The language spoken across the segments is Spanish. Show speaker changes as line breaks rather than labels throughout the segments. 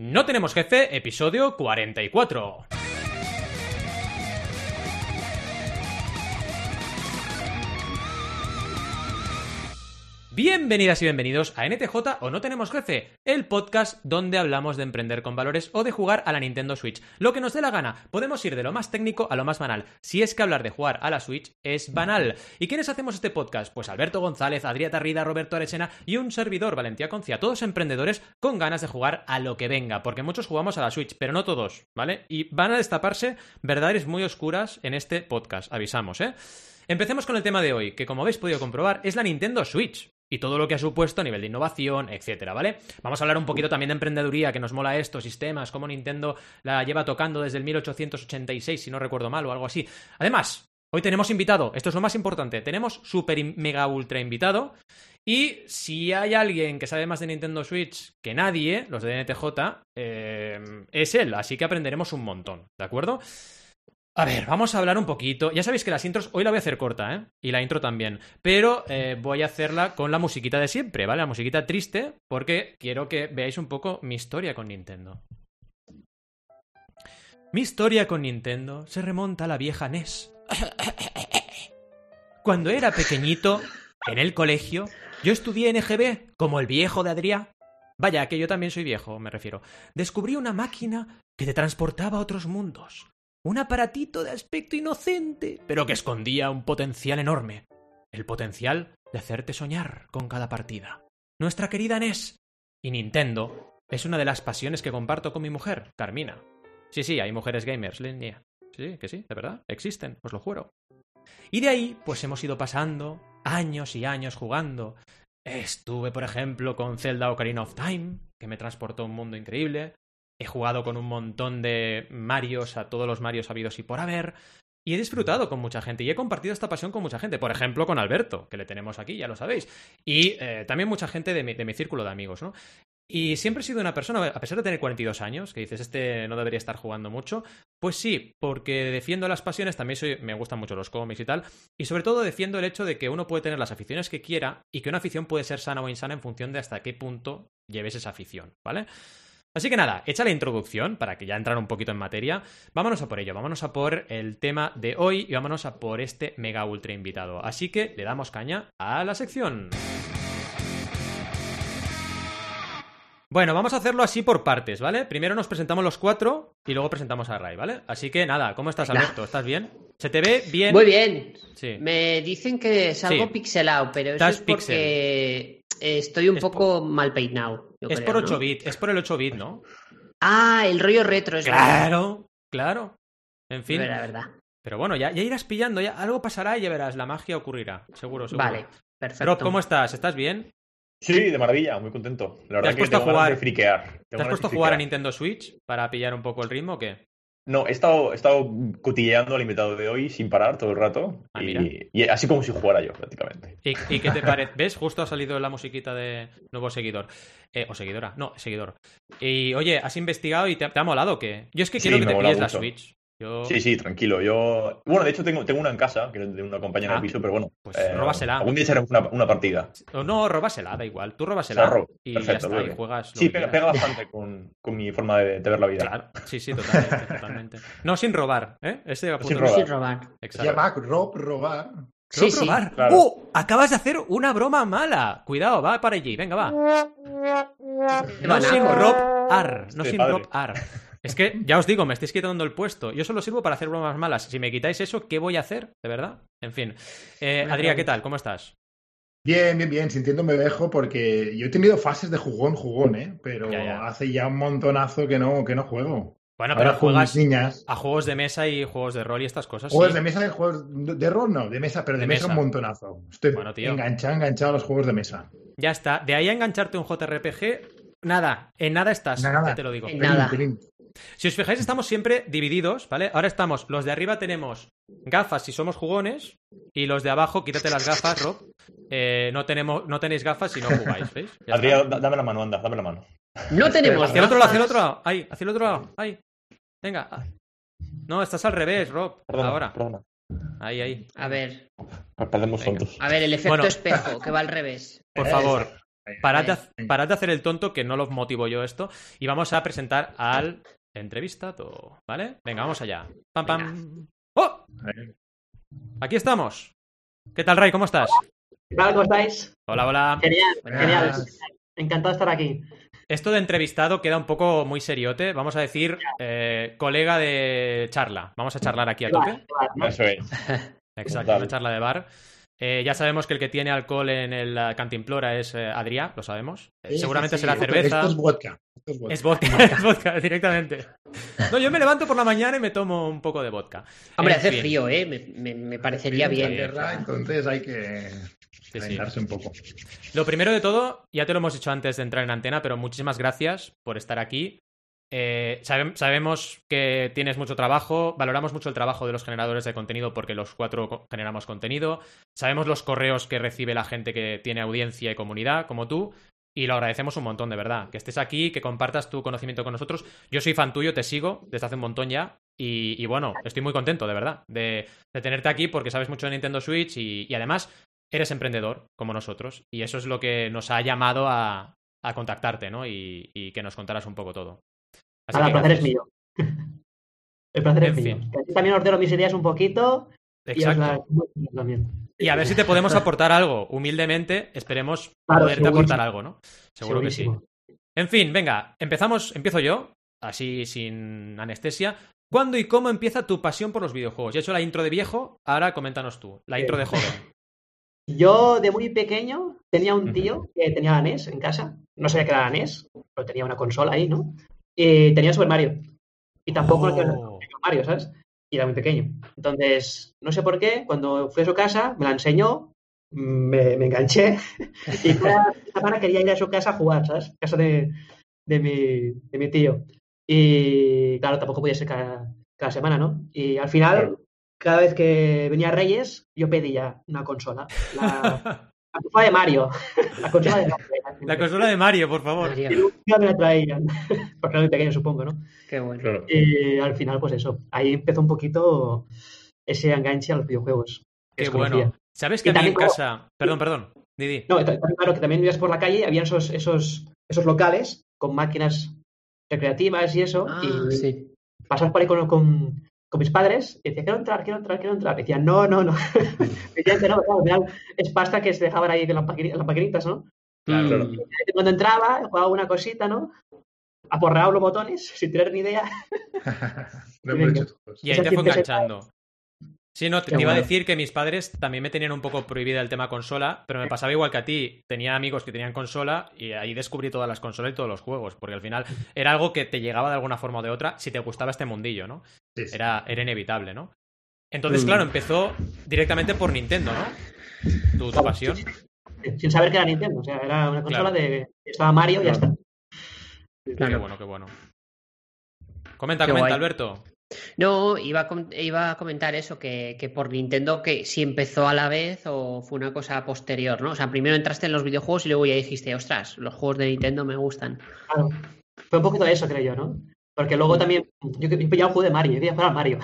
No tenemos jefe, episodio 44. Bienvenidas y bienvenidos a NTJ o No Tenemos Jefe, el podcast donde hablamos de emprender con valores o de jugar a la Nintendo Switch. Lo que nos dé la gana, podemos ir de lo más técnico a lo más banal, si es que hablar de jugar a la Switch es banal. ¿Y quiénes hacemos este podcast? Pues Alberto González, Adrieta Rida, Roberto Arechena y un servidor, Valentía Concia, todos emprendedores con ganas de jugar a lo que venga, porque muchos jugamos a la Switch, pero no todos, ¿vale? Y van a destaparse verdades muy oscuras en este podcast, avisamos, ¿eh? Empecemos con el tema de hoy, que como habéis podido comprobar es la Nintendo Switch y todo lo que ha supuesto a nivel de innovación, etcétera, ¿vale? Vamos a hablar un poquito también de emprendeduría, que nos mola esto, sistemas, cómo Nintendo la lleva tocando desde el 1886, si no recuerdo mal, o algo así. Además, hoy tenemos invitado, esto es lo más importante, tenemos super mega ultra invitado. Y si hay alguien que sabe más de Nintendo Switch que nadie, los de NTJ, eh, es él, así que aprenderemos un montón, ¿de acuerdo? A ver, vamos a hablar un poquito. Ya sabéis que las intros hoy la voy a hacer corta, ¿eh? Y la intro también. Pero eh, voy a hacerla con la musiquita de siempre, ¿vale? La musiquita triste, porque quiero que veáis un poco mi historia con Nintendo. Mi historia con Nintendo se remonta a la vieja NES. Cuando era pequeñito, en el colegio, yo estudié en EGB, como el viejo de Adrián. Vaya, que yo también soy viejo, me refiero. Descubrí una máquina que te transportaba a otros mundos un aparatito de aspecto inocente, pero que escondía un potencial enorme. El potencial de hacerte soñar con cada partida. Nuestra querida NES y Nintendo es una de las pasiones que comparto con mi mujer, Carmina. Sí, sí, hay mujeres gamers, línea. Sí, que sí, de verdad, existen, os lo juro. Y de ahí, pues hemos ido pasando años y años jugando. Estuve, por ejemplo, con Zelda Ocarina of Time, que me transportó a un mundo increíble. He jugado con un montón de Marios, a todos los Marios habidos y por haber. Y he disfrutado con mucha gente y he compartido esta pasión con mucha gente. Por ejemplo, con Alberto, que le tenemos aquí, ya lo sabéis. Y eh, también mucha gente de mi, círculo de amigos, ¿no? Y siempre he sido una persona, a pesar de tener 42 años, que dices, este no debería estar jugando mucho, pues sí, porque defiendo las pasiones, también soy, me gustan mucho los cómics y tal, y sobre todo defiendo el hecho de que uno puede tener las aficiones que quiera y que una afición puede ser sana o insana en función de hasta qué punto lleves esa afición, ¿vale? Así que nada, hecha la introducción para que ya entrar un poquito en materia, vámonos a por ello, vámonos a por el tema de hoy y vámonos a por este mega ultra invitado. Así que le damos caña a la sección. Bueno, vamos a hacerlo así por partes, ¿vale? Primero nos presentamos los cuatro y luego presentamos a Ray, ¿vale? Así que nada, ¿cómo estás, Alberto? ¿Estás bien? ¿Se te ve bien?
Muy bien.
Sí.
Me dicen que salgo
Sí.
pixelado, pero eso
Estás
es porque estoy un
Es
poco mal peinado. Yo
Es
creo,
por 8
¿no?
bit, es por el 8 bit, ¿no?
Ah, el rollo retro es verdad.
Claro, claro. En fin.
Verdad.
Pero bueno, ya, ya irás pillando, ya algo pasará y ya verás, la magia ocurrirá. Seguro, seguro.
Vale, perfecto.
Rob, ¿cómo estás? ¿Estás bien?
Sí, de maravilla, muy contento. La verdad
has
que
puesto a
tengo ganas
jugar?
de friquear. Tengo
¿Te has puesto a jugar a. Nintendo Switch para pillar un poco el ritmo o qué?
No, he estado, he estado cotilleando al invitado de hoy sin parar todo el rato.
Ah,
y, así como si jugara yo, prácticamente.
¿Y, y qué te parece? ¿Ves? Justo ha salido la musiquita de nuevo seguidor. Eh, o seguidora. No, seguidor. Y oye, ¿has investigado y te, te ha molado o qué? Yo es que
Sí,
quiero que
me
te pilles la. Switch. Yo...
Sí, sí, tranquilo. Yo. Bueno, de hecho, tengo, tengo una en casa, que es de una compañera
Ah,
de piso, pero bueno.
pues róbasela.
Algún día echaremos una, una partida.
O no, róbasela, da igual. Tú
Se
róbasela
la robo.
y
Perfecto,
ya está. Y juegas. lo
Sí,
que
pega, pega bastante con, con mi forma de, de ver la vida.
Claro, sí, sí, totalmente, totalmente. No sin robar, ¿eh? Va
Sin robar.
Sin robar.
Exacto.
Ya va, Rob, robar.
Sí,
Rob,
sí.
robar.
Claro.
¡Uh! Acabas de hacer una broma mala. Cuidado, va para allí, venga, va. No sin Rob Ar, no
Este
sin. Rob Ar. Es que, ya os digo, me estáis quitando el puesto. Yo solo sirvo para hacer bromas malas. Si me quitáis eso, ¿qué voy a hacer? ¿De verdad? En fin. Eh, Adrián, ¿qué tal? ¿Cómo estás?
Bien, bien, bien, sintiéndome viejo porque yo he tenido fases de jugón, jugón, ¿eh? Pero
Ya, ya.
hace ya un montonazo que no, que no juego.
Bueno,
Ahora
pero juegas
mis niñas.
a juegos de mesa y juegos de rol y estas cosas.
Juegos
sí.
de mesa, juegos de de rol no, de mesa, pero de,
De
mesa,
mesa.
un montonazo. Estoy
Bueno, tío.
enganchado, enganchado a los juegos de mesa.
Ya está. De ahí a engancharte un JRPG, nada. En nada estás.
Nada.
Ya te lo digo.
En nada.
Pelín.
Si os fijáis, estamos siempre divididos, ¿vale? Ahora estamos, los de arriba tenemos gafas si somos jugones, y los de abajo, quítate las gafas, Rob. Eh, no, tenemos, no tenéis gafas si no jugáis, ¿veis? Ya.
Adrián, da- dame la mano, anda, dame la mano.
No tenemos
Hacia el otro lado, hacia el otro lado. Ahí, hacia el otro lado. Ahí. Venga. No, estás al revés, Rob.
Perdona,
Ahora.
perdona.
Ahí, ahí.
A ver,
tontos.
a ver, el efecto
Bueno.
espejo, que va al revés.
Por favor. parad de, parad de hacer el tonto, que no lo motivo yo esto, y vamos a presentar al entrevistado, ¿vale? Venga, vamos allá. Pam, pam. ¡Oh! Aquí estamos. ¿Qué tal, Ray? ¿Cómo estás?
¿Qué tal? ¿Cómo estáis?
Hola, hola.
Genial,
Buenas.
genial. Encantado de estar aquí.
Esto de entrevistado queda un poco muy seriote. Vamos a decir, eh, colega de charla. Vamos a charlar aquí a tope.
Eso es.
Exacto, una charla de bar. Eh, ya sabemos que el que tiene alcohol en el eh, cantimplora es eh, Adrià, lo sabemos.
Sí,
Seguramente
sí,
será cerveza.
Esto es vodka. Esto es vodka.
Es vodka, es vodka directamente. No, yo me levanto por la mañana y me tomo un poco de vodka.
Hombre,
En
hace
fin.
frío, ¿eh? Me, me- me parecería
En
bien.
Entonces hay que
Sí, sí.
calentarse un poco.
Lo primero de todo, ya te lo hemos dicho antes de entrar en antena, pero muchísimas gracias por estar aquí. Eh, sabe- sabemos que tienes mucho trabajo, valoramos mucho el trabajo de los generadores de contenido porque los cuatro generamos contenido, sabemos los correos que recibe la gente que tiene audiencia y comunidad, como tú, y lo agradecemos un montón, de verdad. Que estés aquí, que compartas tu conocimiento con nosotros. Yo soy fan tuyo, te sigo desde hace un montón ya, y, bueno, estoy muy contento, de verdad, de, tenerte aquí porque sabes mucho de Nintendo Switch y, además eres emprendedor como nosotros y eso es lo que nos ha llamado a, contactarte, ¿no? Y que nos contaras un poco todo. Así
Nada, el placer es mío. El placer
En
es
fin.
mío. Así también ordeno mis ideas un poquito
Exacto. Y a ver si te podemos aportar algo. Humildemente, esperemos
Claro,
poderte
segurísimo.
aportar algo, ¿no? Seguro que sí. En fin, venga, empezamos, empiezo yo, así sin anestesia. ¿Cuándo y cómo empieza tu pasión por los videojuegos? Ya he hecho la intro de viejo, ahora coméntanos tú, la intro de joven.
Yo, de muy pequeño, tenía un tío que tenía la NES en casa. No sabía que era la NES, pero tenía una consola ahí, ¿no? Y tenía Super Mario. Y tampoco
Oh.
lo era Super Mario, ¿sabes? Y era muy pequeño. Entonces, no sé por qué, cuando fui a su casa, me la enseñó, me, me enganché y cada semana quería ir a su casa a jugar, ¿sabes? Casa de, de, mi, de mi tío. Y claro, tampoco podía ser cada, cada semana, ¿no? Y al final,
Claro.
cada vez que venía Reyes, yo pedía una consola. La, la consola de Mario. La consola de Mario.
La consola de Mario, por favor.
Y nunca me la traían. Porque era muy pequeño, supongo, ¿no?
qué bueno.
Claro.
Y al final, pues eso. Ahí empezó un poquito ese enganche a los videojuegos.
Qué
desconocía.
bueno. ¿Sabes que
Y
a mí en
como-
casa... Perdón, perdón. Didi.
No, claro, que también ibas por la calle, habían esos, esos, esos locales con máquinas recreativas y eso.
Ah,
y
sí.
pasas por ahí con, con, con mis padres y decía, quiero entrar, quiero entrar, quiero entrar. Y decían, no, no, no. Decían que no, claro, es pasta que se dejaban ahí en las, maquini- las maquinitas, ¿no?
Claro.
Claro.
Y Cuando entraba, jugaba una cosita, ¿no? Aporreaba los botones sin tener ni idea.
Y ahí te fue enganchando. Sí, no, te, iba a decir que mis padres también me tenían un poco prohibida el tema consola, pero me pasaba igual que a ti. Tenía amigos que tenían consola y ahí descubrí todas las consolas y todos los juegos, porque al final era algo que te llegaba de alguna forma o de otra si te gustaba este mundillo, ¿no?
Sí, sí.
Era, era inevitable, ¿no? Entonces,
Mm.
claro, empezó directamente por Nintendo, ¿no? Tu, tu pasión.
Sin saber que era Nintendo. O sea, era una consola
Claro.
de. Estaba Mario y ya está.
Qué bueno, qué bueno. Comenta,
Qué
comenta,
guay.
Alberto.
No, iba a, com- iba a comentar eso, que, que por Nintendo, que si empezó a la vez o fue una cosa posterior, ¿no? O sea, primero entraste en los videojuegos y luego ya dijiste, ostras, los juegos de Nintendo me gustan.
Claro. Fue un poquito de eso, creo yo, ¿no? Porque luego también. Yo, yo pillaba un juego de Mario. Yo quería jugar al Mario.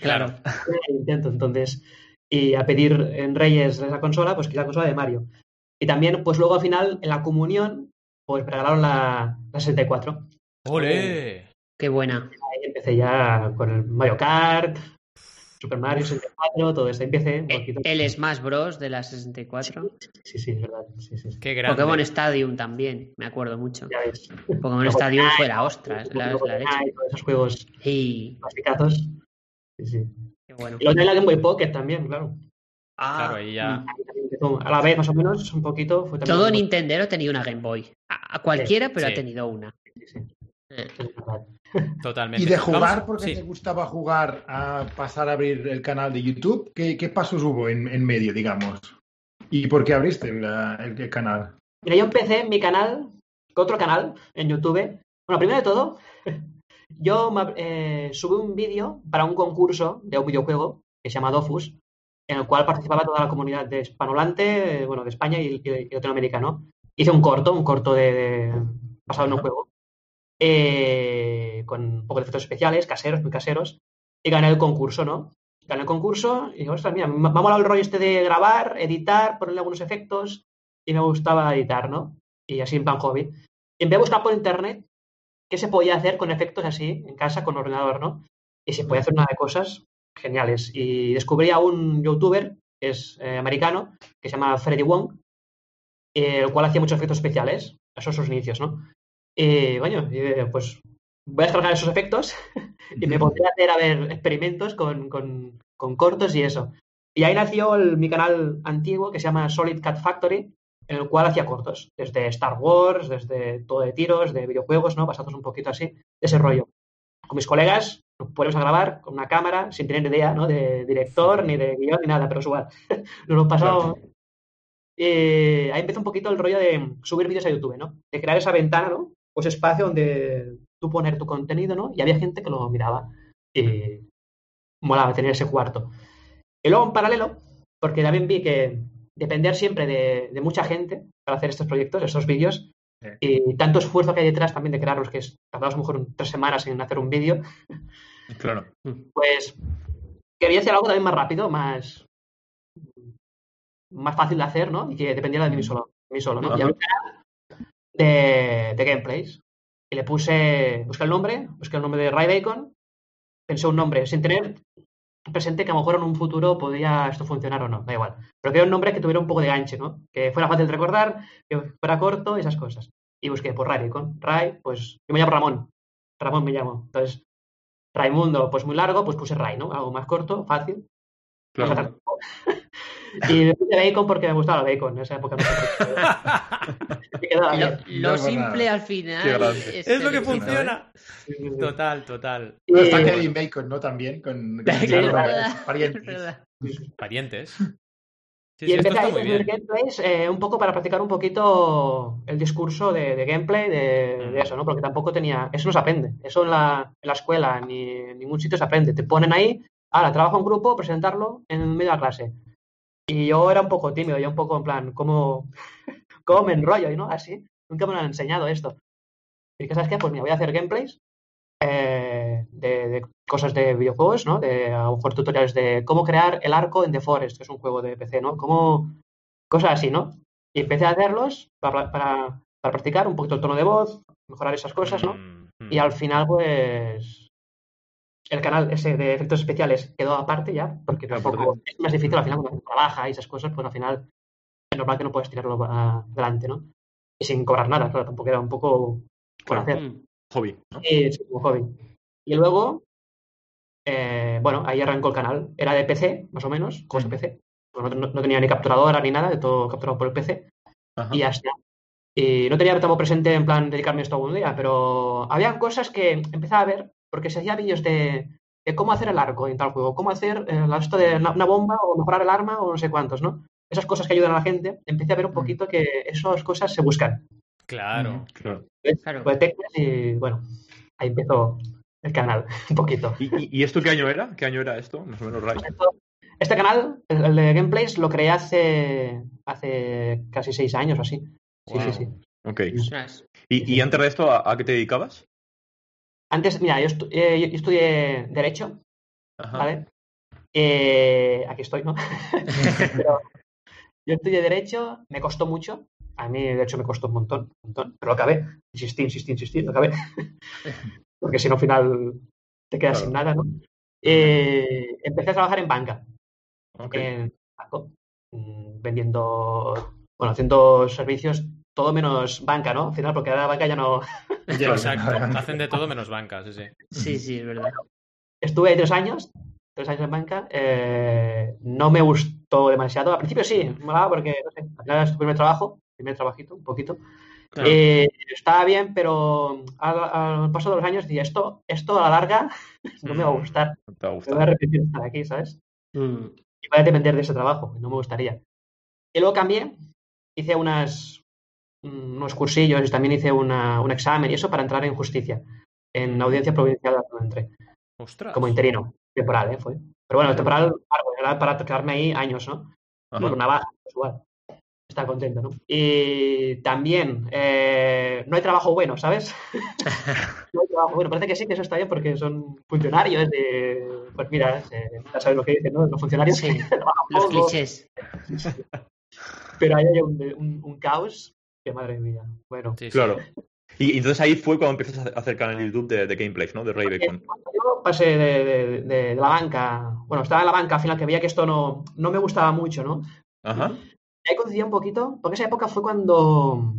Claro.
Intento, entonces. Y a pedir en Reyes esa consola, pues quería la consola de Mario. Y también, pues luego al final, en la comunión, pues me regalaron la, la 64.
¡Ole!
Qué buena.
Empecé ya con el Mario Kart, Super Mario 64, todo esto. Ahí Empecé un
Eh,
poquito.
El Smash Bros. de la 64.
Sí, sí, es verdad. Sí, sí, sí.
¡Qué grande!
Pokémon Stadium también, me acuerdo mucho.
Ya ves.
Pokémon
Luego
Stadium fue la ostras, la, la leche.
Todos esos juegos
Y
clasicazos. Sí, sí.
qué bueno.
Y luego también la Game Boy Pocket también, claro.
Claro, ahí ya...
a la vez, más o menos, un poquito. Fue también
Todo Nintendero tenía una Game Boy. A, a cualquiera, pero
Sí.
ha tenido una.
Sí, sí.
Totalmente.
Y de jugar,
Vamos-
porque
sí.
te gustaba jugar a pasar a abrir el canal de YouTube, ¿qué, qué pasos hubo en, en medio, digamos? ¿Y por qué abriste el, el- el canal?
Mira, yo empecé mi canal, con otro canal, en YouTube. Bueno, primero de todo, yo me- eh, subí un vídeo para un concurso de un videojuego que se llama Dofus, en el cual participaba toda la comunidad de hispanohablante, eh, bueno, de España y, y- y Latinoamérica, ¿no? Hice un corto, un corto de, de- basado en un juego, eh, con un poco de efectos especiales, caseros, muy caseros, y gané el concurso, ¿no? Gané el concurso y digo, ostras, mira, me ha molado el rollo este de grabar, editar, ponerle algunos efectos, y me gustaba editar, ¿no? y así en plan hobby. Y empecé a buscar por internet qué se podía hacer con efectos así, en casa, con ordenador, ¿no? Y se podía hacer una de cosas geniales. Y descubrí a un youtuber, que es eh, americano, que se llama Freddy Wong, el cual hacía muchos efectos especiales. Esos son sus inicios, ¿no? Y, bueno, y, pues voy a descargar esos efectos y me pondré a hacer, a ver, experimentos con, con- con cortos y eso. Y ahí nació el- mi canal antiguo que se llama Solid Cat Factory, en el cual hacía cortos, desde Star Wars, desde todo de tiros, de videojuegos, ¿no? Basados un poquito así, de ese rollo. Con mis colegas nos ponemos a grabar con una cámara sin tener idea, ¿no? De director, ni de guion, ni nada, pero es igual. Nos lo pasamos. Eh, ahí empezó un poquito el rollo de subir vídeos a YouTube, ¿no? De crear esa ventana, ¿no? Ese espacio donde tú poner tu contenido, ¿no? Y había gente que lo miraba. Y molaba tener ese cuarto. Y luego en paralelo, porque también vi que depender siempre de, de mucha gente para hacer estos proyectos, estos vídeos,
Sí.
y tanto esfuerzo que hay detrás también de crearlos, que es, tardamos a lo mejor tres semanas en hacer un vídeo,
Claro.
pues quería hacer algo también más rápido, más, más fácil de hacer, ¿no? Y que dependiera de mí solo, de mí solo ¿no? Y canal de, de gameplays. Y le puse, busqué el nombre, busqué el nombre de Ray Bacon, pensé un nombre, sin tener presente que a lo mejor en un futuro podría esto funcionar o no, da igual. Pero quería un nombre que tuviera un poco de ganche, ¿no? Que fuera fácil de recordar, que fuera corto, esas cosas. Y busqué por Ray Bacon. Ray, pues yo me llamo Ramón. Ramón me llamo. Entonces, Raimundo, pues muy largo, pues puse Ray, ¿no? Algo más corto, fácil.
Claro.
Y me puse bacon porque me gustaba el bacon en esa época. no. Me
Lo,
No
simple
nada.
al final.
Es lo que funciona.
Sí.
Total, total.
Bueno, está Kevin Bacon, ¿no? También, con,
¿eh?
Sí,
verdad,
parientes.
Parientes. Sí,
y
sí,
empecé los
bien.
gameplays eh, un poco para practicar un poquito el discurso de, de gameplay de,
Mm.
de eso, ¿no? Porque tampoco tenía. Eso no se aprende. Eso en la, en la escuela ni en ningún sitio se aprende. Te ponen ahí, ahora trabajo en grupo, presentarlo en medio de la clase. Y yo era un poco tímido, yo un poco en plan, ¿cómo, cómo me enrollo? ¿no? Así. Nunca me lo han enseñado esto. Y que, ¿sabes qué? Pues mira, voy a hacer gameplays eh, de, de cosas de videojuegos, ¿no? De a lo mejor tutoriales de cómo crear el arco en The Forest, que es un juego de PC, ¿no? Cómo, cosas así, ¿no? Y empecé a hacerlos para, para, para practicar un poquito el tono de voz, mejorar esas cosas, ¿no?
Mm, mm.
Y al final, pues, el canal ese de efectos especiales quedó aparte ya, porque tampoco es más difícil al final cuando trabaja y esas cosas, pues al final es normal que no puedes tirarlo adelante, ¿no? Y sin cobrar nada, claro, tampoco era un poco por
Claro.
hacer.
Hobby. ¿no?
Sí, sí, como hobby. Y luego, eh, bueno, ahí arrancó el canal. Era de PC, más o menos, de PC. No, no- no tenía ni capturadora ni nada, de todo capturado por el PC.
Ajá.
Y ya está. Y no tenía tampoco presente en plan dedicarme a esto algún día, pero había cosas que empezaba a ver, porque se hacía vídeos de, de cómo hacer el arco en tal juego, cómo hacer eh, esto de una, una bomba o mejorar el arma o no sé cuántos, ¿no? Esas cosas que ayudan a la gente, empecé a ver un poquito que esas cosas se buscan.
Claro.
Claro.
Claro.
Pues teclas y bueno, ahí empezó el canal, un poquito.
¿Y, esto qué año era? ¿Qué año era esto? Más o menos, Ray.
Este canal, el, de gameplays, lo creé hace, hace casi seis años o así. Sí,
Wow.
sí, sí.
Ok. ¿Y, y antes de esto, ¿a, a qué te dedicabas?
Antes, mira, yo, estu- eh, yo estudié Derecho,
Ajá.
¿vale? Eh, aquí estoy, ¿no? Pero yo estudié Derecho, me costó mucho. A mí, de hecho, me costó un montón, un montón. Pero lo acabé. Insistí, insistí, insistí, lo acabé. Porque si no, al final te quedas
Claro.
sin nada, ¿no? Eh, empecé a trabajar en banca. En banco, mm, vendiendo, bueno, haciendo servicios todo menos banca, ¿no? Al final, porque ahora la banca ya no.
Ya,
Exacto. Hacen de todo menos bancas, sí, sí.
Sí, sí, es verdad.
Estuve ahí tres años, tres años en banca, eh, no me gustó demasiado. Al principio sí, me molaba porque, no sé, al final es tu primer trabajo, primer trabajito, un poquito.
Claro.
Eh, estaba bien, pero al, al paso de los años dije, esto, esto a la larga no me va a gustar,
No te ha
me
gustado.
voy a arrepentir de estar aquí, ¿sabes?
Mm.
y voy a depender de ese trabajo, no me gustaría. Y luego cambié, hice unas, mm, unos cursillos y también hice una- un examen y eso para entrar en justicia, en la audiencia provincial de donde entré,
Ostras.
como interino, temporal, ¿eh? Fue. Pero bueno, temporal, era para quedarme ahí años, ¿no?
Ajá.
Por una baja, pues igual. Está contento, ¿no? Y también, eh, no hay trabajo bueno, ¿sabes? no hay trabajo bueno. Parece que sí, que eso está bien porque son funcionarios de... Pues mira, eh, ya sabes lo que dicen, ¿no? Los funcionarios
Sí, Los clichés.
pero ahí hay un, un- un caos que madre mía. Bueno,
Sí, sí.
Claro. Y, y entonces ahí fue cuando empiezas a hacer canal YouTube de, de gameplays, ¿no? De Ray Bacon.
Cuando yo pasé de, de- de- de la banca, bueno, estaba en la banca al final que veía que esto no, no me gustaba mucho, ¿no?
Ajá.
Ahí coincidía un poquito, porque esa época fue cuando,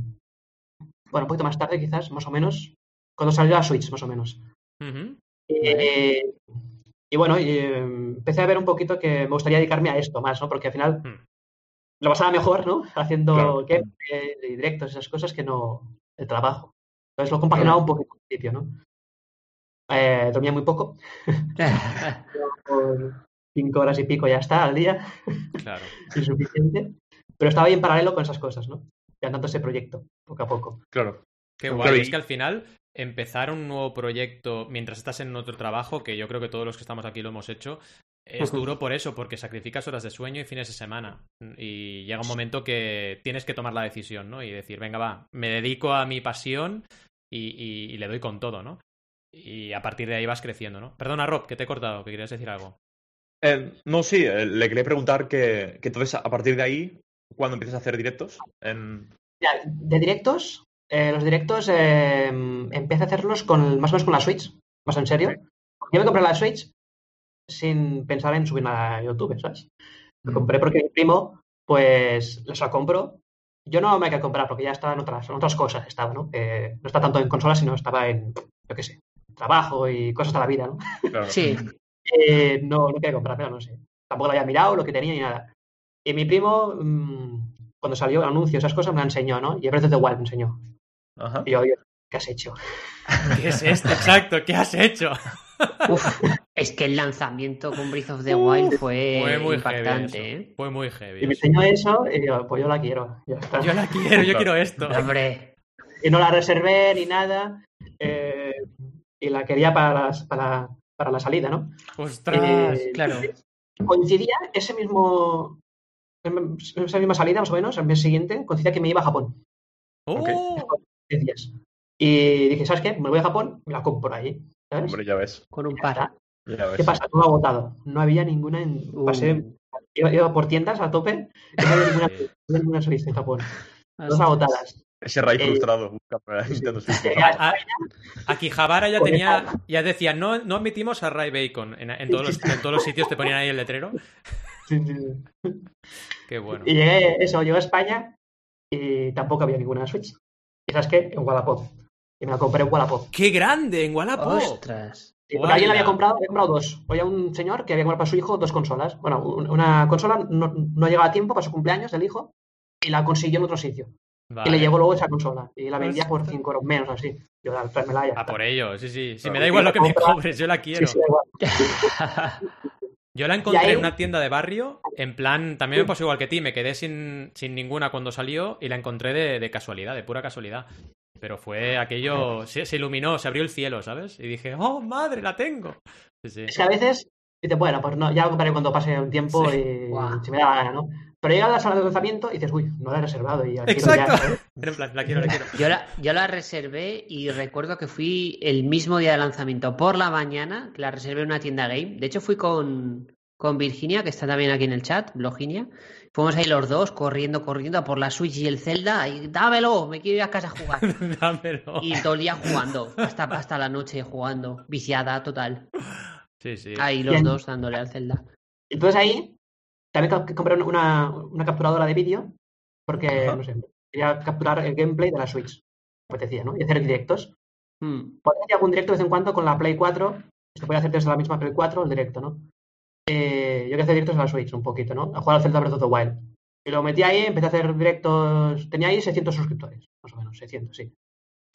bueno, un poquito más tarde quizás, más o menos, cuando salió la Switch, más o menos. Eh, y bueno, y, eh, empecé a ver un poquito que me gustaría dedicarme a esto más, ¿no? Porque al final
Hmm.
Lo pasaba mejor, ¿no? Haciendo
Claro.
y directos, esas cosas que no el trabajo. Entonces lo compaginaba un poquito al principio, ¿no? Eh, dormía muy poco, cinco horas y pico ya está al día,
Claro.
insuficiente. Pero estaba ahí en paralelo con esas cosas, ¿no? Creando ese proyecto, poco a poco.
Claro.
Qué
Claro,
guay.
y-
Es que al final empezar un nuevo proyecto mientras estás en otro trabajo, que yo creo que todos los que estamos aquí lo hemos hecho, es duro por eso, porque sacrificas horas de sueño y fines de semana. Y llega un momento que tienes que tomar la decisión, ¿no? Y decir, venga, va, me dedico a mi pasión y, y- y le doy con todo, ¿no? Y a partir de ahí vas creciendo, ¿no? Perdona, Rob, que te he cortado, que querías decir algo.
Eh, no, sí, eh, le quería preguntar que, que entonces a partir de ahí, ¿cuándo empiezas a hacer directos? En...
Ya, de directos, eh, los directos eh, empecé a hacerlos con, más o menos con la Switch, más en serio. Yo me compré la Switch sin pensar en subir nada a YouTube, ¿sabes? Lo compré porque mi primo, pues, la compró. Yo no me hay que comprar porque ya estaba en otras, en otras cosas, estaba, ¿no? Eh, no está tanto en consolas, sino estaba en, yo qué sé, trabajo y cosas de la vida, ¿no?
Claro.
Sí,
Eh, no, no quería comprar, pero no sé. Tampoco lo había mirado, lo que tenía ni nada. Y mi primo, mm, cuando salió el anuncio, esas cosas, me la enseñó, ¿no? Y Breath of the Wild me enseñó.
Ajá.
Y yo, oye, ¿qué has hecho?
¿Qué es esto? Exacto, ¿qué has hecho?
Uf, es que el lanzamiento con Breath of the Wild fue,
Fue muy
impactante,
heavy.
¿eh?
Fue muy heavy.
Y me enseñó eso y yo, pues yo la quiero. ya está.
Yo la quiero, yo quiero esto.
Hombre,
Y no la reservé ni nada. eh, y la quería para, las- para, para la salida, ¿no?
Ostras.
Eh,
claro.
Coincidía ese mismo. Esa misma salida, más o menos, el mes siguiente, coincidía que me iba a Japón.
Oh,
10 días. Y dije, ¿sabes qué? Me voy a Japón, me la compro ahí. ¿Sabes?
Hombre, ya ves.
Con un par.
está.
Ya ves.
¿Qué pasa? Todo agotado. No había ninguna en.
Uh,
Pasé, iba, iba por tiendas a tope no había ninguna,
Sí.
no había ninguna Switch en Japón. Todas
ostras.
agotadas.
Ese Ray
Eh,
frustrado busca
a
Ah, Aquí Javara ya tenía, ya decía, no, no admitimos a Ray Bacon. En, en todos los, en todos los sitios te ponían ahí el letrero.
Sí, sí, sí.
Qué bueno.
Y llegué, eso, llegué a España y tampoco había ninguna Switch. ¿Y sabes qué? En Wallapop. Y me la compré en Wallapop.
¡Qué grande! En Wallapop.
Ostras.
Y porque alguien había comprado, había comprado dos. Había un señor que había comprado para su hijo dos consolas. Bueno, un- una consola no, no llegaba a tiempo para su cumpleaños del hijo y la consiguió en otro sitio. Y le llegó luego esa consola. Y la vendía por
Ostras.
5 euros menos, así. Yo, "Dale, tráemela ya.
A por ello, sí, sí. Sí,
Claro.
me da igual lo que me cobres, yo la
Sí,
quiero.
sí, igual.
Yo la encontré
ahí-
en una tienda de barrio, en plan, también me pasó igual que ti, me quedé sin, sin ninguna cuando salió y la encontré de, de casualidad, de pura casualidad. Pero fue aquello, se, se iluminó, se abrió el cielo, ¿sabes? Y dije, ¡oh, madre, la tengo! Sí, sí.
Es que a veces dices, bueno, pues no, ya lo compraré cuando pase un tiempo
Sí.
y
Guau.
si me da la gana, ¿no? Pero llega la sala de lanzamiento y dices, uy, no la he reservado y la quiero
Exacto.
ya,
plan, la quiero, la quiero.
Yo la, yo la reservé y recuerdo que fui el mismo día de lanzamiento por la mañana, que la reservé en una tienda game. De hecho, fui con, con Virginia, que está también aquí en el chat, Bloginia. Fuimos ahí los dos corriendo, corriendo a por la Switch y el Zelda. Y dámelo, me quiero ir a casa a jugar.
Dámelo.
Y todo el día jugando, hasta, hasta la noche jugando, viciada total.
Sí, sí.
Ahí los
Bien.
dos dándole al Zelda.
Entonces ahí también compré una, una capturadora de vídeo porque, no sé, quería capturar el gameplay de la Switch. Me apetecía, ¿no? Y hacer directos.
Hmm.
Podría hacer algún directo de vez en cuando con la Play 4. Se puede hacer desde la misma Play 4 el directo, ¿no? Eh, yo que hacer directos en la Switch un poquito, ¿no? A jugar al Zelda Breath of the Wild. Y lo metí ahí, empecé a hacer directos. Tenía ahí 600 suscriptores, más o menos, 600, sí.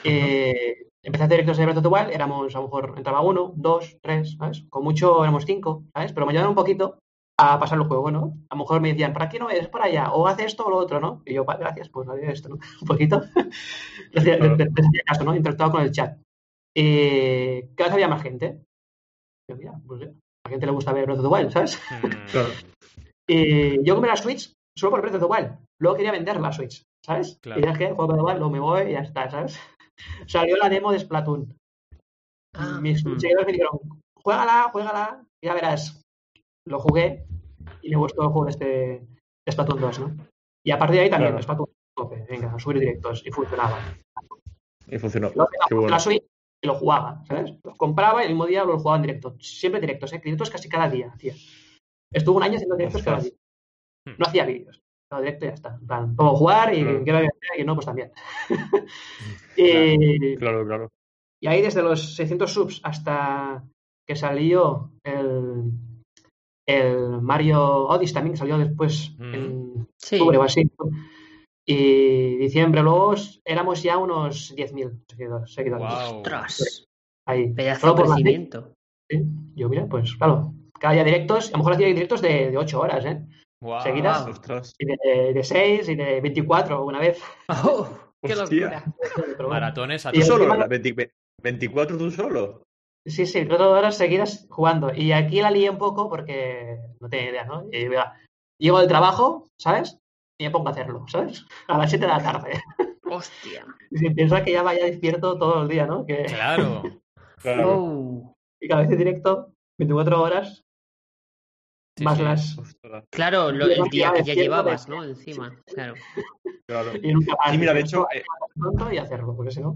Eh, empecé a hacer directos de Breath of the Wild, éramos a lo mejor entraba uno, dos, tres, ¿sabes? Con mucho éramos cinco, ¿sabes? Pero me ayudaron un poquito a pasar el juego, ¿no? A lo mejor me decían, por aquí no es, por allá, o hace esto o lo otro, ¿no? Y yo, vale, gracias, pues haré esto, ¿no? Un poquito. Hacía- les hacía caso, ¿no? Interactuaba con el chat. Eh, cada vez había más gente. Yo, mira, pues ya, la gente le gusta ver Breath of the Wild, ¿sabes?
Mm,
Claro.
Eh, yo compré la Switch solo por Breath of the Wild. Luego quería vender la Switch, ¿sabes?
Claro.
Y dije, juego Breath of the Wild, luego me voy y ya está, ¿sabes? Salió la demo de Splatoon.
Ah,
Mis
mm.
seguidores me dijeron, juégala, juégala, y ya verás. Lo jugué y me gustó el juego de este de Splatoon 2, ¿no? Y a partir de ahí también,
Claro.
Splatoon venga, a subir directos. Y funcionaba.
Y funcionó.
Luego
Qué
tenía
bueno.
la Switch y lo jugaba, ¿sabes? Los compraba y el mismo día los jugaba en directo. Siempre directos, ¿eh? Directos casi cada día, hacía. Estuvo un año haciendo directos cada día. No hacía vídeos. Cada directo y ya está. En plan, puedo jugar y
Claro.
quien quiera que sea, y no, pues también. y,
Claro, claro.
y ahí desde los 600 subs hasta que salió el, el Mario Odyssey también, que salió después
Mm.
en
Sí.
octubre o así. Y diciembre, luego éramos ya unos 10.000 seguidores. seguidores.
Wow.
Ostras,
Ahí.
pedazo
Solo
de
por
crecimiento.
Sí, Yo, mira, pues claro, cada día directos, a lo mejor hacía directos de, de 8 horas, ¿eh?
Wow.
Seguidas.
Ostras.
Y de, de 6 y de 24 una vez.
¡Oh! ¡Qué locura!
Bueno.
Maratones a
Y
¿Tú
el
tope.
solo? ¿La 20 ¿24 tú solo?
Sí, sí, cuatro horas seguidas jugando. Y aquí la lié un poco porque no tenía idea, ¿no? Y mira, llego del trabajo, ¿sabes? Y me pongo a hacerlo, ¿sabes? A las 7 de la tarde.
¡Hostia!
Y si piensas que ya vaya despierto todo el día, ¿no? Que,
Claro.
Claro.
Oh.
y cada vez en directo, 24 horas,
Sí,
más
sí.
las...
Ostras,
Claro, lo- el día que ya llevabas,
de-
¿no? Encima, claro.
claro.
Y nunca más.
Sí, mira, de hecho, eh,
Pronto y hacerlo, porque si no...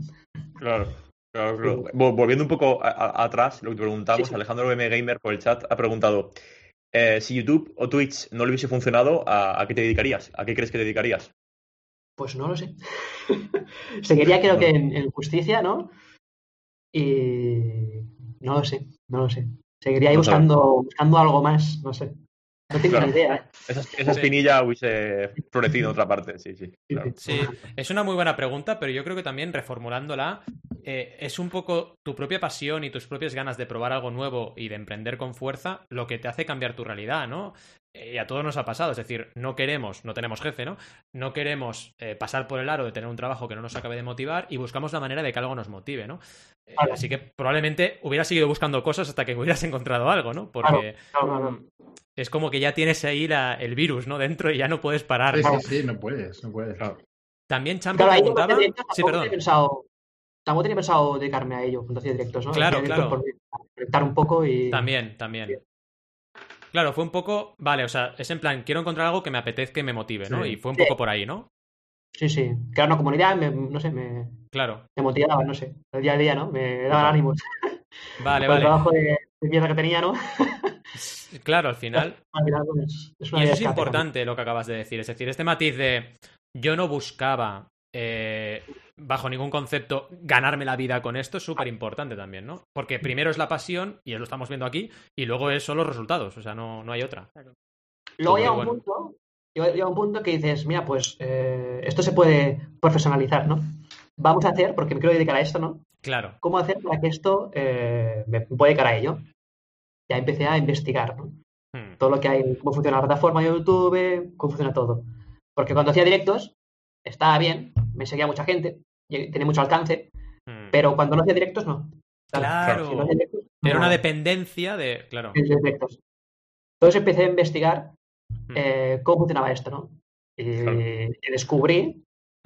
Claro, claro, claro. Vol- Volviendo un poco a- a- atrás, lo que te preguntamos,
Sí, sí.
Alejandro M. Gamer por el chat ha preguntado: eh, si YouTube o Twitch no le hubiese funcionado, ¿a, a qué te dedicarías? ¿A qué crees que te dedicarías?
Pues no lo sé. Seguiría creo que en, en justicia, ¿no? Y no lo sé, no lo sé. Seguiría ahí
No
buscando, buscando algo más, no sé. No tengo
Claro.
ni idea. ¿eh?
Esa, esa
Sí.
espinilla hubiese florecido en otra parte, sí, sí. claro.
Sí, es una muy buena pregunta, pero yo creo que también reformulándola, eh, es un poco tu propia pasión y tus propias ganas de probar algo nuevo y de emprender con fuerza lo que te hace cambiar tu realidad, ¿no? Eh, y a todos nos ha pasado, es decir, no queremos, no tenemos jefe, ¿no? No queremos eh, pasar por el aro de tener un trabajo que no nos acabe de motivar y buscamos la manera de que algo nos motive, ¿no? Eh,
Claro.
así que probablemente hubieras seguido buscando cosas hasta que hubieras encontrado algo, ¿no? Porque
Claro, claro.
mm, es como que ya tienes ahí la- el virus, ¿no? Dentro y ya no puedes parar.
Sí,
¿no?
sí, sí, no puedes, no puedes.
Claro.
También Champa preguntaba... Sí,
tampoco
perdón.
tenía pensado, tampoco tenía pensado dedicarme a ello cuando hacía directos, ¿no?
Claro, claro.
por conectar un poco y...
También, también. Claro, fue un poco, vale, o sea, es en plan, quiero encontrar algo que me apetezca y me motive, ¿no?
Sí.
Y fue un
Sí.
poco por ahí, ¿no?
Sí, sí. Crear una comunidad, me- no sé, me,
Claro.
me motivaba, no sé. El día a día, ¿no? Me daba ánimos.
Vale,
Con el
vale.
trabajo de, de mierda que tenía, ¿no?
Claro, al final.
Al final, pues, es una
Y eso es importante lo que acabas de decir. Es decir, este matiz de yo no buscaba, eh, bajo ningún concepto, ganarme la vida con esto es súper importante también, ¿no? Porque primero es la pasión, y lo estamos viendo aquí, y luego es, son los resultados, o sea, no, no hay otra.
Luego llega un
bueno.
punto, llega, llega un punto que dices, mira, pues eh, esto se puede profesionalizar, ¿no? Vamos a hacer, porque me quiero dedicar a esto, ¿no?
Claro.
¿Cómo hacer para que esto eh, me pueda dedicar a ello? Ya empecé a investigar, ¿no?
Hmm.
Todo lo que hay, cómo funciona la plataforma de YouTube, cómo funciona todo. Porque cuando hacía directos, estaba bien, me seguía mucha gente, y tenía mucho alcance,
Hmm.
pero cuando no hacía directos, no.
Claro.
Si no hacía directos,
Era
no
una dependencia de. Claro.
directos. Entonces empecé a investigar
Hmm.
eh, cómo funcionaba esto, ¿no? Y,
Claro.
y descubrí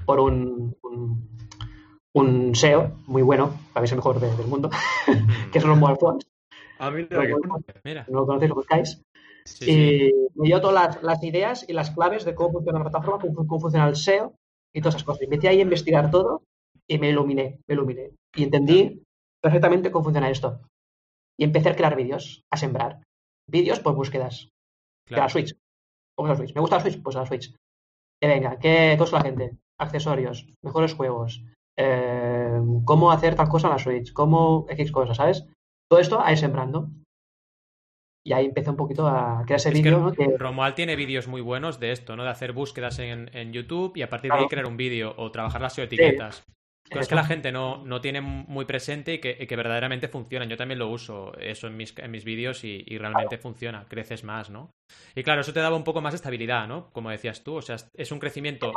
por un, un, un SEO muy bueno, para mí es el mejor de- del mundo, que es Romo Alfons.
Ah, mira,
Romo
que-
Alfons,
Mira.
no lo conocéis, lo buscáis.
Sí, sí.
Y me dio todas las, las ideas y las claves de cómo funciona la plataforma, cómo, cómo funciona el SEO y todas esas cosas. Y empecé ahí a investigar todo y me iluminé, me iluminé. Y entendí perfectamente cómo funciona esto. Y empecé a crear vídeos, a sembrar. Vídeos por búsquedas. Que
Claro.
la Switch. ¿Cómo es la Switch? ¿Me gusta la Switch? Pues a la Switch. Que venga, ¿qué cosa la gente? Accesorios, mejores juegos, eh, cómo hacer tal cosa en la Switch, cómo X cosas, ¿sabes? Todo esto ahí sembrando. Y ahí empecé un poquito a crear ese
Es que
vídeo, ¿no? Que,
Romuald tiene vídeos muy buenos de esto, ¿no? De hacer búsquedas en, en YouTube y a partir de ahí crear un vídeo o trabajar las etiquetas. Cosas que
Exacto.
la gente no, no tiene muy presente y que, y que verdaderamente funcionan. Yo también lo uso eso en mis, en mis vídeos y, y realmente funciona. Creces más, ¿no? Y claro, eso te daba un poco más de estabilidad, ¿no? Como decías tú. O sea, es un crecimiento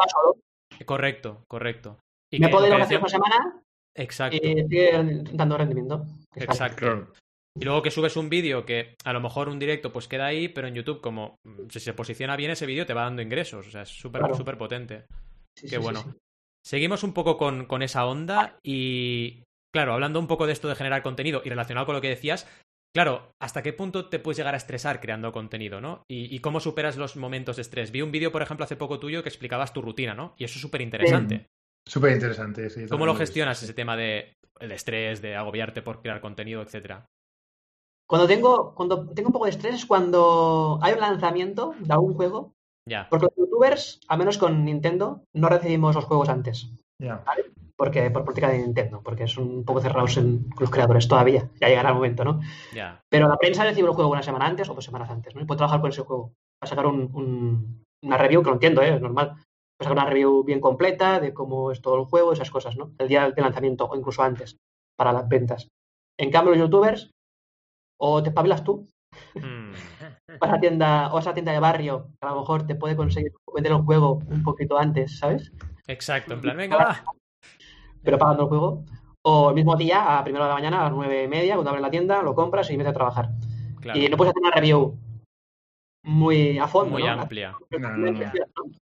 correcto, correcto. Y
me
que
puedo ir a una semana
Exacto.
y sigue dando rendimiento.
Exacto.
Claro.
Y luego que subes un vídeo que a lo mejor un directo pues queda ahí, pero en YouTube como mm, si se posiciona bien ese vídeo te va dando ingresos. O sea, es súper,
Claro.
súper potente.
Sí,
Qué
sí,
bueno.
sí.
Seguimos un poco con, con esa onda y, claro, hablando un poco de esto de generar contenido y relacionado con lo que decías, Claro, ¿hasta qué punto te puedes llegar a estresar creando contenido, ¿no? Y, y cómo superas los momentos de estrés. Vi un vídeo, por ejemplo, hace poco tuyo que explicabas tu rutina, ¿no? Y eso es súper interesante.
Súper interesante, sí.
¿Cómo lo gestionas ese tema de el estrés, de agobiarte por crear contenido, etcétera?
Cuando tengo, cuando tengo un poco de estrés es cuando hay un lanzamiento de algún juego,
Ya.
porque los youtubers, al menos con Nintendo, no recibimos los juegos antes.
Ya.
Porque, por política de Nintendo, porque son un poco cerrados en los creadores todavía. Ya llegará el momento, ¿no?
Ya.
Pero la prensa recibe el juego una semana antes o dos semanas antes, ¿no? Y puede trabajar con ese juego. Va a sacar un- un- una review, que lo entiendo, ¿eh? es normal. Va a sacar una review bien completa de cómo es todo el juego, esas cosas, ¿no? El día de lanzamiento o incluso antes, para las ventas. En cambio, los youtubers, o te espabilas tú,
Mm.
vas a la tienda, o a esa tienda de barrio, que a lo mejor te puede conseguir vender el juego un poquito antes, ¿sabes?
Exacto, en plan, venga, va.
Pero pagando el juego. O el mismo día, a primera de la mañana, a las nueve y media, cuando abres la tienda, lo compras y metes a trabajar.
Claro.
Y no puedes hacer una review muy a fondo,
Muy
¿no?
amplia.
No, no, no.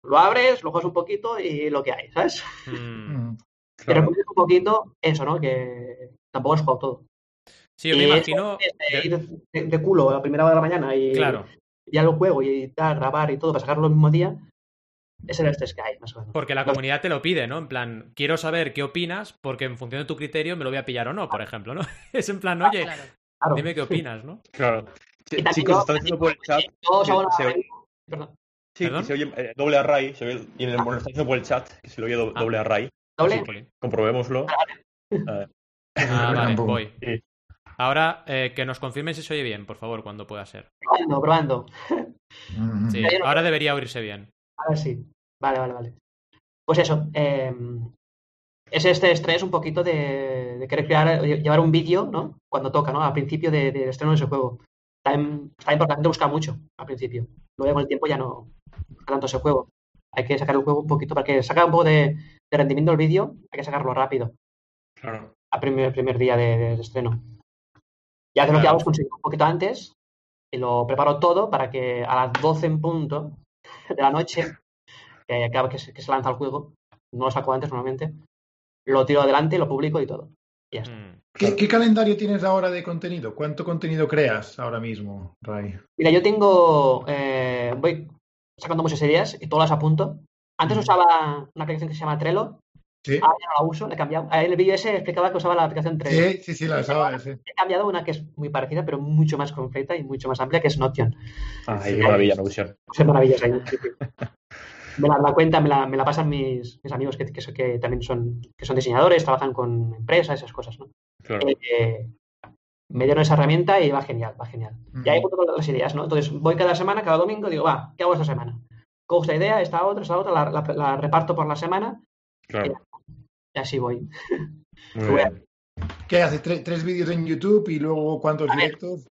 Lo abres, lo juegas un poquito y lo que hay, ¿sabes?
Mm.
Mm.
Y
Claro.
recuerdas un poquito eso, ¿no? Que tampoco has jugado todo.
Sí, yo me
eso
imagino.
de ir de, de culo a la primera hora de la mañana y
Claro,
ya lo juego y tal, grabar y todo para sacarlo el mismo día, ese es el estrés que hay, más o menos.
porque la comunidad te lo pide, ¿no? En plan, quiero saber qué opinas, porque en función de tu criterio me lo voy a pillar o no, por ejemplo, ¿no? Es en plan, oye,
Claro.
Claro.
dime qué opinas, ¿no?
Claro. Ch- Chicos, están diciendo por el chat.
Perdón.
Sí,
¿Perdón?
se oye eh, doble array. Se oye, y en el, bueno, está diciendo por el chat que se lo oye do-
Ah.
doble array.
¿Doble?
Comprobémoslo. Eh,
Ah, vale,
Tampoco.
voy.
Sí.
Ahora, eh, que nos confirmen si se oye bien, por favor, cuando pueda ser.
Probando, probando.
Mm.
Sí,
ya no-
ahora debería oírse bien.
Ahora sí. Vale, vale, vale. Pues eso. eh, es este estrés un poquito de, de querer crear, llevar un vídeo, ¿no? Cuando toca, ¿no? Al principio de- del estreno de ese juego. También, también porque la gente busca mucho al principio. Luego con el tiempo ya no tanto ese juego. Hay que sacar el juego un poquito para que sacar un poco de, de rendimiento del vídeo, hay que sacarlo rápido.
Claro.
al primer, primer día de, de estreno. Y hace lo que
Claro.
hago es conseguir un poquito antes y lo preparo todo para que a las 12 en punto de la noche, que acaba que se, que se lanza el juego, no lo saco antes normalmente, lo tiro adelante, lo publico y todo. Y ya está.
Mm.
¿Qué, qué calendario tienes ahora de contenido? ¿Cuánto contenido creas ahora mismo, Ray?
Mira, yo tengo, eh, voy sacando muchas ideas y todas las apunto. Antes usaba una aplicación que se llama Trello,
Sí,
ahora ya no la uso, la he cambiado. En el vídeo ese explicaba que usaba la aplicación Trello.
sí, sí, sí, la sabes. Sí.
He cambiado a una que es muy parecida, pero mucho más completa y mucho más amplia, que es Notion.
Ay, qué maravilla, Notion.
Sí, sí. Me la, la cuenta me la, me la pasan mis, mis amigos que, que, que también son, que son diseñadores, trabajan con empresas, esas cosas, ¿no?
Claro.
Eh, me dieron esa herramienta y va genial, va genial. Y ahí junto con las ideas, ¿no? Entonces voy cada semana, cada domingo, digo, va, ¿qué hago esta semana? Cojo esta idea, esta otra, esta otra, la, la- la reparto por la semana
Claro.
Y así voy.
Muy
Bueno.
bien.
¿Qué haces? ¿Tres, tres vídeos en YouTube y luego cuántos directos?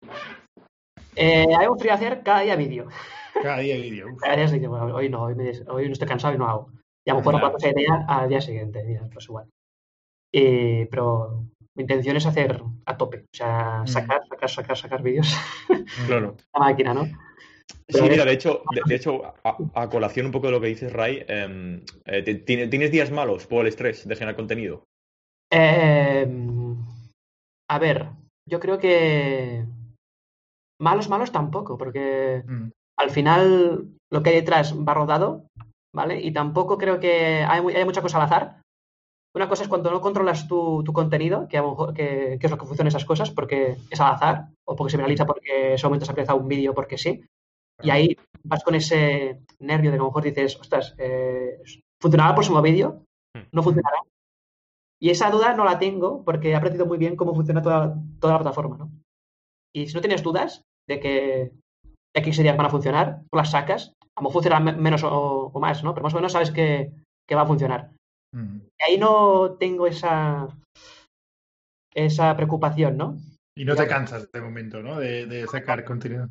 Eh, hay un frío hacer cada día vídeo.
Cada día vídeo.
Cada día bueno, hoy no, hoy, me des- hoy no estoy cansado y no hago. Y a lo mejor esa idea al día siguiente, mira, pues igual. Eh, pero mi intención es hacer a tope, o sea,
Mm.
sacar, sacar, sacar, sacar vídeos
Claro.
la máquina, ¿no?
Sí, mira, de hecho, de, de hecho a, a colación un poco de lo que dices, Ray, em, eh, ¿tienes días malos por el estrés de generar contenido?
Eh, a ver, yo creo que malos, malos tampoco, porque
Mm.
al final lo que hay detrás va rodado, ¿vale? Y tampoco creo que hay, hay mucha cosa al azar. Una cosa es cuando no controlas tu, tu contenido, que, es lo que funciona esas cosas, porque es al azar, o porque se viraliza porque en ese momento se ha empezado un vídeo porque sí. Y ahí vas con ese nervio de que a lo mejor dices, ostras, eh, ¿funcionará el próximo vídeo? No funcionará. Y esa duda no la tengo porque he aprendido muy bien cómo funciona toda, toda la plataforma, ¿no? Y si no tienes dudas de que X días van a funcionar, tú las sacas, a lo mejor funcionarán me- menos o, o más, ¿no? Pero más o menos sabes que, que va a funcionar.
Mm.
Y ahí no tengo esa, esa preocupación, ¿no?
Y no te cansas de momento, ¿no? De, de sacar contenido.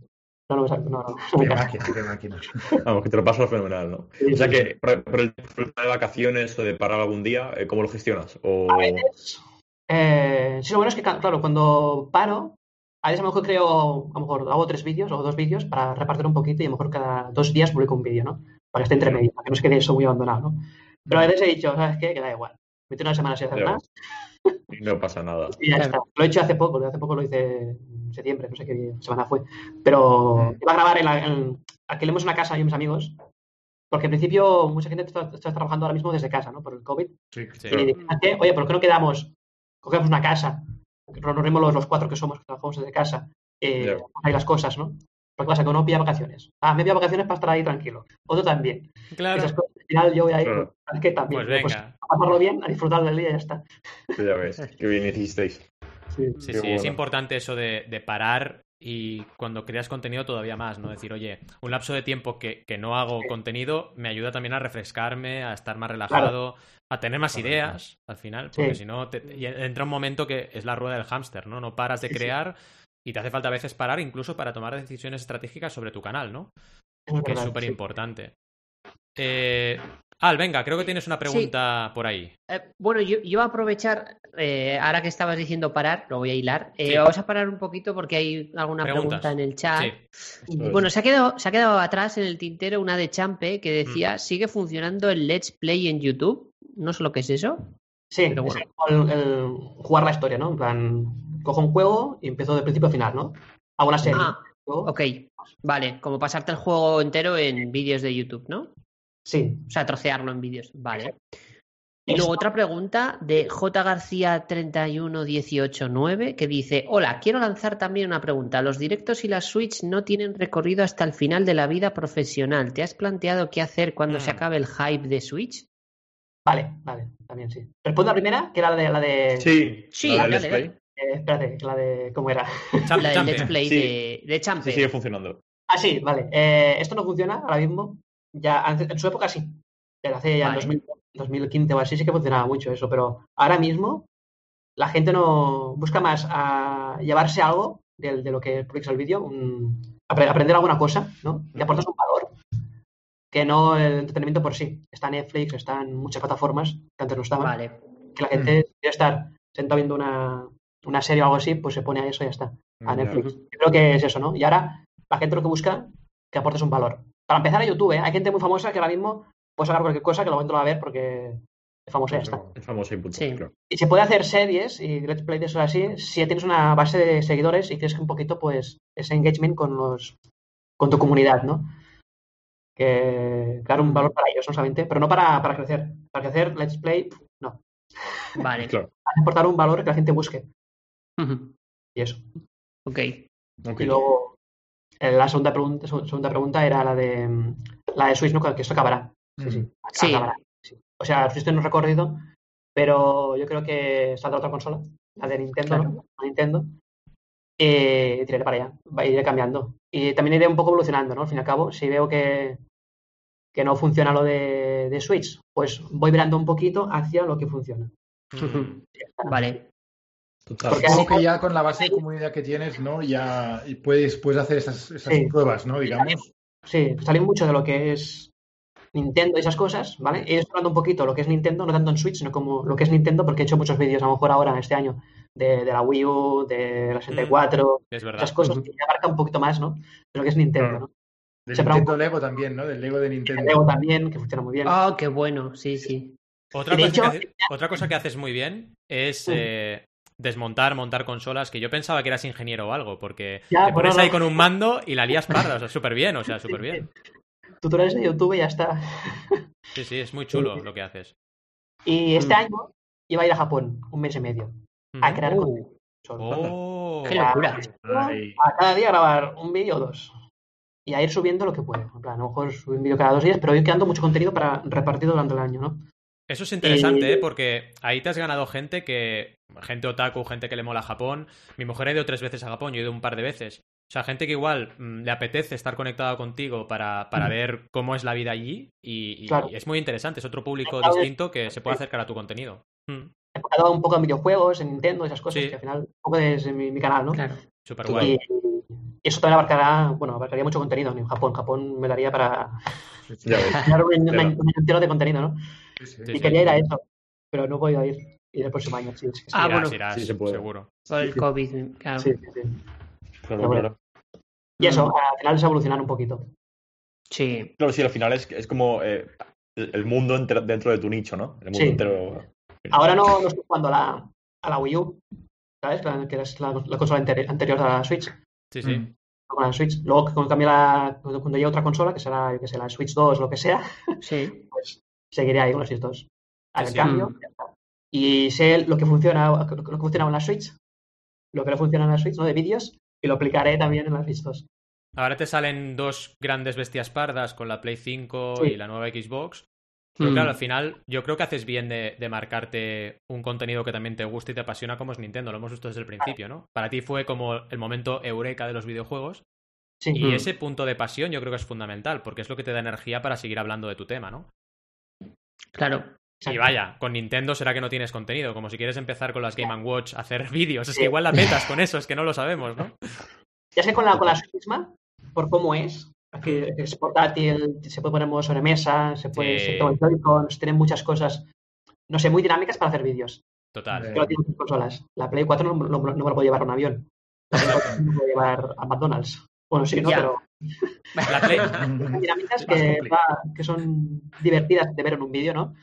No, no, me saco- no, no,
Qué máquina, qué máquina.
Vamos, que te lo paso fenomenal, ¿no?
Sí,
O sea
sí,
que, por, por el problema de vacaciones o de parar algún día, eh, ¿cómo lo gestionas? O...
A veces, eh, sí, lo bueno es que, claro, cuando paro, a veces a lo mejor creo, a lo mejor hago tres vídeos o dos vídeos para repartir un poquito y a lo mejor cada dos días publico un vídeo, ¿no? Para que esté entre medio, para que no se quede eso muy abandonado, ¿no? Pero a veces he dicho, ¿sabes qué? Que da igual. Me una semana sin hacer más
Y no pasa nada.
y ya está. Lo he hecho hace poco, hace poco lo hice en septiembre, no sé qué semana fue. Pero
Mm.
iba a grabar en, la, en alquilemos una casa yo y mis amigos. Porque en principio mucha gente está, está trabajando ahora mismo desde casa, ¿no? Por el COVID.
Sí.
Sí.
Y dije, "¿Qué? oye, ¿por qué no quedamos? Cogemos una casa, nos reunimos los, los cuatro que somos, que trabajamos desde casa, eh, hay las cosas, ¿no? Porque pasa que uno pilla vacaciones. Ah, me pilla vacaciones para estar ahí tranquilo. Otro también.
Claro.
Esas cosas, al final yo voy a ir,
Claro.
es que también.
Pues
pues,
venga.
a pasarlo bien, a disfrutar del día y ya está.
Sí, ya ves. Qué bien hicisteis.
Sí, sí, es
bueno.
importante eso de, de parar y cuando creas contenido todavía más, ¿no? Decir, oye, un lapso de tiempo que, que no hago contenido me ayuda también a refrescarme, a estar más relajado, a tener más ideas al final, porque
Sí.
si no, te- y entra un momento que es la rueda del hámster, ¿no? No paras de
Sí, sí.
crear y te hace falta a veces parar incluso para tomar decisiones estratégicas sobre tu canal, ¿no?
Es
Que es súper
sí.
importante. Eh, Al, venga, creo que tienes una pregunta por ahí.
Eh, bueno, yo, yo voy a aprovechar, eh, ahora que estabas diciendo parar, lo voy a hilar. Eh,
Sí.
Vamos a parar un poquito porque hay alguna
Preguntas.
pregunta en el chat.
Sí.
Bueno, se ha, quedado, se ha quedado atrás en el tintero una de Champe que
Mm.
decía, ¿sigue funcionando el Let's Play en YouTube? No sé lo que es eso.
Sí,
Pero
es
bueno.
como el, el jugar la historia, ¿no? En plan, cojo un juego y empiezo de principio a final, ¿no? Hago una serie.
Ah, ok. Vale, como pasarte el juego entero en vídeos de YouTube, ¿no?
Sí.
O sea, trocearlo en vídeos. Vale. Y luego otra pregunta de J. García 31189 que dice, hola, quiero lanzar también una pregunta. Los directos y las Switch no tienen recorrido hasta el final de la vida profesional. ¿Te has planteado qué hacer cuando se
Mm.
acabe el hype de Switch?
Vale, vale, también sí. Respondo a la primera, que era la de... La de
Sí,
Sí,
la
dale, dale.
Eh, espérate, la de... ¿Cómo era?
Champ-
La del. Let's Play
Sí.
de, de.
Sí, sigue funcionando.
Ah, sí, vale. Eh, esto no funciona ahora mismo. Ya antes- en su época sí. Pero hace ya en
Vale.
2000 2015 o así sí que funcionaba mucho eso, pero ahora mismo la gente no busca más a llevarse algo de, de lo que publicas el vídeo, un- aprender alguna cosa, ¿no? Y aportas un valor que no el entretenimiento por sí. Está Netflix, están muchas plataformas que antes no estaban.
Vale.
Que la gente quiere estar sentado viendo una, una serie o algo así, pues se pone a eso y ya está a Netflix. Yo Creo que es eso, ¿no? Y ahora la gente lo que busca que aportes un valor. Para empezar a YouTube, ¿eh? hay gente muy famosa que ahora mismo puede sacar cualquier cosa que lo va a ver porque es famosa y ya está.
Es famoso y punto.
Sí.
claro.
Y se puede hacer series y let's play de eso así si ya tienes una base de seguidores y tienes un poquito pues ese engagement con los con tu comunidad, ¿no? Que dar un valor para ellos, no solamente, pero no para, para crecer. Para crecer, let's play, no.
Vale.
Claro.
Para aportar un valor que la gente busque. Y eso.
Ok.
Ok.
Y luego, eh, la segunda pregunta, seg- segunda pregunta era la de mm, la de Switch, ¿no? Que esto acabará. Sí, sí.
Sí.
Acabará. sí. O sea, Switch tiene un recorrido, pero yo creo que saldrá otra consola, la de Nintendo,
Claro.
¿no? La Nintendo. Y tiraré para allá, va- iré cambiando. Y también iré un poco evolucionando, ¿no? Al fin y al cabo, si veo que, que no funciona lo de, de Switch, pues voy virando un poquito hacia lo que funciona.
Mm.
Vale.
Total.
Porque
Supongo que ya con la base de comunidad que tienes, ¿no? Ya puedes, puedes hacer esas, esas
Sí.
pruebas, ¿no? Digamos.
Sí, salir mucho de lo que es Nintendo y esas cosas, ¿vale? He explorando un poquito lo que es Nintendo, no tanto en Switch, sino como lo que es Nintendo, porque he hecho muchos vídeos, a lo mejor ahora, este año, de, de la Wii U, de la 64,
Es verdad.
esas cosas que abarca un poquito más, ¿no? De lo que es Nintendo. ¿no?
Del
Se un
Nintendo Lego también, ¿no? Del Lego de
El
Nintendo.
Lego también, que funciona muy bien.
Ah, qué bueno. Sí, sí.
Otra, cosa
hecho-
que hace- otra cosa que haces muy bien es
Mm.
eh, desmontar, montar consolas, que yo pensaba que eras ingeniero o algo, porque
Ya,
te pones
no.
ahí con un mando y la lías parda, o sea, súper bien, o sea, súper bien.
Tutoriales de YouTube y ya está.
Sí, sí, es muy chulo lo que haces.
Y este
Mm.
año iba a ir a Japón, un mes y medio, a crear.
Oh,
Qué locura.
Ay.
a cada día grabar un vídeo o dos. Y a ir subiendo lo que puedo. En plan, a lo mejor subo un vídeo cada dos días, pero ir creando mucho contenido para repartir durante el año, ¿no?
Eso es interesante,
Eh,
¿eh? porque ahí te has ganado gente que. Gente otaku, gente que le mola Japón. Mi mujer ha ido tres veces a Japón, yo he ido un par de veces. O sea, gente que igual mm, le apetece estar conectada contigo para, para
Mm.
ver cómo es la vida allí. Y, y-
Claro.
y es muy interesante, es otro público
Claro,
distinto que se puede acercar a tu contenido. Mm,
enfocado un poco en videojuegos, en Nintendo, esas cosas,
Sí.
que al final un poco es mi, mi canal, ¿no?
Claro.
Súper
Y,
guay.
y eso también abarcará, bueno, abarcaría mucho contenido en Japón. Japón me daría para
Ya
un, entero de contenido, ¿no?
Sí, sí.
Sí,
y quería ir a eso, pero no he podido ir. Ir el próximo año, sí. sí, sí.
Ah,
Irás,
bueno.
irás,
Sí, se puede.
seguro.
Por el COVID, claro.
Sí, sí, sí.
Claro,
bueno.
claro.
Y eso, al final es evolucionar un poquito.
Sí.
Claro, sí, al final es, es como eh, el, mundo entre- dentro de tu nicho, ¿no? El mundo
Sí.
entero.
Ahora no, no estoy jugando a la, a la Wii U, ¿sabes? Que es la, la consola anteri- anterior a la Switch.
Sí, sí.
Mm.
Con la Switch. Luego, cuando cambie la, cuando cuando llegue otra consola, que será, yo que sé, la Switch 2 o lo que sea,
Sí.
pues seguiré ahí con la Switch 2. Al
Sí,
cambio,
Mm.
Y sé lo que funciona, lo que funcionaba en la Switch, lo que no funciona en la Switch, ¿no? De vídeos, y lo aplicaré también en la Switch 2.
Ahora te salen dos grandes bestias pardas con la Play 5
Sí.
y la nueva Xbox. Pero
Mm.
claro, al final yo creo que haces bien de, de marcarte un contenido que también te gusta y te apasiona como es Nintendo. Lo hemos visto desde el principio, ¿no? Para ti fue como el momento eureka de los videojuegos.
Sí.
Y
Mm.
ese punto de pasión yo creo que es fundamental, porque es lo que te da energía para seguir hablando de tu tema, ¿no?
Claro.
Y
Exacto.
vaya, con Nintendo será que no tienes contenido, como si quieres empezar con las Game Watch a hacer vídeos. Es que
Sí.
igual la petas con eso, es que no lo sabemos, ¿no?
Ya sé con la, con la misma, por cómo es, que es portátil, se puede poner modo sobremesa, se puede
Sí.
se toma el Joy-Cons, tiene muchas cosas, no sé, muy dinámicas para hacer vídeos.
Total.
Eh,
Que lo tienen muchas consolas. La Play 4 no, no- no me lo puedo llevar a un avión. La Play 4 no me lo puedo llevar a McDonald's. Bueno, sí, ¿no?
Ya.
Pero
La Play,
hay dinámicas que,
complicado.
va- que son divertidas de ver en un vídeo, ¿no?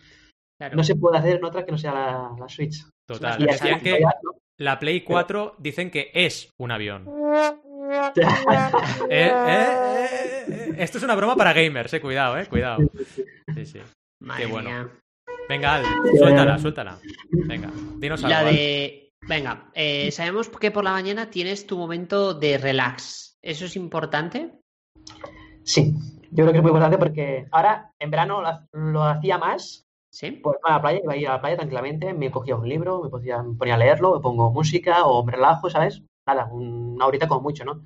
Claro.
No se puede hacer en otra que no sea la, la Switch.
total.
Y
Decían que
¿no?
la Play 4 dicen que es un avión. Eh, eh, eh. Esto es una broma para gamers, eh. Cuidado, eh. Cuidado. Sí, sí.
Madre
Qué bueno.
mía.
Venga, Al, suéltala, suéltala. Venga, dinos algo.
La de. Venga, eh, sabemos que por la mañana tienes tu momento de relax. ¿Eso es importante?
Sí, yo creo que es muy importante porque ahora en verano lo, ha- lo hacía más,
Sí.
pues a la playa, iba a ir a la playa tranquilamente, me cogía un libro, me, podía- me ponía a leerlo, me pongo música o me relajo, ¿sabes? Nada, una horita como mucho, ¿no?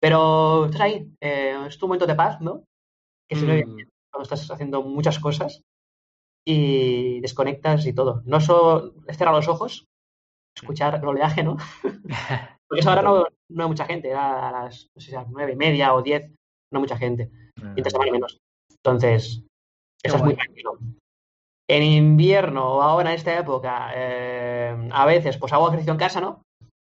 Pero estás ahí, eh, es tu momento de paz, ¿no? Que
Mm,
bien cuando estás haciendo muchas cosas y desconectas y todo. No solo cerrar los ojos, escuchar el oleaje, ¿no? Porque eso ahora no, no hay mucha gente, era a las, no sé a las nueve y media o diez, no mucha gente. Y entre semana menos. Entonces,
Qué
estás muy tranquilo. En invierno o ahora en esta época, eh, a veces pues hago ejercicio en casa, ¿no?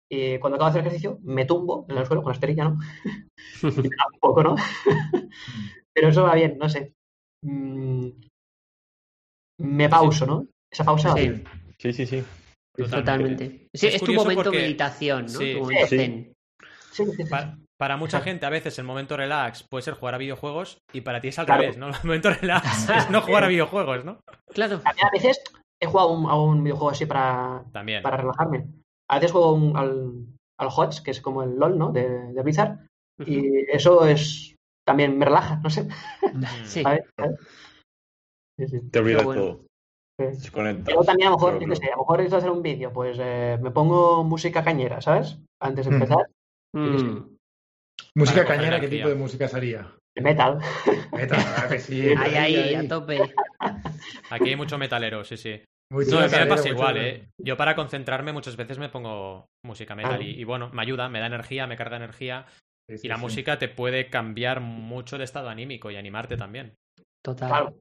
Y cuando acabo de hacer ejercicio, me tumbo en el suelo con la esterilla, ¿no? Y me da un poco, ¿no? Pero eso va bien, no sé. Mm, me pauso, ¿no? Esa pausa va
Sí.
bien.
Sí, sí, sí.
Totalmente. Sí,
Es
es, tu momento
porque-
meditación, ¿no?
Sí.
tu momento
Sí.
zen.
Sí, sí, sí.
Pa- para mucha gente, a veces el momento relax puede ser jugar a videojuegos y para ti es al
Claro.
revés, ¿no? El momento relax es no jugar a videojuegos, ¿no?
Claro.
También a veces he jugado a un, a un videojuego así para,
También.
para relajarme. A veces juego un- al, al HOTS, que es como el LOL, ¿no? De, de Blizzard. Y eso es también me relaja, no sé.
Mm.
Sí.
¿sabes? ¿sabes? Sí, sí.
Te olvidas
bueno.
todo.
Sí. Pero también a lo mejor, sé, a lo mejor necesito hacer un vídeo, pues eh, me pongo música cañera, ¿sabes? Antes de
Mm.
empezar,
Mm,
Música cañera, ¿qué tipo de música sería?
metal.
Metal, claro que sí.
Ahí, ahí, a tope.
Aquí hay mucho metalero, sí, sí.
Mucho
No, a mí me pasa igual,
metalero.
¿eh? Yo para concentrarme muchas veces me pongo música metal y, y bueno, me ayuda, me da energía, me carga energía
Sí, sí,
y la
sí.
música te puede cambiar mucho el estado anímico y animarte también.
Total.
Claro,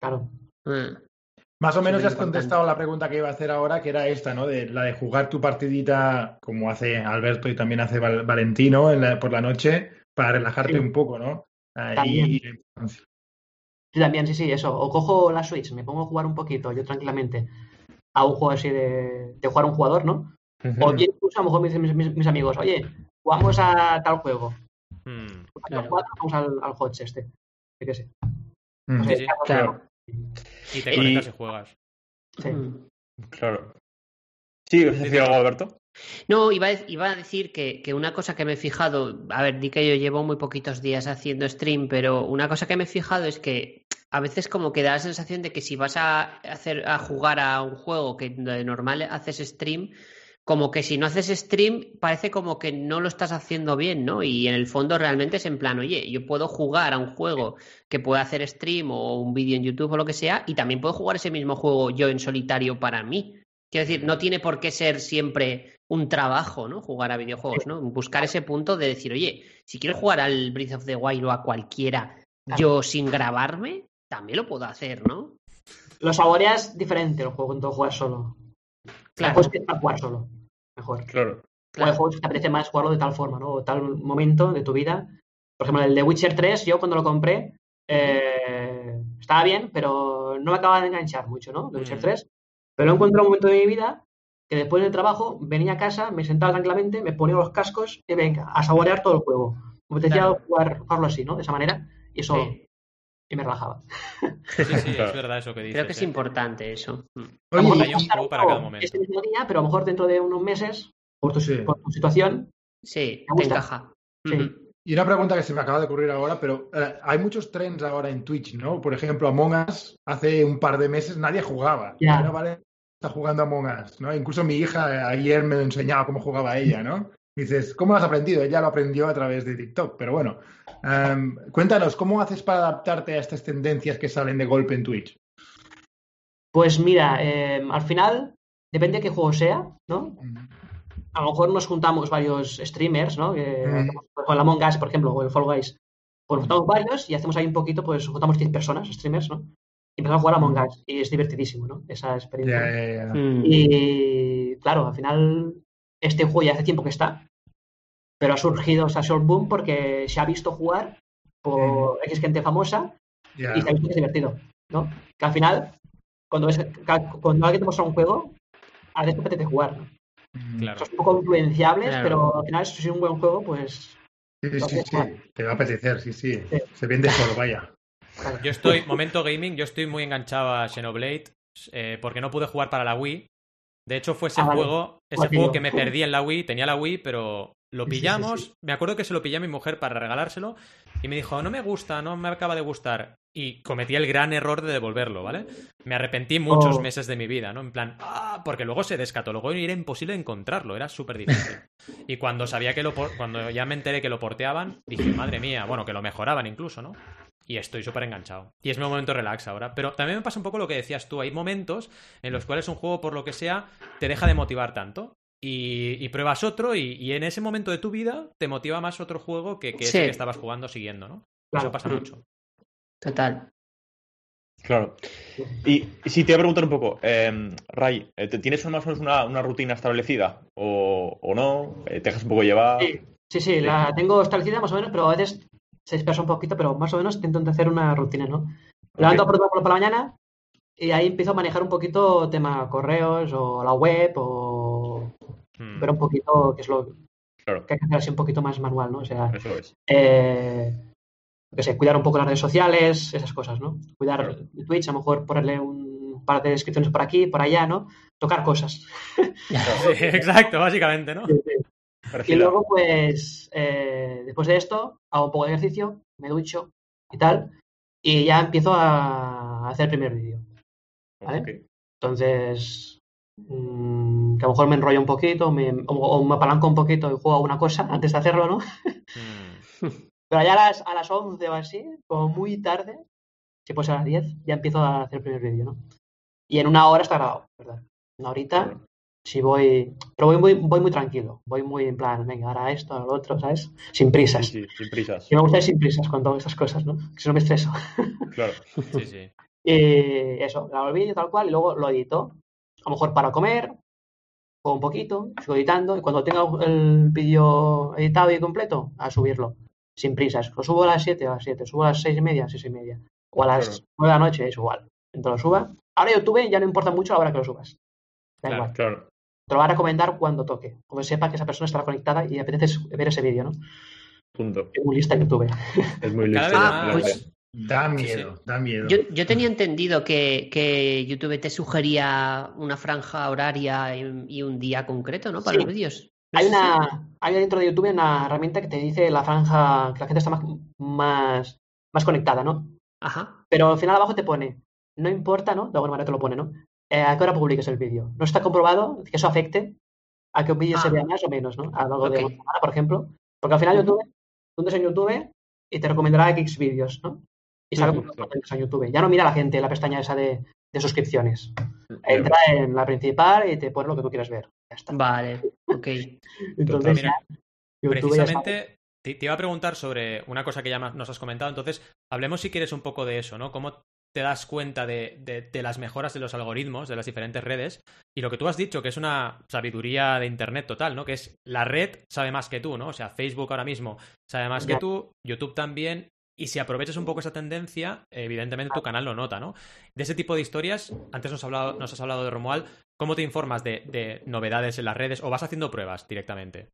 claro.
Mm,
Más o menos ya has contestado la pregunta que iba a hacer ahora, que era esta, ¿no? De la de jugar tu partidita, como hace Alberto y también hace Val- Valentino en la- por la noche, para relajarte
Sí.
un poco, ¿no?
También.
y-
Sí, también, sí, sí, eso. O cojo la Switch, me pongo a jugar un poquito, yo tranquilamente, a un juego así de, de jugar un jugador, ¿no? O bien incluso a lo mejor mis, mis- mis- mis amigos, oye, jugamos a tal juego.
Mm,
Claro.
Vamos al, al este. Yo qué sé.
Mm.
No sé,
sí.
Claro.
Y te
Y-
conectas y juegas.
sí.
Claro. Sí, ¿vas a decir algo, Alberto?
No, iba a, iba a decir que, que una cosa que me he fijado, a ver, di que yo llevo muy poquitos días haciendo stream, pero una cosa que me he fijado es que a veces como que da la sensación de que si vas a hacer a jugar a un juego que de normal haces stream, como que si no haces stream parece como que no lo estás haciendo bien, ¿no? Y en el fondo realmente es en plan, oye, yo puedo jugar a un juego que pueda hacer stream o un vídeo en YouTube o lo que sea, y también puedo jugar ese mismo juego yo en solitario para mí. Quiero decir, no tiene por qué ser siempre un trabajo, ¿no? Jugar a videojuegos, ¿no? Buscar ese punto de decir, oye, si quiero jugar al Breath of the Wild o a cualquiera, yo sin grabarme, también lo puedo hacer, ¿no?
Lo saboreas diferente el juego cuando juegas solo.
Claro,
Pues que para jugar solo. Mejor.
Claro.
O hay
claro.
juegos que te apetece más jugarlo de tal forma, ¿no? O tal momento de tu vida. Por ejemplo, el de Witcher 3, yo cuando lo compré, eh, estaba bien, pero no me acaba de enganchar mucho, ¿no? De Witcher
Mm.
3. Pero lo encontré en un momento de mi vida que después del trabajo venía a casa, me sentaba tranquilamente, me ponía los cascos y venga, a saborear todo el juego. Me apetecía
Claro.
jugar, jugarlo así, ¿no? De esa manera. Y eso
Sí.
Y me relajaba.
Sí, sí, es verdad eso que dices.
Creo que es
¿eh?
importante eso.
A lo mejor
Oye,
hay un juego para cada momento.
Ese mismo día, pero a lo mejor dentro de unos meses, por tu,
Sí.
por tu situación,
Sí, te encaja.
Sí.
Y una pregunta que se me acaba de ocurrir ahora, pero eh, hay muchos trends ahora en Twitch, ¿no? Por ejemplo, Among Us, hace un par de meses nadie jugaba.
Ya.
Y ahora vale, está jugando Among Us, ¿no? Incluso mi hija eh, ayer me enseñaba cómo jugaba ella, ¿no? Dices, ¿cómo lo has aprendido? Ella lo aprendió a través de TikTok, pero bueno. em, cuéntanos, ¿cómo haces para adaptarte a estas tendencias que salen de golpe en Twitch?
pues mira, eh, al final, depende de qué juego sea, ¿no? A lo mejor nos juntamos varios streamers, ¿no?
Mm.
Con la Among Us, por ejemplo, o el Fall Guys. Pues nos juntamos varios y hacemos ahí un poquito, pues juntamos 10 personas, streamers, ¿no? Y empezamos a jugar a Among Us. Y es divertidísimo, ¿no? Esa experiencia.
Mm.
Y claro, al final, este juego ya hace tiempo que está, pero ha surgido esa short boom porque se ha visto jugar por X gente famosa y se ha visto que es divertido, ¿no? Que al final, cuando, ves, cuando alguien te muestra un juego, a veces te apetece jugar, ¿no?
Claro.
Son un poco influenciables,
Claro.
pero al final, si es un buen juego, pues
Sí, sí, sí. Te va a apetecer, sí, sí.
Sí.
Se vende solo, vaya.
Yo estoy, momento gaming, yo estoy muy enganchado a Xenoblade eh, porque no pude jugar para la Wii. De hecho, fue ese
Ah,
juego, ese juego que me perdí en la Wii, tenía la Wii, pero lo
Sí, sí, sí,
pillamos.
sí.
Me acuerdo que se lo pillé a mi mujer para regalárselo y me dijo, no me gusta, no me acaba de gustar. Y cometí el gran error de devolverlo, ¿vale? Me arrepentí muchos
Oh.
meses de mi vida, ¿no? En plan, ah, porque luego se descatalogó y era imposible encontrarlo, era súper difícil. Y cuando sabía que lo, por- cuando ya me enteré que lo porteaban, dije, madre mía, bueno, que lo mejoraban incluso, ¿no? Y estoy súper enganchado. Y es mi momento relax ahora. Pero también me pasa un poco lo que decías tú. Hay momentos en los cuales un juego, por lo que sea, te deja de motivar tanto. Y, y pruebas otro y, y en ese momento de tu vida te motiva más otro juego que, que ese que estabas jugando siguiendo, ¿no?
Claro.
Eso pasa mucho.
Total.
Claro. Y, y si te voy a preguntar un poco, eh, Ray, eh, ¿te- ¿tienes más o menos una, una rutina establecida? ¿O, o no? Eh, ¿Te dejas un poco llevar?
Sí, sí, sí, la tengo establecida más o menos, pero a veces se dispersa un poquito, pero más o menos intento hacer una rutina, ¿no? Levanto por, por la mañana y ahí empiezo a manejar un poquito tema correos o la web o
Mm.
ver un poquito qué es lo
Claro,
que hay que hacer así un poquito más manual, ¿no? O sea,
eso es.
eh, qué sé, cuidar un poco las redes sociales, esas cosas, ¿no? Cuidar
Claro.
Twitch, a lo mejor ponerle un par de descripciones por aquí, por allá, ¿no? Tocar cosas.
Sí, exacto, básicamente, ¿no?
Y luego, pues, eh, después de esto, hago un poco de ejercicio, me ducho y tal, y ya empiezo a hacer el primer vídeo. ¿vale? Entonces, mm, que a lo mejor me enrollo un poquito, me, o, o me apalanco un poquito y juego a una cosa antes de hacerlo, ¿no?
Mm.
Pero ya a las, a las 11 o así, como muy tarde, si puede ser a las 10, ya empiezo a hacer el primer vídeo, ¿no? Y en una hora está grabado, ¿verdad? Una horita. Si voy... Pero voy muy, voy muy tranquilo, voy muy en plan, venga, ahora esto, ahora lo otro, ¿sabes? Sin prisas.
Sí, sí, sin prisas.
Y me gusta ir sin prisas con todas estas cosas, ¿no? Que si no me estreso.
Claro.
Sí, sí.
Y eso, grabo el vídeo tal cual y luego lo edito. A lo mejor para comer, juego un poquito, sigo editando y cuando tenga el vídeo editado y completo, a subirlo. Sin prisas. Lo subo a las 7 a las 7, subo a las 6 y media a 6 y media. O a las
Claro.
9 de la noche, es igual. Entonces lo suba. Ahora YouTube ya no importa mucho la hora que lo subas. Da
Claro.
igual.
Claro.
Te lo va a recomendar cuando toque. Como sepa que esa persona estará conectada y apetece ver ese vídeo, ¿no?
Punto.
Es muy lista YouTube.
Es muy
Ah,
la
pues-.
Da
Sí,
miedo, da miedo.
Yo, yo tenía entendido que, que YouTube te sugería una franja horaria y, y un día concreto, ¿no? Para
Sí.
los vídeos. ¿No
Hay una, hay dentro de YouTube una herramienta que te dice la franja, que la gente está más, más, más conectada, ¿no?
Ajá.
Pero al final abajo te pone, no importa, ¿no? De alguna manera te lo pone, ¿no? Eh, a qué hora publiques el vídeo. No está comprobado que eso afecte a que un vídeo se
Ah.
vea más o menos, ¿no? A lo largo de una semana, por ejemplo. Porque al final YouTube, tú entras en YouTube y te recomendará X vídeos, ¿no? Y sabe cuántos entras en YouTube. Ya no mira la gente la pestaña esa de, de suscripciones. Entra en la principal y te pone lo que tú quieras ver. Ya está.
Vale, ok.
Entonces,
Mira. Precisamente te, iba a preguntar sobre una cosa que ya nos has comentado, entonces hablemos si quieres un poco de eso, ¿no? ¿Cómo te das cuenta de, de- de las mejoras de los algoritmos de las diferentes redes? Y lo que tú has dicho, que es una sabiduría de Internet total, ¿no? Que es la red sabe más que tú, ¿no? O sea, Facebook ahora mismo sabe más que tú, YouTube también, Y si aprovechas un poco esa tendencia, evidentemente tu canal lo nota, ¿no? De ese tipo de historias, antes nos, has hablado, nos has hablado de Romuald, ¿cómo te informas de, de novedades en las redes o vas haciendo pruebas directamente?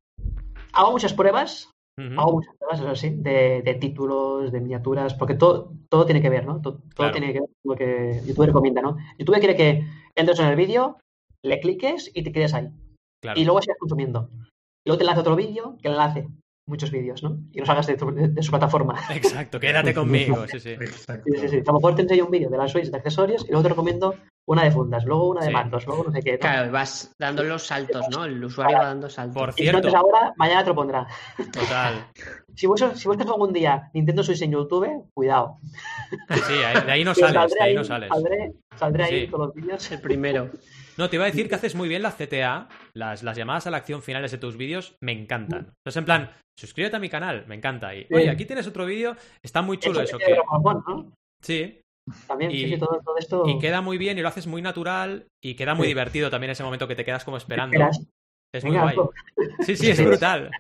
Hago muchas pruebas, Hago muchas pruebas, eso sí, de, de títulos, de miniaturas, porque todo, todo tiene que ver, ¿no? Todo, todo
Claro.
tiene que ver con lo que YouTube recomienda, ¿no? YouTube quiere que entres en el vídeo, le cliques y te quedes ahí.
Claro.
Y luego sigas consumiendo. Y luego te enlace otro vídeo que enlace muchos vídeos, ¿no? Y no salgas de, tu- de- de su plataforma.
Exacto, quédate conmigo, sí, sí.
Exacto.
Sí, sí, sí. A lo mejor te enseño un vídeo de las Switch de accesorios y luego te recomiendo una de fundas, luego una de
Sí.
mandos, luego no sé qué. ¿no?
Claro, vas dando los saltos, ¿no? El usuario va dando saltos.
Por
Y si no
cierto,
entres ahora, mañana te lo pondrá.
total.
Si buscas, si buscas algún día Nintendo Switch en YouTube, cuidado.
Sí, de ahí no sales,
saldré
de ahí no sales.
Saldré, saldré ahí todos los vídeos.
El primero.
No, te iba a decir que haces muy bien las CTA, las, las llamadas a la acción finales de tus vídeos, me encantan. Entonces, en plan, suscríbete a mi canal, me encanta. Y, oye, aquí tienes otro vídeo, está muy chulo eso.
Eso
Que,
¿no?
sí,
También,
Y-
sí, sí, todo, todo esto.
y queda muy bien y lo haces muy natural y queda muy
Sí.
divertido también ese momento que te quedas como esperando.
Esperas.
Es muy
Venga,
guay. Sí, sí, es brutal.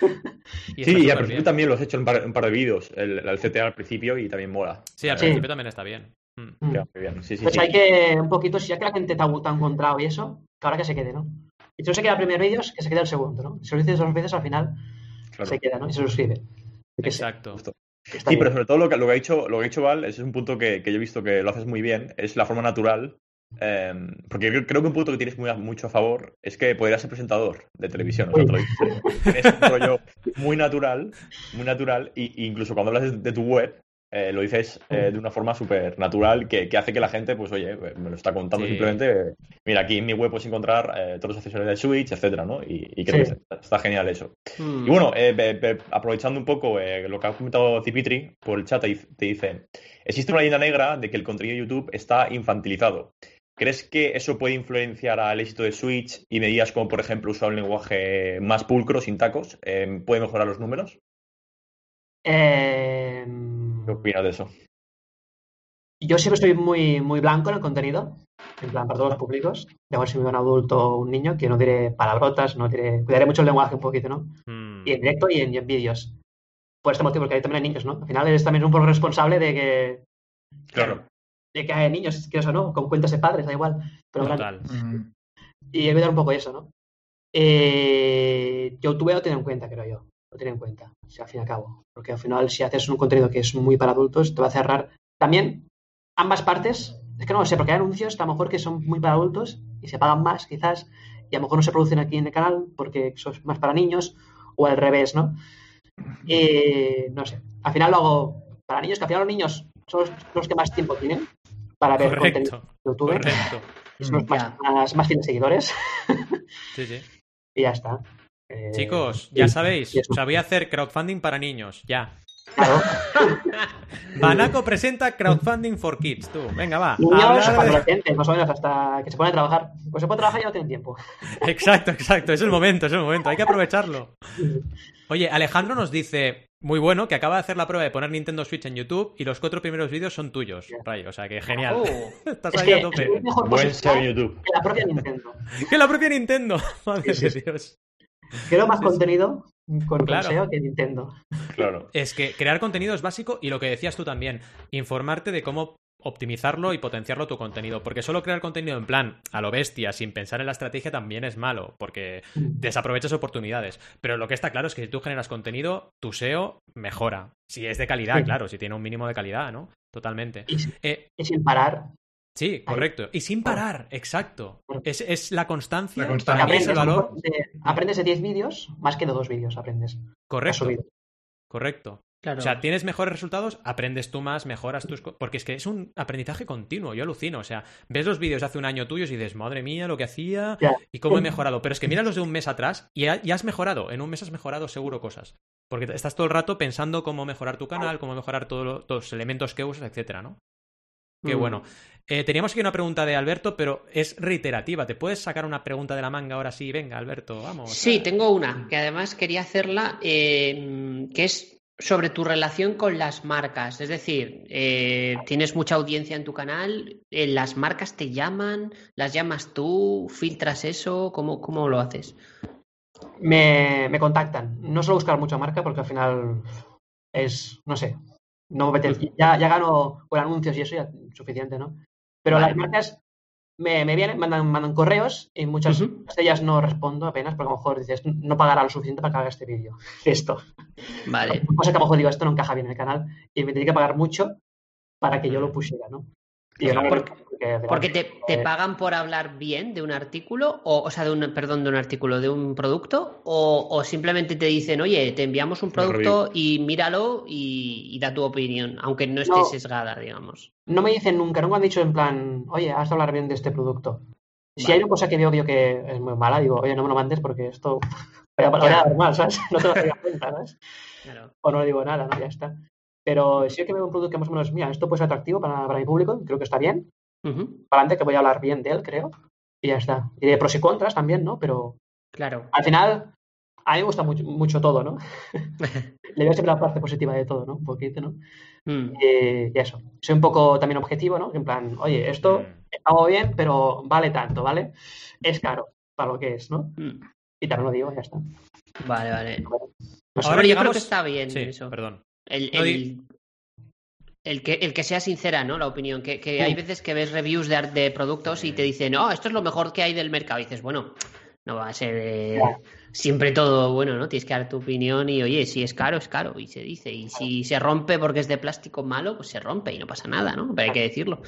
Y
Sí, y al principio
bien.
también lo has hecho en un par, un par de vídeos, el, el CTA al principio y también mola.
Sí, al
Sí.
principio también está bien. Mm.
Mm.
queda muy bien. Sí, sí,
Pues
sí.
hay que, un poquito, si ya que la gente te ha, te ha encontrado y eso, que ahora que se quede, ¿no? Y si no se queda el primer vídeo, que se queda el segundo, ¿no? Si lo dices dos veces, al final
Claro.
se queda, ¿no? Y se suscribe. Yo
Exacto.
Sí,
bien.
pero sobre todo lo que, lo que ha dicho, lo que ha dicho Val, ese es un punto que, que yo he visto que lo haces muy bien, es la forma natural. eh, porque creo, creo que un punto que tienes muy mucho a favor es que podrías ser presentador de televisión. o sea, te lo digo, tienes un rollo muy natural, muy natural, y incluso cuando hablas de, de tu web, eh, lo dices eh, de una forma súper natural que, que hace que la gente, pues oye, me lo está contando
Sí.
simplemente. mira, aquí en mi web puedes encontrar eh, todos los accesorios de Switch, etcétera, ¿no? Y, y creo
Sí.
que está, genial eso.
Mm.
Y bueno, eh, be- be- aprovechando un poco lo que ha comentado Cipitri por el chat, te dice- te dice, existe una leyenda negra de que el contenido de YouTube está infantilizado. ¿Crees que eso puede influenciar al éxito de Switch y medidas como, por ejemplo, usar un lenguaje más pulcro, sin tacos? ¿Puede mejorar los números?
Eh,
¿Qué opinas de eso?
yo siempre estoy muy, muy blanco en el contenido, en plan para todos los públicos. De igual si me ve un adulto o un niño, que no diré palabrotas, no diré. Cuidaré mucho el lenguaje un poquito, ¿no?
Mm.
Y en directo y en, y en vídeos. Por este motivo, porque hay también hay niños, ¿no? Al final eres también un poco responsable de que,
Claro.
de que haya niños, quieras o no, con cuentas de padres, da igual. Pero
Total.
Mm.
Y he dar un poco eso, ¿no? Eh, YouTube lo tiene en cuenta, creo yo. Lo tiene en cuenta, o sea, al fin y al cabo. Porque al final, si haces un contenido que es muy para adultos, te va a cerrar. También, ambas partes, es que no lo sé, porque hay anuncios a lo mejor que son muy para adultos y se pagan más, quizás, y a lo mejor no se producen aquí en el canal porque son más para niños, o al revés, ¿no? Eh, no sé. Al final lo hago para niños, que al final los niños son los, los que más tiempo tienen para ver contenido de YouTube.
Correcto.
Son los más,
Ya.
más, más fieles seguidores.
Sí, sí.
Y ya está. Eh,
Chicos,
y-
ya sabéis,
y
o sea, voy a hacer crowdfunding para niños, ya.
Claro.
Banaco presenta crowdfunding for kids, tú. Venga, va.
Niños adolescentes, más o menos, hasta que se ponen a trabajar. Pues se puede trabajar y no tienen tiempo.
Exacto, exacto. Es el momento, es el momento. Hay que aprovecharlo. Oye, Alejandro nos dice, muy bueno, que acaba de hacer la prueba de poner Nintendo Switch en YouTube y los cuatro primeros vídeos son tuyos. Rayo, o sea que genial.
Oh.
Estás
Es
ahí a tope.
es mejor
Buen en YouTube.
que la propia Nintendo.
Que la propia Nintendo. Madre
Sí,
de. Dios.
Quiero más
Sí,
contenido con
Claro.
SEO que Nintendo.
Claro.
Es que crear contenido es básico y lo que decías tú también, informarte de cómo optimizarlo y potenciarlo tu contenido. Porque solo crear contenido en plan a lo bestia, sin pensar en la estrategia, también es malo, porque desaprovechas oportunidades. Pero lo que está claro es que si tú generas contenido, tu SEO mejora. Si es de calidad,
Sí.
claro, si tiene un mínimo de calidad, ¿no? Totalmente.
Y,
Eh,
y sin parar.
Sí, correcto. Y sin parar, exacto. Es, es la constancia.
La constancia.
Para mí es el
Aprendes,
valor.
de, aprendes de 10 vídeos más que de dos vídeos aprendes.
Correcto. Correcto.
Claro.
O sea, tienes mejores resultados, aprendes tú más, mejoras tus... Porque es que es un aprendizaje continuo, yo alucino. O sea, ves los vídeos de hace un año tuyos y dices, madre mía, lo que hacía y cómo he mejorado. Pero es que mira los de un mes atrás y ya has mejorado. En un mes has mejorado seguro cosas. Porque estás todo el rato pensando cómo mejorar tu canal, cómo mejorar todo lo- todos los elementos que usas, etcétera, ¿no? Qué
Mm.
bueno. Eh, teníamos aquí una pregunta de Alberto, pero es reiterativa. ¿Te puedes sacar una pregunta de la manga ahora sí? Venga, Alberto, vamos.
Sí, tengo una que además quería hacerla, eh, que es sobre tu relación con las marcas. Es decir, eh, tienes mucha audiencia en tu canal, eh, las marcas te llaman, las llamas tú, filtras eso, ¿cómo, cómo lo haces?
Me, me contactan. No suelo buscar mucha marca porque al final es, no sé, No me apetece. Ya, ya gano por anuncios y eso ya es suficiente, ¿no? Pero
Vale.
las marcas me, me vienen, mandan, mandan correos y muchas de ellas no respondo apenas porque a lo mejor dices, no pagará lo suficiente para que haga este vídeo. Esto.
Vale.
Cosa que a lo mejor digo, esto no encaja bien en el canal y me tiene que pagar mucho para que yo lo pusiera, ¿no? Y
Claro.
porque, porque-
Porque te, te pagan por hablar bien de un artículo, o, o sea, de un, perdón, de un artículo, de un producto, o, o simplemente te dicen, oye, te enviamos un producto y míralo y, y da tu opinión, aunque no esté
No.
sesgada, digamos.
no me dicen nunca, nunca me han dicho en plan, oye, has de hablar bien de este producto. Si
Vale.
hay una cosa que veo, veo que es muy mala, digo, oye, no me lo mandes porque esto voy a, voy a dar mal, ¿sabes? No te lo das cuenta, ¿sabes?
Claro.
O no le digo nada, ¿no? Ya está. Pero si es que veo un producto que más o menos, mira, esto puede ser atractivo para, para mi público, creo que está bien,
Ujú,
para adelante que voy a hablar bien de él, creo, y ya está. Y de pros y contras también, ¿no? Pero
Claro.
al final, a mí me gusta mucho, mucho todo, ¿no? Le veo siempre la parte positiva de todo, ¿no? Un poquito, ¿no?
Mm,
Y, y eso. Soy un poco también objetivo, ¿no? En plan, oye, esto
Mm.
está muy bien, pero vale tanto, ¿vale? Es caro para lo que es, ¿no?
mm.
Y también lo digo, ya está.
Vale, vale.
No sé.
Ahora
yo creo que está bien
Sí,
eso.
perdón.
El, el que, el que sea sincera, ¿no? La opinión. Que, que hay veces que ves reviews de, de productos y te dicen, no, esto es lo mejor que hay del mercado. Y dices, bueno, no va a ser eh, siempre todo bueno, ¿no? Tienes que dar tu opinión y, oye, si es caro, es caro. Y se dice. Y si se rompe porque es de plástico malo, pues se rompe y no pasa nada, ¿no? Pero hay que decirlo.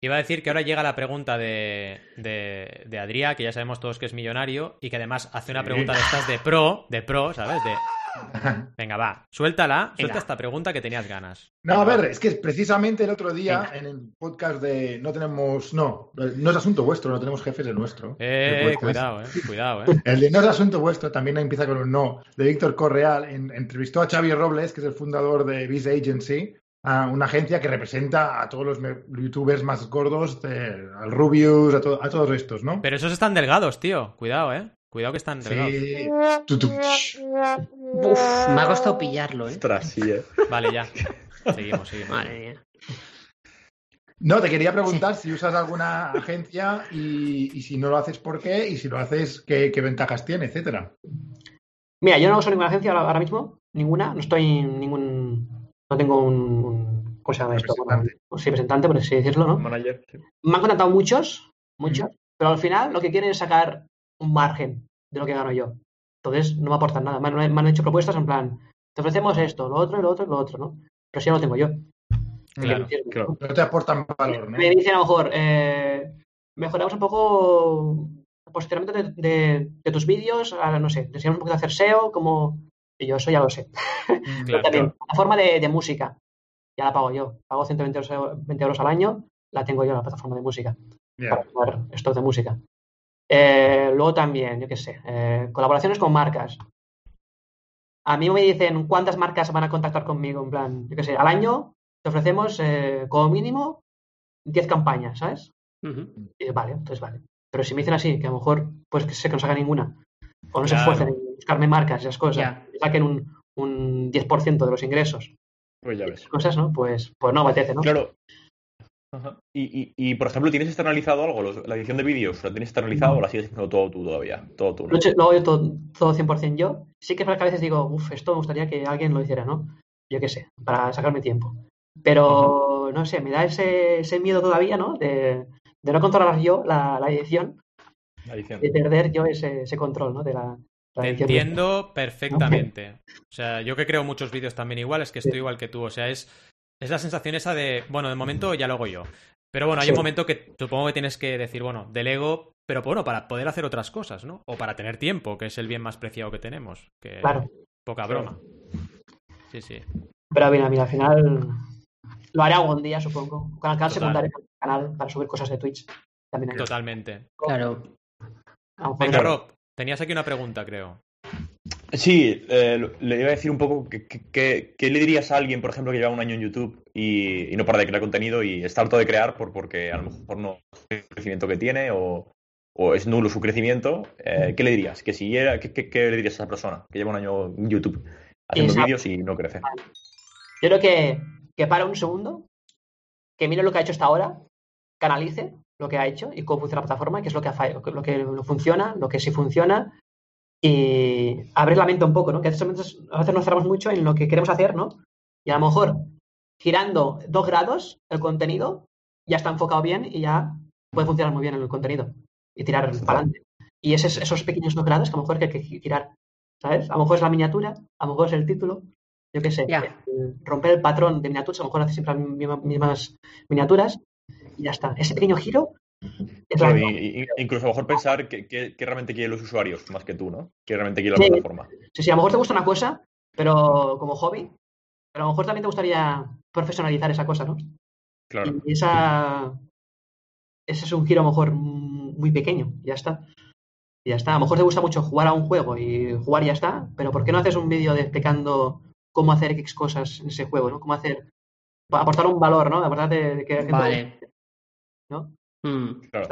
Iba a decir que ahora llega la pregunta de, de, de Adrià, que ya sabemos todos que es millonario, y que además hace una pregunta de estas de pro, de pro, ¿sabes? De... Venga, va, suéltala, suelta
Venga.
esta pregunta que tenías ganas.
No, a ver, es que precisamente el otro día en el podcast de No tenemos. No, no es asunto vuestro, no tenemos jefes el nuestro.
Eh, cuidado, eh, cuidado, eh.
El de No es asunto vuestro también empieza con un no, de Víctor Correal. En- entrevistó a Xavi Robles, que es el fundador de Biz Agency, a una agencia que representa a todos los youtubers más gordos, de- al Rubius, a, to- a todos estos, ¿no?
Pero esos están delgados, tío. Cuidado, eh. Cuidado que están delgados.
Sí.
Uf, me ha costado pillarlo, ¿eh?
Ostras, sí, eh.
Vale, ya. Seguimos, seguimos.
Madre mía.
No, te quería preguntar si usas alguna agencia y, y si no lo haces, ¿por qué? Y si lo haces, ¿qué, qué ventajas tiene, etcétera?
Mira, yo no uso ninguna agencia ahora, mismo, ninguna, no estoy en ningún, no tengo un, un- ¿cómo se llama esto? Bueno,
Representante.
sí, representante, por así decirlo, ¿no?
Manager. sí.
Me han contactado muchos, muchos, pero al final lo que quieren es sacar un margen de lo que gano yo. Entonces no me aportan nada. Me han, me han hecho propuestas en plan, te ofrecemos esto, lo otro, lo otro, lo otro, ¿no? Pero si ya lo tengo yo.
Claro.
No te aportan valor, ¿no?
Me dicen a lo mejor, eh, mejoramos un poco el posicionamiento de, de- de tus vídeos, ahora no sé, enseñamos un poquito a hacer SEO, como... Y yo eso ya lo sé. Pero
Claro,
también, la forma de, de música, ya la pago yo. Pago 120 euros, 20 euros al año, la tengo yo en la plataforma de música,
Ya.
para hacer stock de música. Eh, luego también, yo qué sé, eh, colaboraciones con marcas. A mí me dicen cuántas marcas van a contactar conmigo, en plan, yo qué sé, al año te ofrecemos eh, como mínimo 10 campañas, ¿sabes? Y vale, entonces vale. Pero si me dicen así, que a lo mejor pues que sé que no saca ninguna, o no se esfuercen en buscarme marcas y esas cosas, y saquen un, un 10% de los ingresos,
Pues ya ves.
cosas, ¿no? Pues, pues no apetece, ¿no?
Claro. Ajá. Y, y, y, por ejemplo, ¿tienes externalizado algo? Los- La edición de vídeos, ¿la tienes externalizado o la sigues haciendo todo tú todavía? Todo tú, ¿no?
Lo, hago yo todo, todo 100% yo. Sí que es verdad que a veces digo, uff, esto me gustaría que alguien lo hiciera, ¿no? Yo qué sé, para sacarme tiempo. Pero, no sé, me da ese, ese miedo todavía, ¿no? De, de no controlar yo la, la edición,
La edición.
de perder yo ese, ese control, ¿no? De la,
Te entiendo perfectamente. O sea, yo que creo muchos vídeos también igual, es que estoy igual que tú. O sea, es, es la sensación esa de, bueno, de momento ya lo hago yo. Pero bueno, hay un momento que supongo que tienes que decir, bueno, delego, pero bueno, para poder hacer otras cosas, ¿no? O para tener tiempo, que es el bien más preciado que tenemos. Que
Claro.
poca broma. Sí, sí.
Pero mira, mira, al final lo haré algún día, supongo. Con el canal secundario, con el canal para subir cosas de Twitch. También hay.
Totalmente.
Claro.
Venga, Rob, tenías aquí una pregunta, creo.
Sí, eh, le iba a decir un poco qué le dirías a alguien, por ejemplo, que lleva un año en YouTube y, y no para de crear contenido y está harto de crear por, porque a lo mejor no el crecimiento que tiene o, o es nulo su crecimiento. eh, ¿Qué le dirías? Que si era, ¿qué, qué- qué le dirías a esa persona que lleva un año en YouTube haciendo vídeos y no crece?
Yo creo que, que para un segundo, que mire lo que ha hecho hasta ahora, canalice lo que ha hecho y cómo funciona la plataforma, qué es lo que, ha lo que funciona, lo que sí funciona, y abrir la mente un poco, ¿no? Que a veces, a veces nos cerramos mucho en lo que queremos hacer, ¿no? Y a lo mejor girando dos grados el contenido ya está enfocado bien y ya puede funcionar muy bien en el contenido y tirar para adelante. Y esos, esos pequeños dos grados que a lo mejor hay que girar, ¿sabes? A lo mejor es la miniatura, a lo mejor es el título, yo qué sé.
Ya.
eh, Romper el patrón de miniaturas, a lo mejor hace siempre las misma- mismas miniaturas y ya está. Ese pequeño giro
Claro, y- y- incluso a lo mejor pensar que, que- que realmente quieren los usuarios más que tú, ¿no? Que realmente quiere la
Sí.
plataforma.
Sí, sí, a lo mejor te gusta una cosa, pero como hobby, pero a lo mejor también te gustaría profesionalizar esa cosa, ¿no?
Claro.
Y esa, ese es un giro a lo mejor muy pequeño, ya está. Y ya está. A lo mejor te gusta mucho jugar a un juego y jugar y ya está, pero ¿por qué no haces un vídeo de explicando cómo hacer X cosas en ese juego, ¿no? Cómo hacer, aportar un valor, ¿no? Aportar de, de que, que-
Vale.
¿no?
Mm.
claro.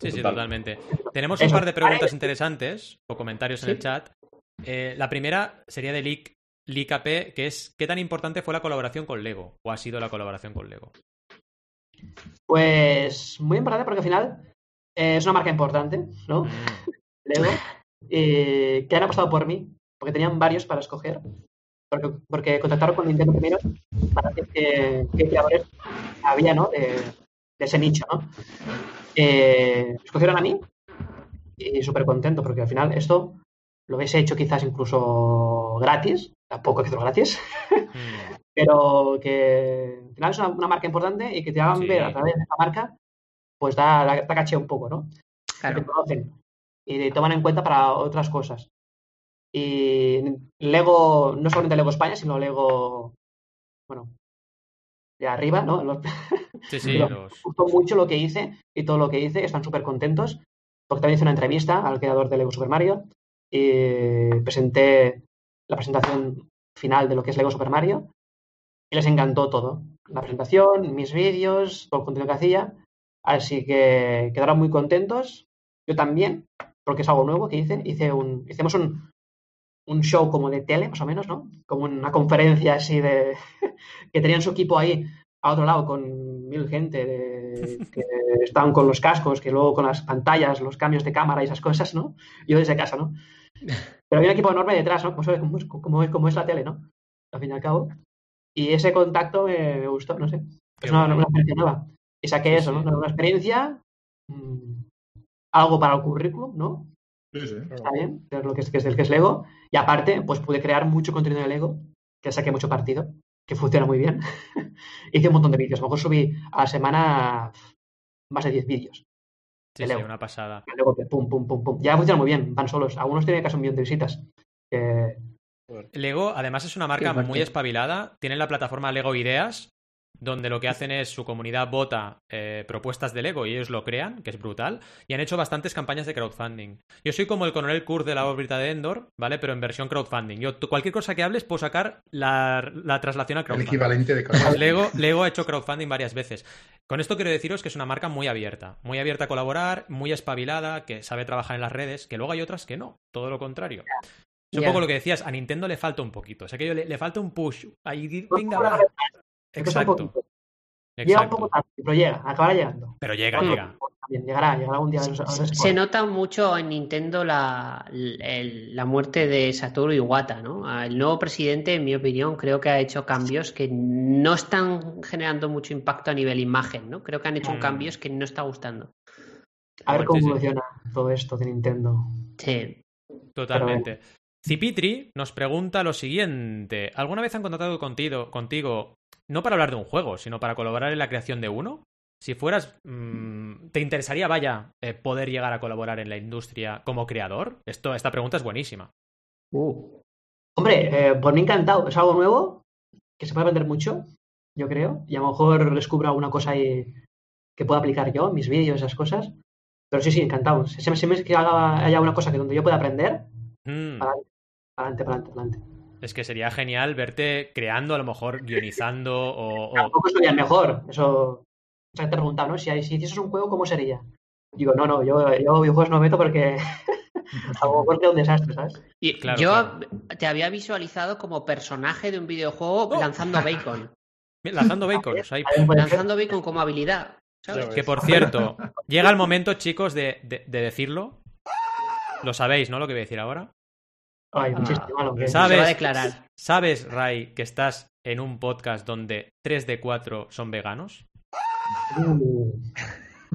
Sí, sí,
Total.
totalmente. Tenemos un par de preguntas interesantes o comentarios en
Sí.
el chat. Eh, la primera sería de Leak AP, que es ¿qué tan importante fue la colaboración con Lego? ¿O ha sido la colaboración con Lego?
Pues muy importante porque al final eh, es una marca importante, ¿no?
Mm,
Lego, eh, que han apostado por mí, porque tenían varios para escoger, porque, porque contactaron con Nintendo primero para ver qué, qué creadores había, ¿no? De, de ese nicho, ¿no? Eh, escogieron a mí y súper contento, porque al final esto lo hubiese hecho quizás incluso gratis, tampoco que gratis,
mm.
pero que al final es una, una marca importante y que te hagan
Sí.
ver a través de esta marca, pues da, da, da caché un poco, ¿no? que te
Claro.
conocen y te toman en cuenta para otras cosas. Y Lego, no solamente Lego España, sino Lego, bueno, de arriba, ¿no? Los-
Sí, sí,
Pero-
los...
Me gustó mucho lo que hice y todo lo que hice, están súper contentos, porque también hice una entrevista al creador de Lego Super Mario y presenté la presentación final de lo que es Lego Super Mario y les encantó todo. La presentación, mis vídeos, todo el contenido que hacía, así que quedaron muy contentos. Yo también, porque es algo nuevo que hice. Hice un, hicimos un, un show como de tele, más o menos, ¿no? Como una conferencia así de... que tenían su equipo ahí a otro lado con mil gente de- que estaban con los cascos, que luego con las pantallas, los cambios de cámara y esas cosas, ¿no? Yo desde casa, ¿no? Pero había un equipo enorme detrás, ¿no? Como, como, es- como es- como es la tele, ¿no? Al fin y al cabo. Y ese contacto me, me gustó, no sé. Es una,
guay.
una experiencia nueva. Y saqué eso. ¿no? Una, una experiencia, mm, algo para el currículum, ¿no?
Sí, sí.
Está bien, que es lo que es, que es del que es Lego. Y aparte, pues pude crear mucho contenido de Lego, que saqué mucho partido, que funciona muy bien. Hice un montón de vídeos. A lo mejor subí a la semana más de 10 vídeos.
Sí, una pasada.
Y luego, pum, pum, pum, pum. Ya funciona muy bien, van solos. Algunos tienen casi un millón de visitas.
Lego, además, es una marca muy espabilada. Tienen la plataforma Lego Ideas, donde lo que hacen es su comunidad vota eh, propuestas de Lego y ellos lo crean, que es brutal. Y han hecho bastantes campañas de crowdfunding. Yo soy como el coronel Kurz de la órbita de Endor, ¿vale? Pero en versión crowdfunding. Yo, cualquier cosa que hables, puedo sacar la, la traslación a
El
crowdfunding.
equivalente de
Pues Lego, Lego ha hecho crowdfunding varias veces. Con esto quiero deciros que es una marca muy abierta, muy abierta a colaborar, muy espabilada, que sabe trabajar en las redes, que luego hay otras que no, todo lo contrario. Es un poco lo que decías, a Nintendo le falta un poquito, o sea que yo le, le falta un push. Ahí, venga, va.
Un
Exacto.
Llega un poco tarde, pero llega, acabará llegando.
Pero llega,
Bueno,
llega.
También llegará, llegará un día. a los- a los
Se nota mucho en Nintendo la, el- la muerte de Satoru Iwata, ¿no? El nuevo presidente, en mi opinión, creo que ha hecho cambios que no están generando mucho impacto a nivel imagen, ¿no? Creo que han hecho
Mm.
cambios que no está gustando.
A ver cómo
sí.
evoluciona todo esto de Nintendo.
Sí.
Totalmente. Cipitri nos pregunta lo siguiente: ¿Alguna vez han contactado contigo, contigo no para hablar de un juego, sino para colaborar en la creación de uno? Si fueras, mm, ¿te interesaría, vaya, eh, poder llegar a colaborar en la industria como creador? Esto, esta pregunta es buenísima.
Uh,
Hombre, eh, por mí encantado. Es algo nuevo que se puede aprender mucho, yo creo. Y a lo mejor descubro alguna cosa ahí que pueda aplicar yo mis vídeos, esas cosas. Pero sí, sí, encantado. Siempre, siempre que haga, haya una cosa que donde yo pueda aprender,
Mm,
para adelante, para adelante, para adelante.
Es que sería genial verte creando, a lo mejor guionizando o. o-
Tampoco sería el mejor. Eso, o sea, te he preguntado, ¿no? Si, hay- si hicieses un juego, ¿cómo sería? Digo, no, no, yo, yo videojuegos no me meto porque a lo mejor queda un desastre, ¿sabes?
y
Claro,
yo
claro.
te había visualizado como personaje de un videojuego
Oh.
lanzando bacon.
Lanzando.
También puede ser.
lanzando bacon como habilidad. ¿sabes?
Que por cierto, llega el momento, chicos, de, de- de decirlo. Lo sabéis, ¿no? Lo que voy a decir ahora.
Ay, un
Ah.
chiste malo. que-
¿Sabes?
Se va a declarar.
Sabes, Ray, que estás en un podcast donde 3 de 4 son veganos?
Uh.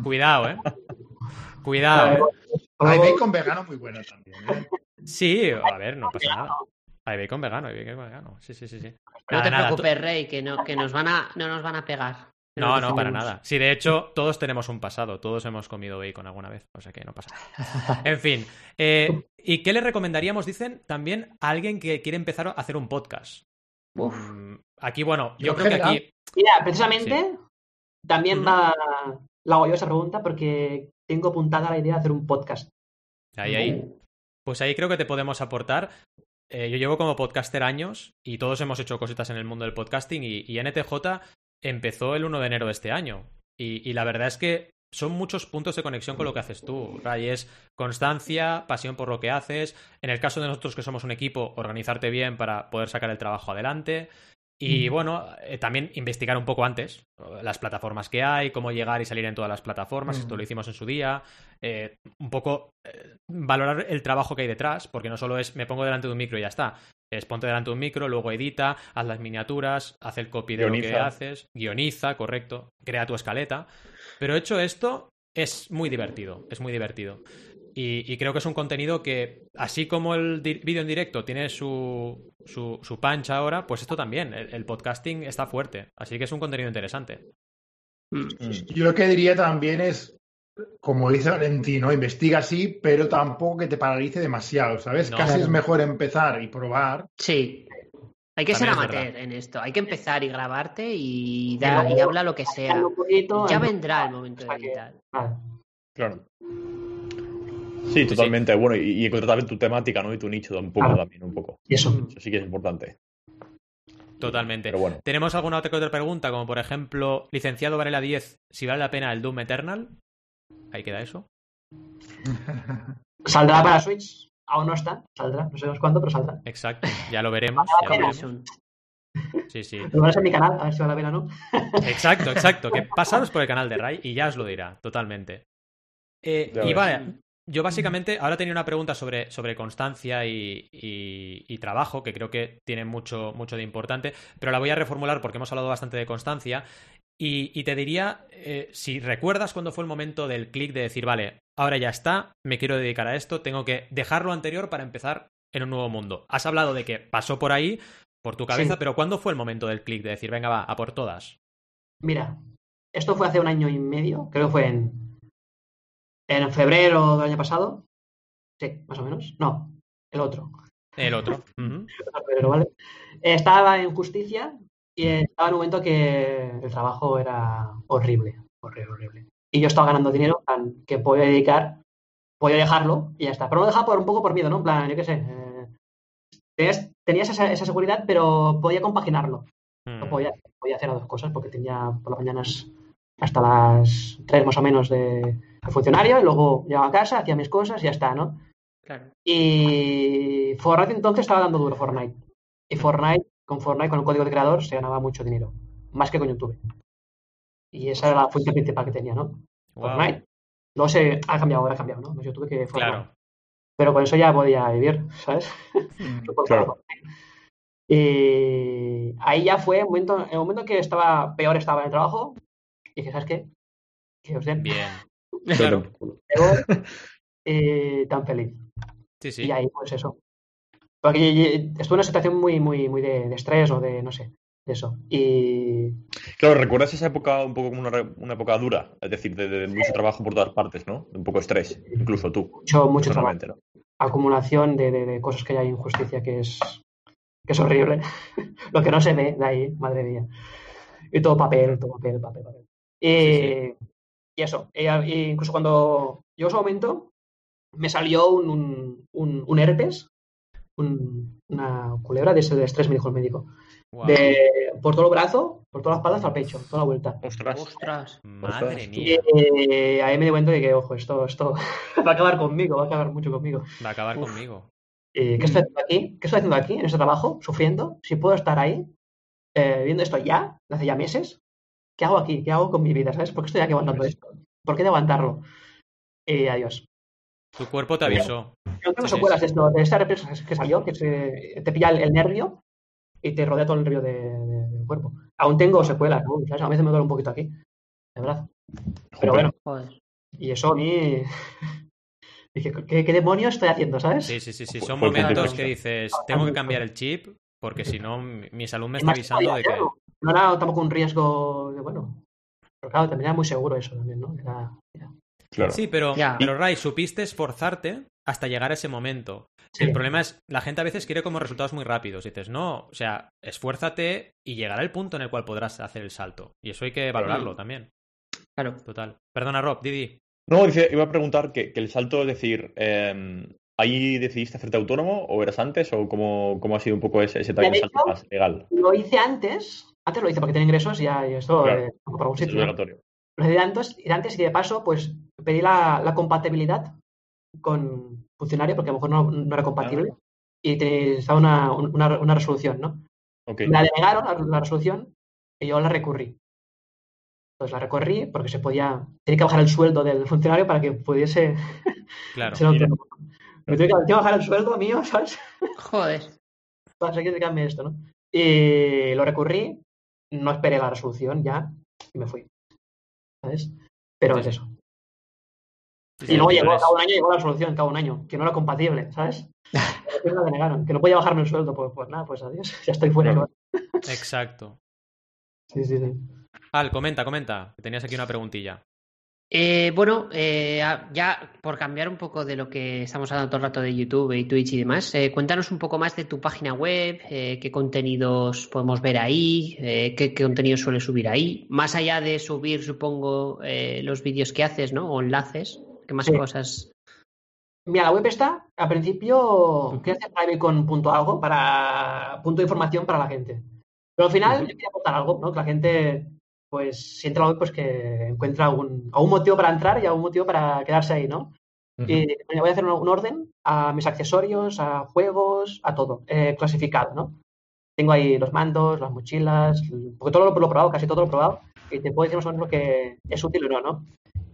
Cuidado, ¿eh? Cuidado. ¿eh?
Hay bacon vegano muy bueno también. ¿eh?
Sí, a ver, no pasa nada. Hay bacon vegano, hay bacon vegano. Sí, sí, sí, sí.
No
Nada,
te
nada,
preocupes, Rey, que no, que nos van a, no nos van a pegar.
No, no, para nada. Sí, de hecho, todos tenemos un pasado. Todos hemos comido bacon alguna vez. O sea que no pasa nada. En fin. eh, ¿Y qué le recomendaríamos, dicen, también a alguien que quiere empezar a hacer un podcast?
Uf.
Mm, Aquí, bueno,
Yo
yo creo que aquí.
Mira, precisamente también va, la hago yo esa pregunta porque tengo apuntada la idea de hacer un podcast.
Ahí, ahí. Pues ahí creo que te podemos aportar. Eh, yo llevo como podcaster años y todos hemos hecho cositas en el mundo del podcasting y, y NTJ empezó el 1 de enero de este año. Y, y la verdad es que son muchos puntos de conexión con lo que haces tú, Ray. Es constancia, pasión por lo que haces. En el caso de nosotros que somos un equipo, organizarte bien para poder sacar el trabajo adelante. Y bueno, eh, también investigar un poco antes las plataformas que hay, cómo llegar y salir en todas las plataformas. Esto lo hicimos en su día. Eh, un poco eh, valorar el trabajo que hay detrás, porque no solo es me pongo delante de un micro y ya está. Es ponte delante de un micro, luego edita, haz las miniaturas, haz el copy de lo que haces, guioniza, correcto, crea tu escaleta. Pero hecho esto, es muy divertido, es muy divertido. Y, y creo que es un contenido que, así como el vídeo en directo tiene su, su, su punch ahora, pues esto también, el, el podcasting está fuerte. Así que es un contenido interesante.
Mm.
Yo lo que diría también es, como dice Valentino, investiga sí, pero tampoco que te paralice demasiado, ¿sabes?
No.
Casi
Claro.
es mejor empezar y probar.
Sí. Hay que ser
También
amateur en esto. Hay que empezar y grabarte y, da, y habla lo que sea. Ya
en-
vendrá el momento de editar.
Claro. Sí, totalmente. Bueno, y, y encontrar también tu temática, ¿no? Y tu nicho un poco también, un poco.
Y eso.
Eso sí que es importante.
Totalmente.
Pero bueno.
¿Tenemos alguna otra, otra pregunta? Como por ejemplo, licenciado Varela 10, si vale la pena el Doom Eternal. Ahí queda eso.
Saldrá para Switch. Aún no está. Saldrá. No sabemos cuándo, pero saldrá.
Exacto. Ya lo veremos. ya lo veremos. Sí, sí.
Lo verás en mi canal, a ver si vale la pena o no.
Exacto, exacto. Que pasaros por el canal de Ray y ya os lo dirá, totalmente. Eh, y vale, yo básicamente ahora tenía una pregunta sobre, sobre constancia y, y- y trabajo, que creo que tiene mucho, mucho de importante, pero la voy a reformular porque hemos hablado bastante de constancia. Y, y te diría, eh, si recuerdas cuándo fue el momento del clic de decir, vale, ahora ya está, me quiero dedicar a esto, tengo que dejar lo anterior para empezar en un nuevo mundo. Has hablado de que pasó por ahí, por tu cabeza,
Sí.
pero ¿cuándo fue el momento del clic de decir, venga, va, a por todas?
Mira, esto fue hace un año y medio. Creo que fue en, en febrero del año pasado. Sí, más o menos. No, el otro.
El otro.
Estaba en justicia y estaba en un momento que el trabajo era horrible, horrible, horrible. Y yo estaba ganando dinero que podía dedicar, podía dejarlo y ya está. Pero no lo dejaba por un poco por miedo, ¿no? En plan, yo qué sé. eh, tenías, tenías esa, esa seguridad, pero podía compaginarlo. No
Mm.
podía, podía hacer las dos cosas porque tenía por las mañanas hasta las 3 más o menos de, de funcionario y luego llegaba a casa, hacía mis cosas y ya está, ¿no?
Claro.
Y Fortnite entonces estaba dando duro Fortnite. Y Fortnite, con Fortnite, con el código de creador, se ganaba mucho dinero. Más que con YouTube. Y esa era la fuente principal que tenía, ¿no?
Guau.
Fortnite. Luego se ha cambiado, ahora ha cambiado, ¿no? YouTube que Fortnite.
Claro.
Pero con eso ya podía vivir, ¿sabes?
Mm.
Claro.
Y ahí ya fue el momento, el momento que estaba peor estaba en el trabajo. Y dije, ¿sabes qué? Que os den.
Bien. Claro.
Eh, tan feliz.
Sí, sí.
Y ahí, pues eso. Porque estuve en una situación muy, muy, muy de, de estrés o de, no sé, de eso. Y
Claro, ¿recuerdas esa época un poco como una, una época dura? Es decir, de, de mucho trabajo por todas partes, ¿no? De un poco de estrés, incluso tú.
mucho, mucho trabajo.
¿no?
Acumulación de, de- cosas que hay injusticia que es, que es horrible. Lo que no se ve de ahí, madre mía. Y todo papel, todo papel, papel, papel. Y,
Sí,
y eso. Y, a- y incluso cuando llegó ese momento, me salió un, un, un- un herpes, un- una culebra de ese de estrés, me dijo el médico. De, por todo el brazo, por toda la espalda hasta el pecho, toda la vuelta.
Ostras.
Ostras.
Madre
Ostras.
mía.
Y eh, ahí me di cuenta de que, ojo, esto, esto va a acabar conmigo, va a acabar mucho conmigo.
Va a acabar
Uf.
conmigo.
Eh, ¿Qué estoy haciendo aquí? ¿Qué estoy haciendo aquí, en este trabajo, sufriendo? Si puedo estar ahí, eh, viendo esto ya, hace ya meses, ¿qué hago aquí? ¿Qué hago con mi vida? ¿Sabes? ¿Por qué estoy aquí aguantando esto? ¿Por qué de aguantarlo? Y adiós.
Tu cuerpo te avisó.
Yo tengo secuelas de esto, de esta represa que salió, que se, te pilla el, el nervio y te rodea todo el nervio de- de- del cuerpo. Aún tengo secuelas, ¿no? ¿Sabes? A veces me duele un poquito aquí, de verdad. Pero bueno,
Joder.
y eso a mí... Dije, ¿qué, qué demonios estoy haciendo, sabes?
Sí, sí, sí, sí.
Fue-
Son momentos que dices, tengo que cambiar el chip porque si no mi salud me
Es
está avisando de que...
No era tampoco un riesgo de, bueno... Pero claro, también era muy seguro eso también, ¿no? Era- era-
Claro.
Sí, pero,
Ya.
pero Ray, supiste esforzarte hasta llegar a ese momento.
Sí.
El problema es, la gente a veces quiere como resultados muy rápidos. Dices, no, o sea, esfuérzate y llegará el punto en el cual podrás hacer el salto. Y eso hay que valorarlo también.
Claro.
Total. Perdona, Rob, Didi.
No, dice, iba a preguntar que, que el salto, es decir, eh, ¿ahí decidiste hacerte autónomo o eras antes o cómo, cómo ha sido un poco ese, ese también
De
salto más legal?
Lo hice antes, antes lo hice porque tenía ingresos y ya y esto
Claro.
eh, por algún
Es
sitio. ¿no?
obligatorio.
Lo hice antes, y antes y de paso, pues pedí la, la compatibilidad con funcionario porque a lo mejor no, no era compatible y te- estaba una, una, una resolución, ¿no?
Ok.
Me la denegaron la, la resolución y yo la recurrí. Entonces la recorrí porque se podía, tenía que bajar el sueldo del funcionario para que pudiese
Claro.
ser autónomo. Me tuve que, bajar el sueldo mío, ¿sabes?
Joder.
para que cambie esto, ¿no? Y lo recurrí, no esperé la resolución ya y me fui. ¿Sabes? Pero
Sí,
es eso.
Sí,
Y luego llegó, cada un año llegó la resolución, cada un año, que no era compatible, ¿sabes? Me la denegaron, que no podía bajarme el sueldo, pues, pues nada, pues adiós, ya estoy fuera.
Claro.
Exacto.
Sí, sí, sí.
Al, comenta, comenta. que Tenías aquí una preguntilla.
Eh, bueno, eh, ya por cambiar un poco de lo que estamos hablando todo el rato de YouTube y Twitch y demás, eh, cuéntanos un poco más de tu página web, eh, qué contenidos podemos ver ahí, qué, qué contenidos sueles subir ahí, más allá de subir, supongo, los vídeos que haces, ¿no? O enlaces, qué más
Sí.
cosas.
Mira, la web está, al principio quería hacer private con punto algo para punto de información para la gente. Pero al final yo quería aportar algo, ¿no? Que la gente, pues, si entra web, pues que encuentra algún, algún motivo para entrar y algún motivo para quedarse ahí, ¿no? Y me voy a hacer un, un orden a mis accesorios, a juegos, a todo, eh, clasificado, ¿no? Tengo ahí los mandos, las mochilas, porque todo lo, lo he probado, casi todo lo he probado, y te puedo decir más o menos lo que es útil o no, ¿no?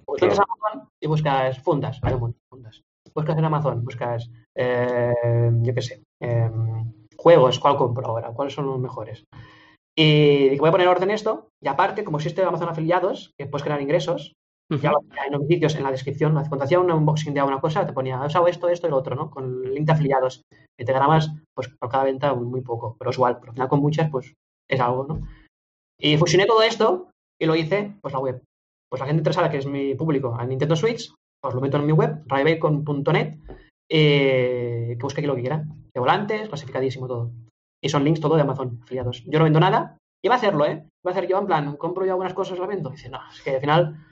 Porque tú entras a Amazon y buscas fundas, hay un montón de fundas. Buscas en Amazon, buscas, eh, yo qué sé, eh, juegos, ¿cuál compro ahora? ¿Cuáles son los mejores? Y digo, voy a poner en orden esto, y aparte, como existe Amazon afiliados, que puedes crear ingresos, ya lo hacía en los vídeos, en la descripción, cuando hacía un unboxing de alguna cosa, te ponía, he usado esto, esto y lo otro, ¿no? Con el link de afiliados. Y te ganabas, pues, por cada venta muy, muy poco, pero es igual, pero al final con muchas, pues, es algo, ¿no? Y fusioné todo esto y lo hice, pues, la web. Pues la gente interesada, que es mi público, a Nintendo Switch, pues lo meto en mi web, raybacon.net, eh, que busque aquí lo que quiera. De volantes, clasificadísimo todo. Y son links todo de Amazon, afiliados. Yo no vendo nada. Iba a hacerlo, ¿eh? Iba a hacer yo en plan, compro yo algunas cosas, las vendo. dice, no, es que al final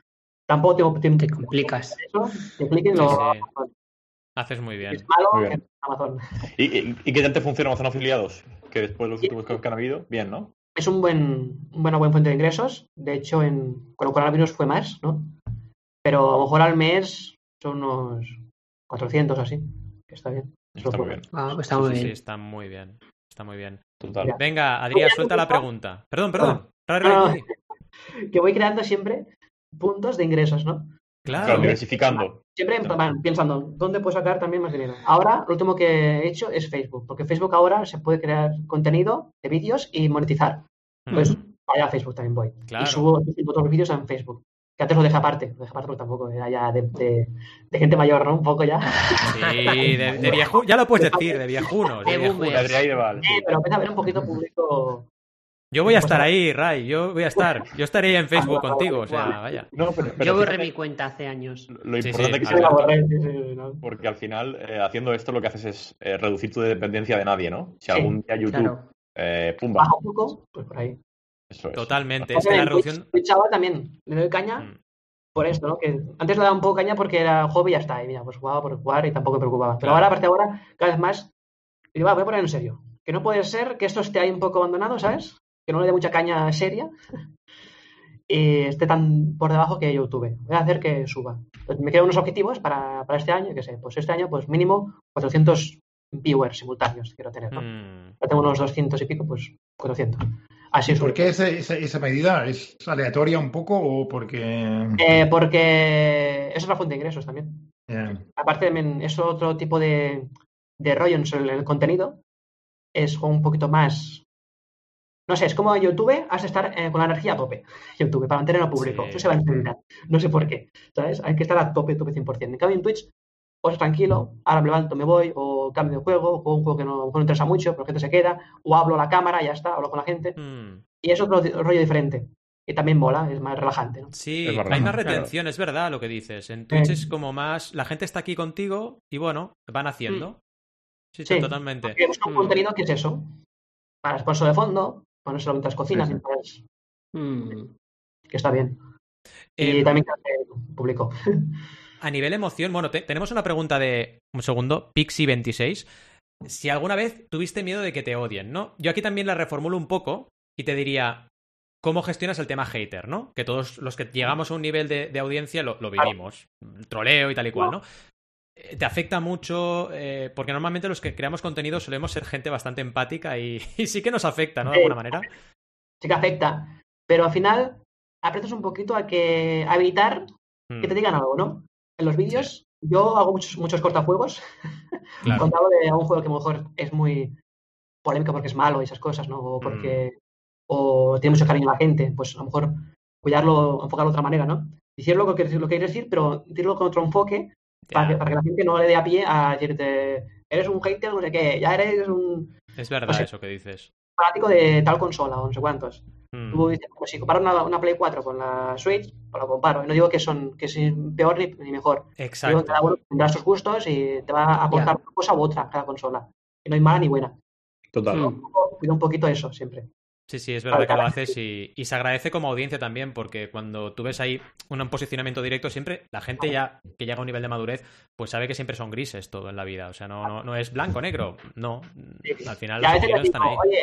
tampoco tengo tiempo.
Te complicas.
Eso, que cliquen lo
sí. Haces muy bien.
Es malo
Muy
que. Amazon.
¿Y, y, y qué tal te funciona Amazon afiliados? Que después los
Sí.
últimos que han habido, bien, ¿no?
Es un buen, una buena fuente de ingresos. De hecho, en, con el coronavirus fue más, ¿no? Pero a lo mejor al mes son unos 400 o así. Que está bien.
Está muy bien.
Ah, está
Sí,
muy
sí, sí,
bien.
está muy bien. Está muy bien.
Total.
Venga, Adrián, suelta la pregunta. Perdón, perdón.
No.
Didi.
Que voy creando siempre puntos de ingresos, ¿no?
Claro,
Claro.
diversificando.
Siempre van pensando, ¿dónde puedo sacar también más dinero? Ahora, lo último que he hecho es Facebook, porque Facebook ahora se puede crear contenido de vídeos y monetizar. Pues vaya a Facebook también voy.
Claro.
Y subo otros vídeos en Facebook. Que antes lo dejé aparte, lo dejé aparte porque tampoco era ya de, de- de gente mayor, ¿no? Un poco ya.
Sí, de, de vieju- ya lo puedes decir, de viejunos. de
Val, sí.
Pero empieza a ver un poquito público.
Yo voy a estar ahí, Ray. Yo voy a estar. Yo estaré ahí en Facebook contigo. O sea, vaya.
No, pero, pero
Yo borré mi cuenta hace años.
Lo
Sí,
importante
sí,
que se
borré, sí, sí, ¿no?
Porque al final, eh, haciendo esto, lo que haces es eh, reducir tu dependencia de nadie, ¿no? Si algún día YouTube,
Claro.
eh, pumba,
Baja un poco, pues por ahí.
Eso es.
Totalmente. Es que la reducción.
Twitch ahora también le doy caña
Mm.
por esto, ¿no? Que antes le daba un poco caña porque era hobby y ya está. Y mira, pues jugaba por jugar y tampoco me preocupaba. Pero
Claro.
ahora, a partir de ahora, cada vez más, digo, va, voy a poner en serio. Que no puede ser que esto esté ahí un poco abandonado, ¿sabes? Que no le dé mucha caña seria y esté tan por debajo que YouTube. Voy a hacer que suba. Pues me quedan unos objetivos para, para este año, que sé, pues este año, pues mínimo 400 viewers simultáneos quiero tener, ¿no?
Mm,
Ya tengo unos 200 y pico, pues 400. Así es.
¿Por qué esa medida? ¿Es aleatoria un poco o porque...?
Eh, porque eso es la fuente de ingresos también.
Eh,
Aparte, es otro tipo de, de rollo en el, el contenido. Es un poquito más no sé, es como YouTube, has de estar eh, con la energía a tope. YouTube, para mantenerlo público.
Sí.
Eso se va a entender. No sé por qué. ¿Sabes? Hay que estar a tope, tope 100%. En cambio, en Twitch, pues tranquilo, ahora me levanto, me voy, o cambio de juego, o un juego que no, a lo mejor no interesa mucho, pero la gente se queda, o hablo a la cámara, ya está, hablo con la gente.
Mm.
Y es otro rollo diferente. Y también mola, es más relajante, ¿no?
Sí,
Es
hay más
claro.
retención, es verdad lo que dices. En Twitch es como más. La gente está aquí contigo y bueno, van haciendo. Sí, sí,
Sí.
totalmente.
Busco un
Mm.
contenido que es eso. Para ponerse de fondo, ponérselo mientras cocinas,
Sí, sí.
mientras... mm, que está bien.
Eh,
Y también que hace público.
A nivel emoción, bueno, te- tenemos una pregunta de un segundo, Pixie26. Si alguna vez tuviste miedo de que te odien, ¿no? Yo aquí también la reformulo un poco y te diría, ¿cómo gestionas el tema hater, ¿no? Que todos los que llegamos a un nivel de, de audiencia lo, lo vivimos. El troleo y tal y cual, ¿no? Eh, ¿Te afecta mucho? Eh, porque normalmente los que creamos contenido solemos ser gente bastante empática y, y sí que nos afecta, ¿no? De alguna manera.
Sí que afecta. Pero al final aprietas un poquito a que a evitar
Mm,
que te digan algo, ¿no? En los vídeos yo hago muchos, muchos cortajuegos.
claro.
Cuando hablo de un juego que a lo mejor es muy polémico porque es malo y esas cosas, ¿no? O porque o tiene mucho cariño a la gente, pues a lo mejor cuidarlo, enfocarlo de otra manera, ¿no? Decir lo que, lo que quieres decir, pero decirlo con otro enfoque para que,
Ya,
para que la gente no le dé a pie a decirte, eres un hater, no sé qué, ya eres un
es verdad
no sé.
eso que dices.
fanático de tal consola o no sé cuántos.
Mm,
Tú dices, pues si comparo una, una Play 4 con la Switch, pues lo comparo. Y no digo que son que es peor ni, ni mejor. Digo que
Exacto.
cada uno tendrá sus gustos y te va a aportar una cosa u otra cada consola. Y no hay mala ni buena.
Total.
Mm.
Cuida un poquito eso siempre.
Sí, sí, es verdad que lo haces y, y se agradece como audiencia también, porque cuando tú ves ahí un posicionamiento directo, siempre la gente ya que llega a un nivel de madurez, pues sabe que siempre son grises todo en la vida. O sea, no, no, no es blanco, negro. No. Al final
les
opiniones están
digo,
ahí.
oye,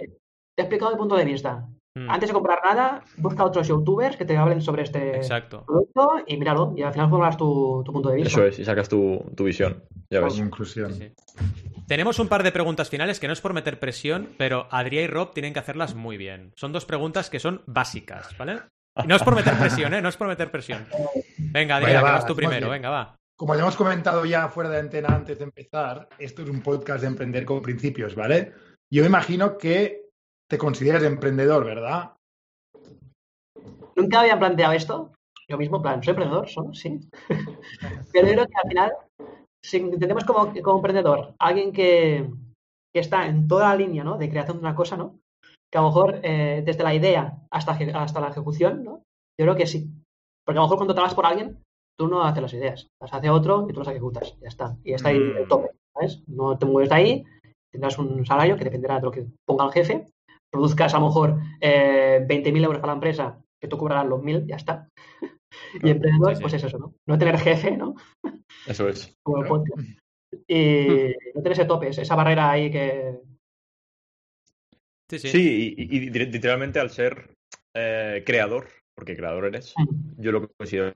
te he explicado mi punto de vista.
Mm,
Antes de comprar nada, busca otros youtubers que te hablen sobre este
Exacto.
producto y míralo. Y al final formas tu, tu punto de vista.
Eso es, y sacas tu, tu visión. Ya ves.
Conclusión.
Sí, sí. Tenemos un par de preguntas finales que no es por meter presión, pero Adrián y Rob tienen que hacerlas muy bien. Son dos preguntas que son básicas, ¿vale? Y no es por meter presión, ¿eh? No es por meter presión. Venga, Adrián, vas tú primero.
bien.
Venga, va.
Como ya hemos comentado ya fuera de antena antes de empezar, esto es un podcast de emprender con principios, ¿vale? Yo me imagino que te consideras emprendedor, ¿verdad?
Nunca había planteado esto. Yo mismo, en plan, soy emprendedor, ¿no? sí. Pero yo creo que al final, si entendemos como, como emprendedor, alguien que, que está en toda la línea ¿no? de creación de una cosa, ¿no? Que a lo mejor eh, desde la idea hasta, hasta la ejecución, ¿no? Yo creo que sí. Porque a lo mejor cuando trabajas por alguien, tú no haces las ideas, las hace otro y tú las ejecutas. Ya está. Y está ahí
Mm.
el tope, ¿sabes? No te mueves de ahí, tendrás un salario que dependerá de lo que ponga el jefe, produzcas a lo mejor eh, 20.000 euros para la empresa, que tú cobrarás los 1.000, ya está. Y emprendedor,
sí, sí.
pues es eso, ¿no? No tener jefe, ¿no?
Eso es.
Como el
Claro.
Y no tener ese tope, esa barrera ahí que...
Sí, sí.
Sí, y, y- y literalmente al ser eh, creador, porque creador eres, yo lo considero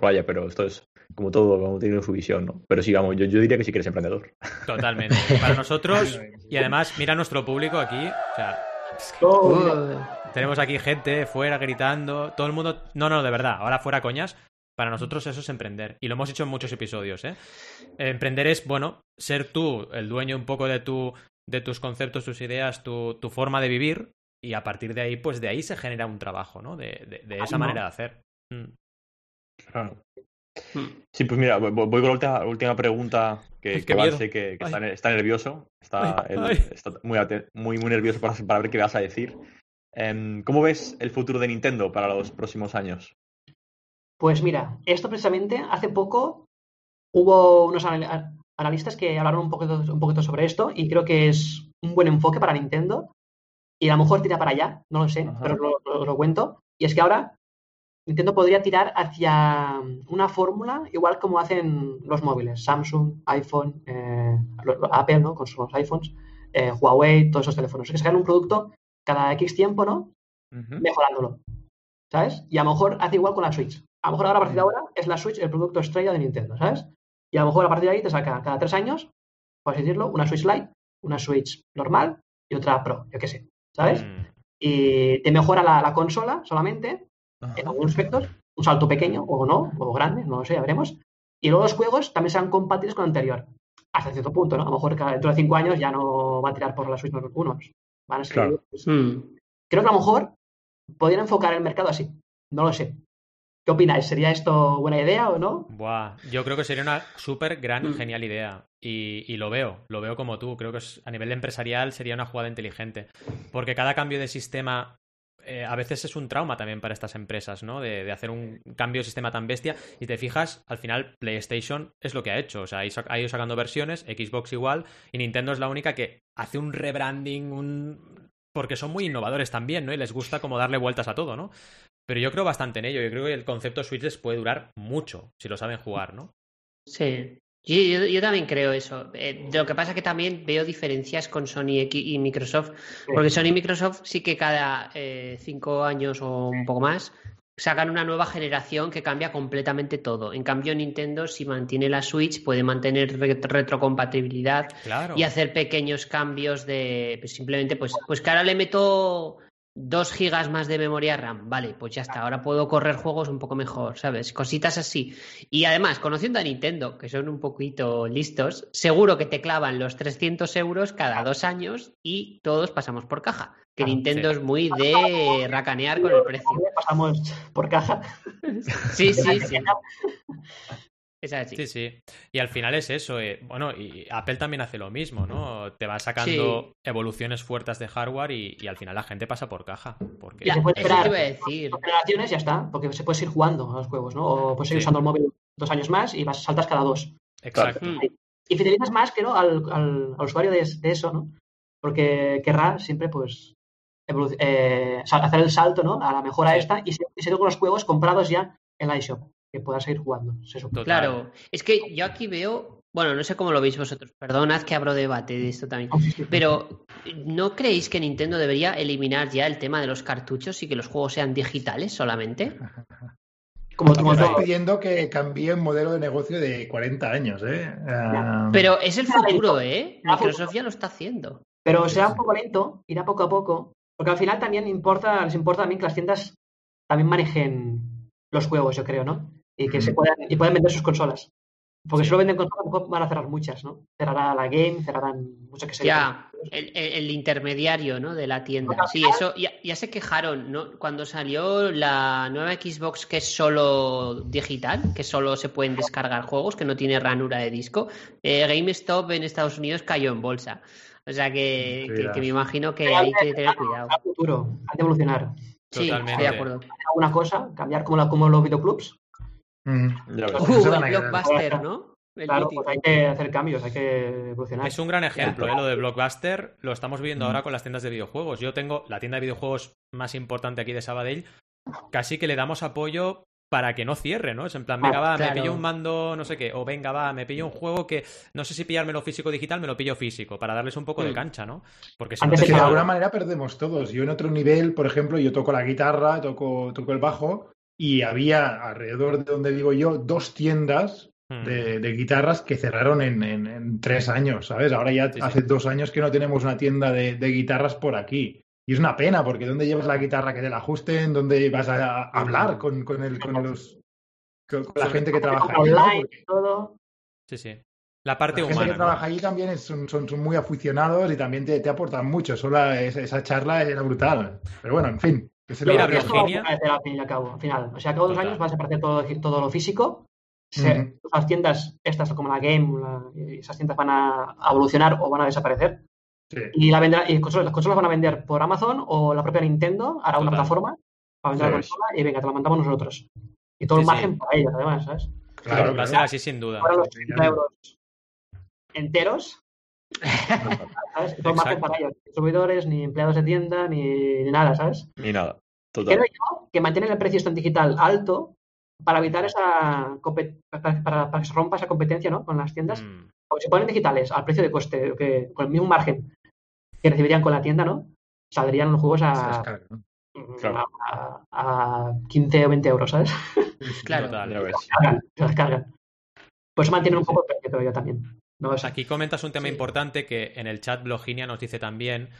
vaya, pero esto es como todo, como tiene su visión, ¿no? Pero sí, vamos, yo, yo diría que sí que eres emprendedor.
Totalmente. Para nosotros, y además, mira nuestro público aquí. O sea,
Uh,
tenemos aquí gente fuera gritando. Todo el mundo. No, no, de verdad. Ahora fuera coñas. Para nosotros eso es emprender. Y lo hemos hecho en muchos episodios, ¿eh? Emprender es, bueno, ser tú el dueño un poco de tu de tus conceptos, tus ideas, tu, tu forma de vivir. Y a partir de ahí, pues de ahí se genera un trabajo, ¿no? De, de- de esa
Ah, no.
manera de hacer. Mm.
Claro.
mm.
Sí, pues mira, voy, con la última, última pregunta que, que sé que, que está, está nervioso. Está,
Ay,
él
ay.
está muy, muy, muy nervioso para, para ver qué vas a decir. Em, ¿Cómo ves el futuro de Nintendo para los próximos años?
Pues mira, esto precisamente hace poco hubo unos anal- analistas que hablaron un poquito, un poquito sobre esto y creo que es un buen enfoque para Nintendo y a lo mejor tira para allá, no lo sé,
Ajá.
pero lo, lo- lo cuento. Y es que ahora Nintendo podría tirar hacia una fórmula igual como hacen los móviles, Samsung, iPhone, eh, Apple, ¿no? Con sus iPhones, eh, Huawei, todos esos teléfonos. Es que sacan un producto cada X tiempo, ¿no? mejorándolo. ¿Sabes? Y a lo mejor hace igual con la Switch. A lo mejor ahora, a partir de ahora, es la Switch el producto estrella de Nintendo, ¿sabes? Y a lo mejor a partir de ahí te saca cada tres años, por así decirlo, una Switch Lite, una Switch normal y otra Pro, yo qué sé, ¿sabes?
Mm.
Y te mejora la, la consola solamente,
Ajá.
en algunos aspectos, un salto pequeño o no, o grande, no lo sé, ya veremos. Y luego los juegos también serán compatibles con el anterior, hasta cierto punto, ¿no? A lo mejor cada- dentro de cinco años ya no va a tirar por la Switch unos. Van a
Claro.
pues,
Mm.
creo que a lo mejor podrían enfocar el mercado así. No lo sé. ¿Qué opináis? ¿Sería esto buena idea o no?
Buah, yo creo que sería una súper gran,
Mm.
genial idea. Y, y lo veo, lo veo como tú. Creo que es- a nivel empresarial sería una jugada inteligente. Porque cada cambio de sistema eh, a veces es un trauma también para estas empresas, ¿no? De, de hacer un cambio de sistema tan bestia. Y te fijas, al final PlayStation es lo que ha hecho. O sea, ha ido- sacando versiones, Xbox igual, y Nintendo es la única que hace un rebranding, un... Porque son muy innovadores también, ¿no? Y les gusta como darle vueltas a todo, ¿no? Pero yo creo bastante en ello. Yo creo que el concepto Switch les puede durar mucho si lo saben jugar, ¿no?
Sí. Yo, yo- yo también creo eso. Eh, lo que pasa es que también veo diferencias con Sony y Microsoft. Porque Sony y Microsoft sí que cada eh, cinco años o un poco más sacan una nueva generación que cambia completamente todo. En cambio, Nintendo, si mantiene la Switch, puede mantener re- retrocompatibilidad
Claro.
y hacer pequeños cambios de pues, simplemente pues pues que ahora le meto dos gigas más de memoria RAM. Vale pues ya está. Ahora puedo correr juegos un poco mejor sabes cositas así. Y además conociendo a Nintendo que son un poquito listos seguro que te clavan los 300 euros cada dos años y todos pasamos por caja. Que
Ah,
Nintendo
sí.
es muy de racanear con el precio.
Pasamos por caja.
sí sí sí es así
Sí, sí. Y al final es eso. eh, Bueno, y Apple también hace lo mismo, ¿no? Te va sacando evoluciones fuertes de hardware y, y al final la gente pasa por caja. Porque
Ya,
se puede
eso
esperar.
te iba a decir
generaciones ya está, porque se puede ir jugando a los juegos, ¿no? O puedes ir
Sí.
usando el móvil dos años más y vas, saltas cada dos.
Exacto.
Y fidelizas más, creo, al, al, al usuario de, de eso, ¿no? Porque querrá siempre, pues, eh, hacer el salto, ¿no? A la mejora
Sí.
esta y se, y se con los juegos comprados ya en la eShop, que puedas seguir jugando.
Total.
Claro, es que yo aquí veo, bueno, no sé cómo lo veis vosotros, perdonad que abro debate de esto también, pero ¿no creéis que Nintendo debería eliminar ya el tema de los cartuchos y que los juegos sean digitales solamente?
Como,
Me
como
estás pidiendo que cambie un modelo de negocio de 40 años, ¿eh? Ah,
Pero es el futuro, ¿eh? Microsoft ya lo está haciendo.
Pero será un poco lento, irá poco a poco, porque al final también importa, les importa también que las tiendas también manejen los juegos, yo creo, ¿no? Y que se puedan, y puedan vender sus consolas. Porque
Sí.
si solo venden consolas, a lo mejor van a cerrar muchas, ¿no? Cerrará la Game, cerrarán muchas que se
Ya, el, el- intermediario, ¿no? De la tienda. Sí, eso ya, ya se quejaron, ¿no? Cuando salió la nueva Xbox que es solo digital, que solo se pueden descargar juegos, que no tiene ranura de disco, eh, GameStop en Estados Unidos cayó en bolsa. O sea que, que- que me imagino que hay que tener cuidado.
al futuro, han de evolucionar.
Sí,
Totalmente.
estoy de acuerdo.
Alguna cosa, cambiar como, la, como los videoclubs.
Mm.
Uh, el blockbuster, ¿no? El
Claro, pues hay que hacer cambios, hay que evolucionar.
Es un gran ejemplo, ¿eh? lo de Blockbuster. Lo estamos viendo
Mm.
ahora con las tiendas de videojuegos. Yo tengo la tienda de videojuegos más importante aquí de Sabadell. Casi que le damos apoyo para que no cierre, ¿no? Es en plan, venga,
Ah,
va,
claro.
me pillo un mando, no sé qué, o venga, va, me pillo un juego que no sé si pillármelo físico o digital, me lo pillo físico, para darles un poco de
Mm.
cancha, ¿no? Porque si
Antes
no
Es
te
que de alguna manera perdemos todos. Yo en otro nivel, por ejemplo, yo toco la guitarra, toco, toco el bajo y había alrededor de donde vivo yo dos tiendas
Mm.
de, de guitarras que cerraron en, en- en tres años, ¿sabes? Ahora ya
Sí, sí.
hace dos años que no tenemos una tienda de, de guitarras por aquí. Y es una pena, porque ¿dónde llevas la guitarra que te la ajusten? ¿Dónde vas a, hablar con, con, el, con, los, con, con la gente que trabaja ahí?
todo.
Sí, sí. La parte
la gente que
¿no?
trabaja allí también es- son, son, son muy aficionados y también te, te aportan mucho. Solo esa, esa charla era brutal. Pero bueno, en fin. Que se
Mira,
va a hacer.
Esto va a
Virginia-
desaparecer al fin y al cabo, al final. O sea, cada dos
Total.
años va a desaparecer todo, todo lo físico. Se-. Las tiendas, estas como la Game, la- esas tiendas van a, evolucionar o van a desaparecer.
Sí.
Y, la vendrá- y consolas- las consolas van a vender por Amazon o la propia Nintendo hará una plataforma para vender la consola y venga, te la mandamos nosotros. Y todo
Sí,
el margen
sí.
para ellos, además, ¿sabes?
Claro,
Va a ser así sin duda.
Ahora los
sí,
30
claro.
euros enteros, ¿sabes?
Exacto.
para ellos. Ni distribuidores, ni empleados de tienda, ni, ni nada, ¿sabes?
Ni nada. Total.
Creo yo que mantienen el precio esto en digital alto para evitar esa para, para- para que se rompa esa competencia ¿no? con las tiendas.
Mm.
O si ponen digitales al precio de coste, que, con el mismo margen que recibirían con la tienda, ¿no? Saldrían los juegos
Se
a,
descarga, ¿no?
Claro.
a, a 15 o 20 euros, ¿sabes?
Claro.
Ya ves.
Cargan, se las cargan. Por eso mantienen un poco el precio, creo yo también. No
Pues aquí comentas un tema
Sí.
importante que en el chat Bloginia nos dice también,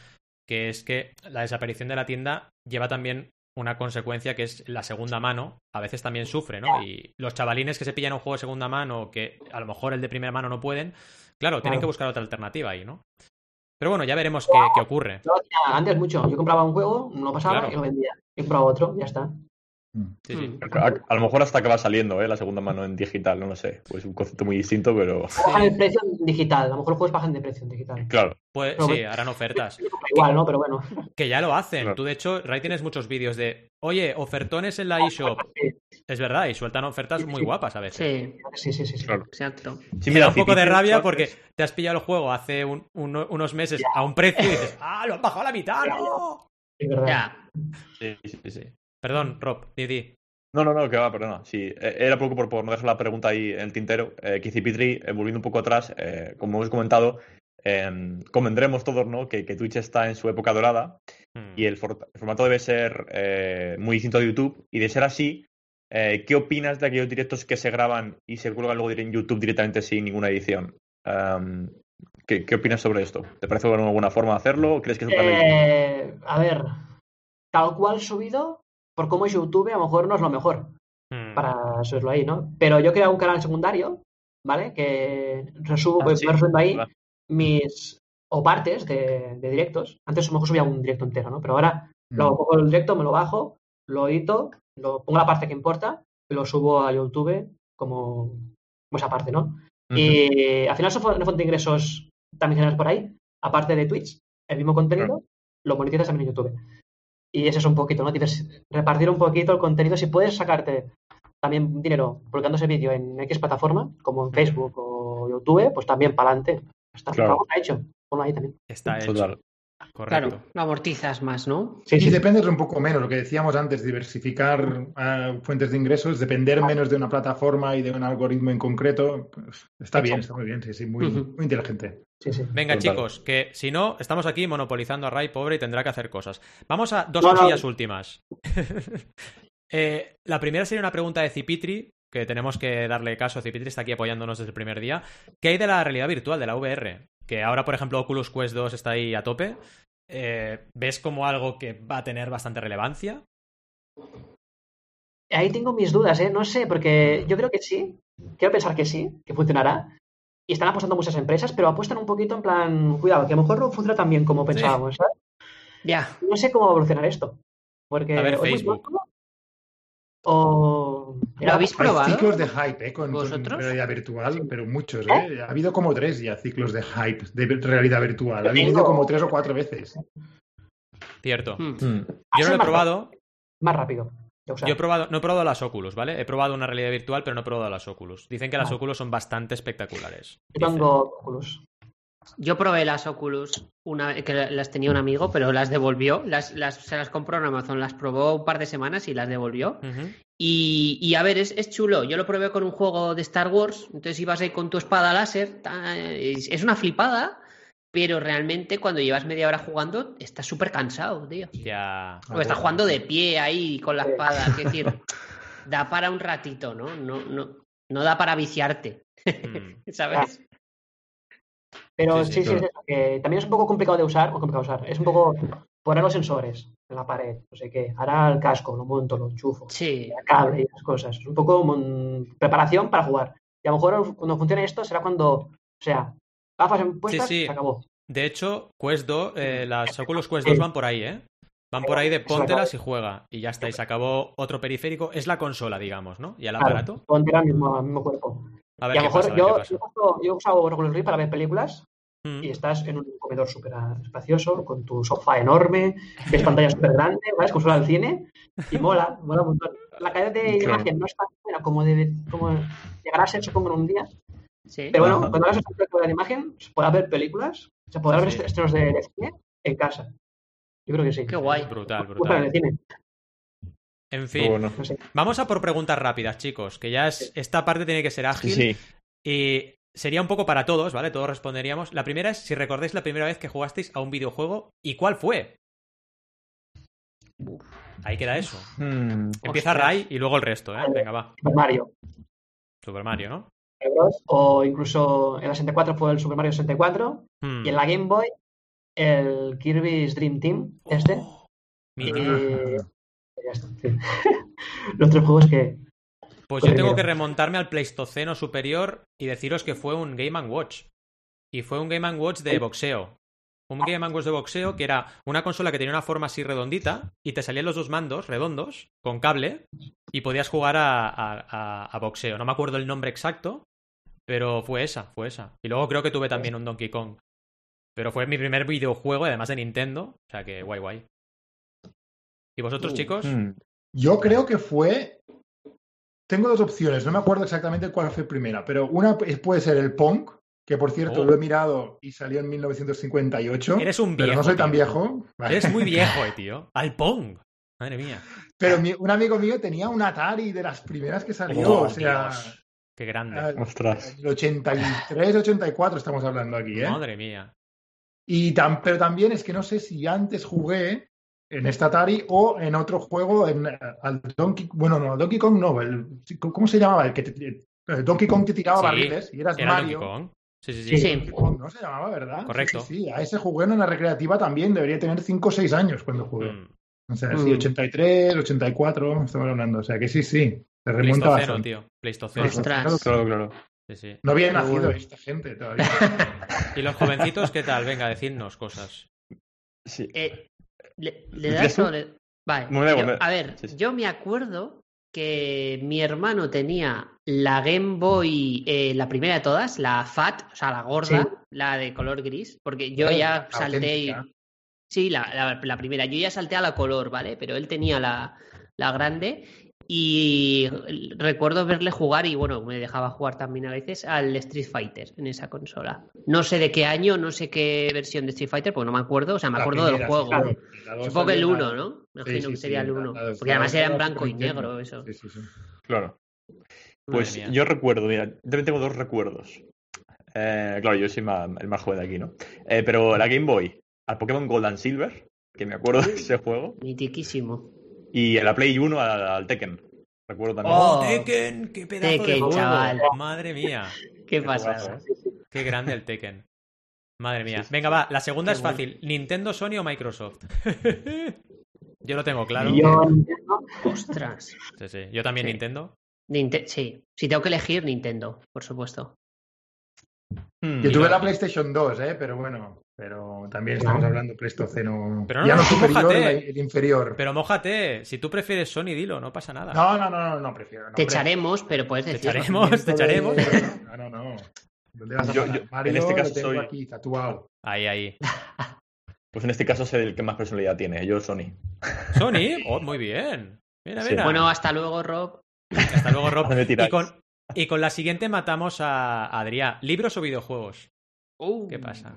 que es que la desaparición de la tienda lleva también una consecuencia que es la segunda mano, a veces también sufre, ¿no? Y los chavalines que se pillan un juego de segunda mano, que a lo mejor el de primera mano no pueden, claro, tienen
Claro.
que buscar otra alternativa ahí, ¿no? Pero bueno, ya veremos qué, qué ocurre.
Antes mucho. Yo compraba un juego, no pasaba
Claro.
y lo vendía. Y compraba otro, ya está.
Sí, sí.
Mm.
A, a lo mejor hasta que va saliendo, ¿eh? La segunda mano en digital, no lo sé. Pues un concepto muy distinto, pero
Bajan el precio en digital. A lo mejor los juegos bajan de precio en digital.
claro.
Pues
Pero
sí,
bueno.
harán ofertas.
Igual, ¿no? Pero bueno.
Que ya lo hacen.
Claro.
Tú, de hecho, Ray, tienes muchos vídeos de, oye, ofertones en la eShop.
Sí,
Es verdad, y sueltan ofertas muy guapas a veces.
Sí,
sí, sí. sí, sí.
Claro.
exacto.
Sí,
Me da un poco de rabia porque te has pillado el juego hace un- uno- unos meses a un precio y dices, ¡ah, lo han bajado a la mitad! ¡No!
Es verdad.
Ya.
Sí, sí, sí.
Perdón, Rob, di, di.
No, no, no, que va, perdona. Sí, eh, era poco por, por no dejar la pregunta ahí en el tintero. Eh, Kizipitri, eh, volviendo un poco atrás, eh, como hemos comentado, eh, convendremos todos, ¿no? Que, que Twitch está en su época dorada
Hmm.
y el, for- el formato debe ser eh, muy distinto de YouTube. Y de ser así, eh, ¿qué opinas de aquellos directos que se graban y se cuelgan luego en YouTube directamente sin ninguna edición? Um, ¿qué, qué opinas sobre esto? ¿Te parece una buena forma de hacerlo? ¿O ¿Crees que es un?
Eh, a ver, tal cual subido, por cómo es YouTube, a lo mejor no es lo mejor
Hmm.
para subirlo ahí, ¿no? Pero yo creo un canal secundario, ¿vale? Que resubo,
Ah,
voy
sí,
resubiendo ahí mis o partes de, de directos. Antes a lo mejor subía un directo entero, ¿no? Pero ahora
Mm.
lo cojo el directo, me lo bajo, lo edito, lo pongo la parte que importa y lo subo a YouTube como, como esa parte, ¿no? Y al final son una fuente de ingresos también generas por ahí, aparte de Twitch, el mismo contenido, lo monetizas también en YouTube. Y ese es un poquito, ¿no? Tienes repartir un poquito el contenido. Si puedes sacarte también dinero publicando ese vídeo en X plataforma, como en Facebook o YouTube, pues también para adelante. Está,
Claro.
Hecho. Ponlo ahí también.
Está hecho.
Total.
Correcto.
Claro, lo amortizas más, ¿no?
Sí,
y
sí.
dependes un poco menos, lo que decíamos antes, diversificar eh, fuentes de ingresos, depender menos de una plataforma y de un algoritmo en concreto. pues, está bien, está muy bien, sí, sí, muy inteligente.
Sí, sí.
Venga,
Total.
chicos, que si no, estamos aquí monopolizando a Ray, pobre, y tendrá que hacer cosas. Vamos a dos cosillas últimas. Eh, la primera sería una pregunta de Cipitri, que tenemos que darle caso. Cipitri está aquí apoyándonos desde el primer día. ¿Qué hay de la realidad virtual, de la VR? Que ahora, por ejemplo, Oculus Quest 2 está ahí a tope. Eh, ¿Ves como algo que va a tener bastante relevancia?
Ahí tengo mis dudas, ¿eh? No sé, porque yo creo que sí. Quiero pensar que sí, que funcionará. Y están apostando muchas empresas, pero apuestan un poquito en plan, cuidado, que a lo mejor no funciona tan bien como pensábamos, ¿sabes?
Ya.
No sé cómo va a evolucionar esto. Porque
A ver, Facebook.
o...
¿Lo habéis
Hay
probado?
ciclos de hype ¿eh? con, con
¿Vosotros?
realidad virtual, pero muchos. ¿eh? Ha habido como tres ya ciclos de hype de realidad virtual. Ha venido como tres o cuatro veces.
Cierto.
Hmm.
Mm.
Yo no lo he probado.
Más rápido.
Yo he probado, no he probado las Oculus, ¿vale? He probado una realidad virtual, pero no he probado las Oculus. Dicen que las
Vale.
Oculus son bastante espectaculares.
Yo
Dicen.
tengo Oculus.
Yo probé las Oculus una que las tenía un amigo, pero las devolvió. Las, las, se las compró en Amazon, las probó un par de semanas y las devolvió. Y, y a ver, es, es chulo. Yo lo probé con un juego de Star Wars. Entonces ibas ahí con tu espada láser. es una flipada, pero realmente cuando llevas media hora jugando, estás súper cansado, tío.
Ya.
O estás jugando de pie ahí con la espada. Es decir, da para un ratito, ¿no? No, no, no da para viciarte,
Mm.
¿sabes?
Pero
Sí,
sí,
sí,
sí,
claro.
es eso, que también es un poco complicado de usar, o complicado de usar. Es un poco poner los sensores en la pared, no sé qué. Ahora el casco, lo monto, lo enchufo,
Sí,
el cable y esas cosas. Es un poco mon- preparación para jugar. Y a lo mejor cuando funcione esto será cuando, o sea, gafas en puestas,
sí.
se acabó.
De hecho, Quest 2, eh, las Oculus Quest 2 van por ahí, ¿eh? Van por ahí de póntelas y juega. Y ya está, y se acabó otro periférico. Es la consola, digamos, ¿no? Y el
Claro,
aparato.
ponte al mismo, mismo cuerpo.
A
y
ver
a
qué
lo mejor
pasa, a ver
yo, yo, uso- yo he usado Oculus Rift para ver películas
Mm.
y estás en un comedor súper espacioso, con tu sofá enorme, ves pantalla súper grande, ¿vale? Como suena al cine, y mola, mola un montón. La calidad de
Claro.
imagen no es tan buena como, debe, como llegará a ser, supongo, en un día.
Sí.
Pero bueno, cuando hagas esa calidad de imagen, se podrá ver películas, se podrá
Sí,
ver estrenos de, de cine en casa. Yo creo que sí.
Qué guay.
Brutal,
en
brutal.
cine,
En fin,
bueno.
vamos a por preguntas rápidas, chicos. Que ya es, esta parte tiene que ser ágil.
Sí.
Y sería un poco para todos, ¿vale? Todos responderíamos. La primera es si recordáis la primera vez que jugasteis a un videojuego y cuál fue. Ahí queda eso.
Mm,
Empieza. Ray y luego el resto, ¿eh? Venga, va.
Super Mario.
Super Mario, ¿no?
Bros. O incluso en la 64 fue el Super Mario 64
Hmm.
y en la Game Boy el Kirby's Dream Team, este.
Oh.
Y ya está. Los tres juegos que.
Pues yo tengo que remontarme al Pleistoceno superior y deciros que fue un Game Watch. Y fue un Game Watch de boxeo. un Game Watch de boxeo que era una consola que tenía una forma así redondita y te salían los dos mandos redondos con cable y podías jugar a, a- a- a boxeo. No me acuerdo el nombre exacto, pero fue esa, fue esa. Y luego creo que tuve también un Donkey Kong. Pero fue mi primer videojuego, además de Nintendo. O sea que guay, guay. ¿Y vosotros,
Uh.
chicos?
Mm.
Yo creo que fue. Tengo dos opciones, no me acuerdo exactamente cuál fue primera, pero una puede ser el Pong, que por cierto
Oh.
lo he mirado y salió en 1958.
Eres un
pero
viejo.
no soy tan viejo. Vale.
Eres muy viejo, eh, tío. Al Pong. Madre mía.
Pero mi- un amigo mío tenía un Atari de las primeras que salió,
Oh,
o sea,
Dios. Qué grande.
ah,
Ostras.
el 83, 84 estamos hablando aquí, ¿eh?
Madre mía.
Y tam- pero también es que no sé si antes jugué en esta Atari o en otro juego, en eh, al Donkey, bueno, no, Donkey Kong no, el, ¿cómo se llamaba? El que te- eh, Donkey Kong te tiraba
Sí,
barriles y eras
Era Donkey
Mario.
Kong. Sí, sí, sí.
Sí, sí.
Donkey Kong, ¿no se llamaba, verdad?
Correcto.
Sí, sí, a ese jugué en una recreativa también, debería tener 5 o 6 años cuando jugué.
Mm.
O sea, sí,
Mm.
83, 84, estamos hablando. O sea, que sí, sí, se remonta
Pleistoceno,
bastante.
tío. Pleistoceno.
Ostras.
Claro, claro.
Sí, sí.
No había nacido
bueno.
esta gente todavía.
¿Y los jovencitos qué tal? Venga, decidnos cosas.
Sí.
Eh, ¿Le, le
¿Empiezas
das o le- Vale. Yo- a ver,
sí, sí.
yo me acuerdo que mi hermano tenía la Game Boy, eh, la primera de todas, la Fat, o sea, la gorda,
Sí.
la de color gris, porque yo
Eh,
ya salté y... Sí, la, la- la primera. Yo ya salté a la color, ¿vale? Pero él tenía la, la grande y recuerdo verle jugar y bueno, me dejaba jugar también a veces al Street Fighter en esa consola. No sé de qué año, no sé qué versión de Street Fighter, porque no me acuerdo, o sea, me
La
acuerdo del juego.
sí, claro.
Supongo que el
salió
1,
la-
¿no? Imagino
sí,
que
sí,
sería el
la-
1.
la dos-
Porque además era en blanco y negro eso.
Sí, sí, sí.
Claro. Pues yo recuerdo, mira, yo también tengo dos recuerdos. Eh, claro, yo soy ma- el más joven de aquí, ¿no? Eh, pero la Game Boy, al Pokémon Gold and Silver, que me acuerdo de ese juego,
Mitiquísimo.
Y a la Play 1 al, al Tekken. Recuerdo también.
¡Oh,
Oh.
Tekken! ¡Qué pedazo de
Tekken,
juego!
chaval.
Madre mía.
¿Qué
Qué
pasa?
¿eh?
Qué grande el Tekken. Madre mía.
Sí, sí,
Venga, va. La segunda es
bueno.
fácil. ¿Nintendo, Sony o Microsoft? Yo lo tengo claro.
Yo Nintendo,
Ostras.
Sí, sí. Yo también
Sí.
Nintendo.
Ninte- sí. Si tengo que elegir, Nintendo, por supuesto.
Hmm.
Yo tuve la PlayStation 2, ¿eh? pero bueno, pero también estamos hablando Pleistoceno.
Pero no,
ya
no,
superior,
mójate.
el inferior.
Pero mójate. Si tú prefieres Sony, dilo, no pasa nada.
No, no, no, no, no prefiero. no,
Te echaremos, pero puedes
Te
decirlo.
echaremos, te echaremos.
No, no, no. ¿Dónde vas a
Yo- yo- en
Mario
este caso
tengo
soy-
aquí tatuado.
Ahí, ahí.
Pues en este caso es el que más personalidad tiene, yo Sony.
Sony. Oh, muy bien. Mira,
Sí.
mira.
Bueno, hasta luego, Rob.
Hasta luego, Rob. Y con, y con la siguiente matamos a Adrián. ¿Libros o videojuegos?
Uh,
¿Qué pasa?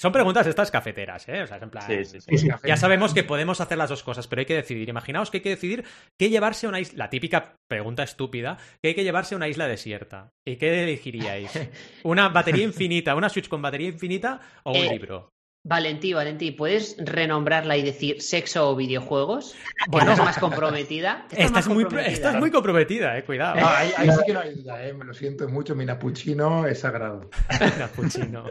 Son preguntas estas cafeteras, ¿eh? O sea, es en plan...
Sí, sí, sí.
Ya sabemos que podemos hacer las dos cosas, pero hay que decidir. Imaginaos que hay que decidir qué llevarse a una isla. La típica pregunta estúpida, que hay que llevarse a una isla desierta. ¿Y qué elegiríais? ¿Una batería infinita, una Switch con batería infinita o un
Eh,
libro?
Valentí, Valentí, ¿puedes renombrarla y decir sexo o videojuegos?
Bueno.
Es más comprometida.
Estás
más
muy,
comprometida.
estás muy comprometida, eh. Cuidado.
No, ahí, ahí sí que no hay duda, ¿eh? me lo siento mucho. Mi napuchino es sagrado.
Capuchino.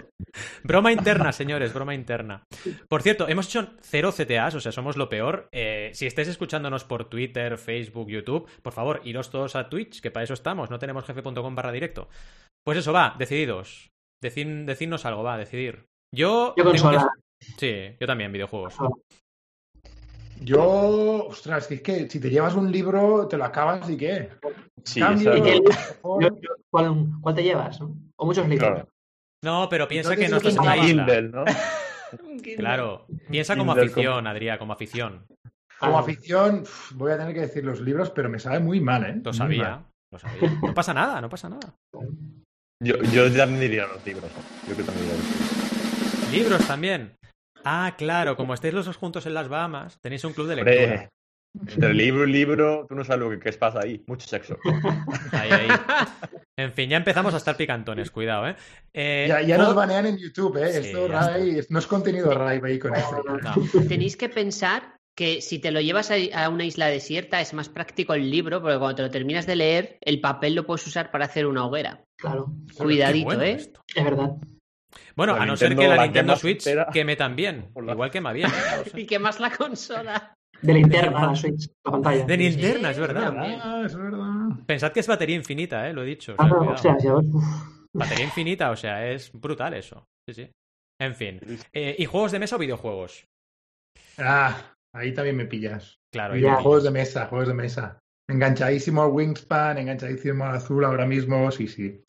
Broma interna, señores, broma interna. Por cierto, hemos hecho cero CTAs, o sea, somos lo peor. Eh, si estáis escuchándonos por Twitter, Facebook, YouTube, por favor, iros todos a Twitch, que para eso estamos, no tenemos jefe.com barra directo. Pues eso, va, decididos. Decid, decidnos algo, va, decidir. Yo.
yo
tengo
consola.
que- Sí, yo también, videojuegos.
Yo, ostras, que es que si te llevas un libro, te lo acabas y qué.
Sí,
Cambio,
esa-
Y el-
mejor-
Yo- yo- ¿Cuál, cuál te llevas? no? O muchos libros.
Claro.
No, pero piensa que no estás en una.
Kindle, ¿no?
Claro, piensa como
Kindle
afición, Adrián, como afición.
Como afición, voy a tener que decir los libros, pero me sabe muy mal, ¿eh?
Lo sabía, lo sabía. No pasa nada, no pasa nada.
Yo, yo también diría los libros. ¿no? Yo creo que también diría los libros.
Libros también. Ah, claro, como estáis los dos juntos en las Bahamas, tenéis un club de lectura.
Entre libro y libro, tú no sabes lo que, que pasa ahí. Mucho sexo.
Ahí, ahí. En fin, ya empezamos a estar picantones, cuidado, ¿eh? Eh,
Ya, nos banean en YouTube, ¿eh?
Sí,
Esto, Rai, no es contenido Rai esto.
No.
Tenéis que pensar que si te lo llevas a a una isla desierta es más práctico el libro, porque cuando te lo terminas de leer, el papel lo puedes usar para hacer una hoguera.
Claro,
Cuidadito,
bueno
¿eh?
esto.
es verdad.
Bueno,
La
a no ser que la
la
Nintendo Switch queme también.
La-
Igual quema bien.
Y quemas la consola.
De linterna la Switch, la pantalla.
De linterna, es verdad.
Ah, es verdad.
Pensad que es batería infinita, ¿eh? Lo he dicho. o sea,
Ah, no, o sea, uf.
Batería infinita, o sea, es brutal eso. Sí, sí. En fin. Eh, ¿Y juegos de mesa o videojuegos?
Ah, ahí también me pillas.
Claro, ahí-
Juegos de mesa, juegos de mesa. Enganchadísimo al Wingspan, enganchadísimo al azul ahora mismo, sí, sí.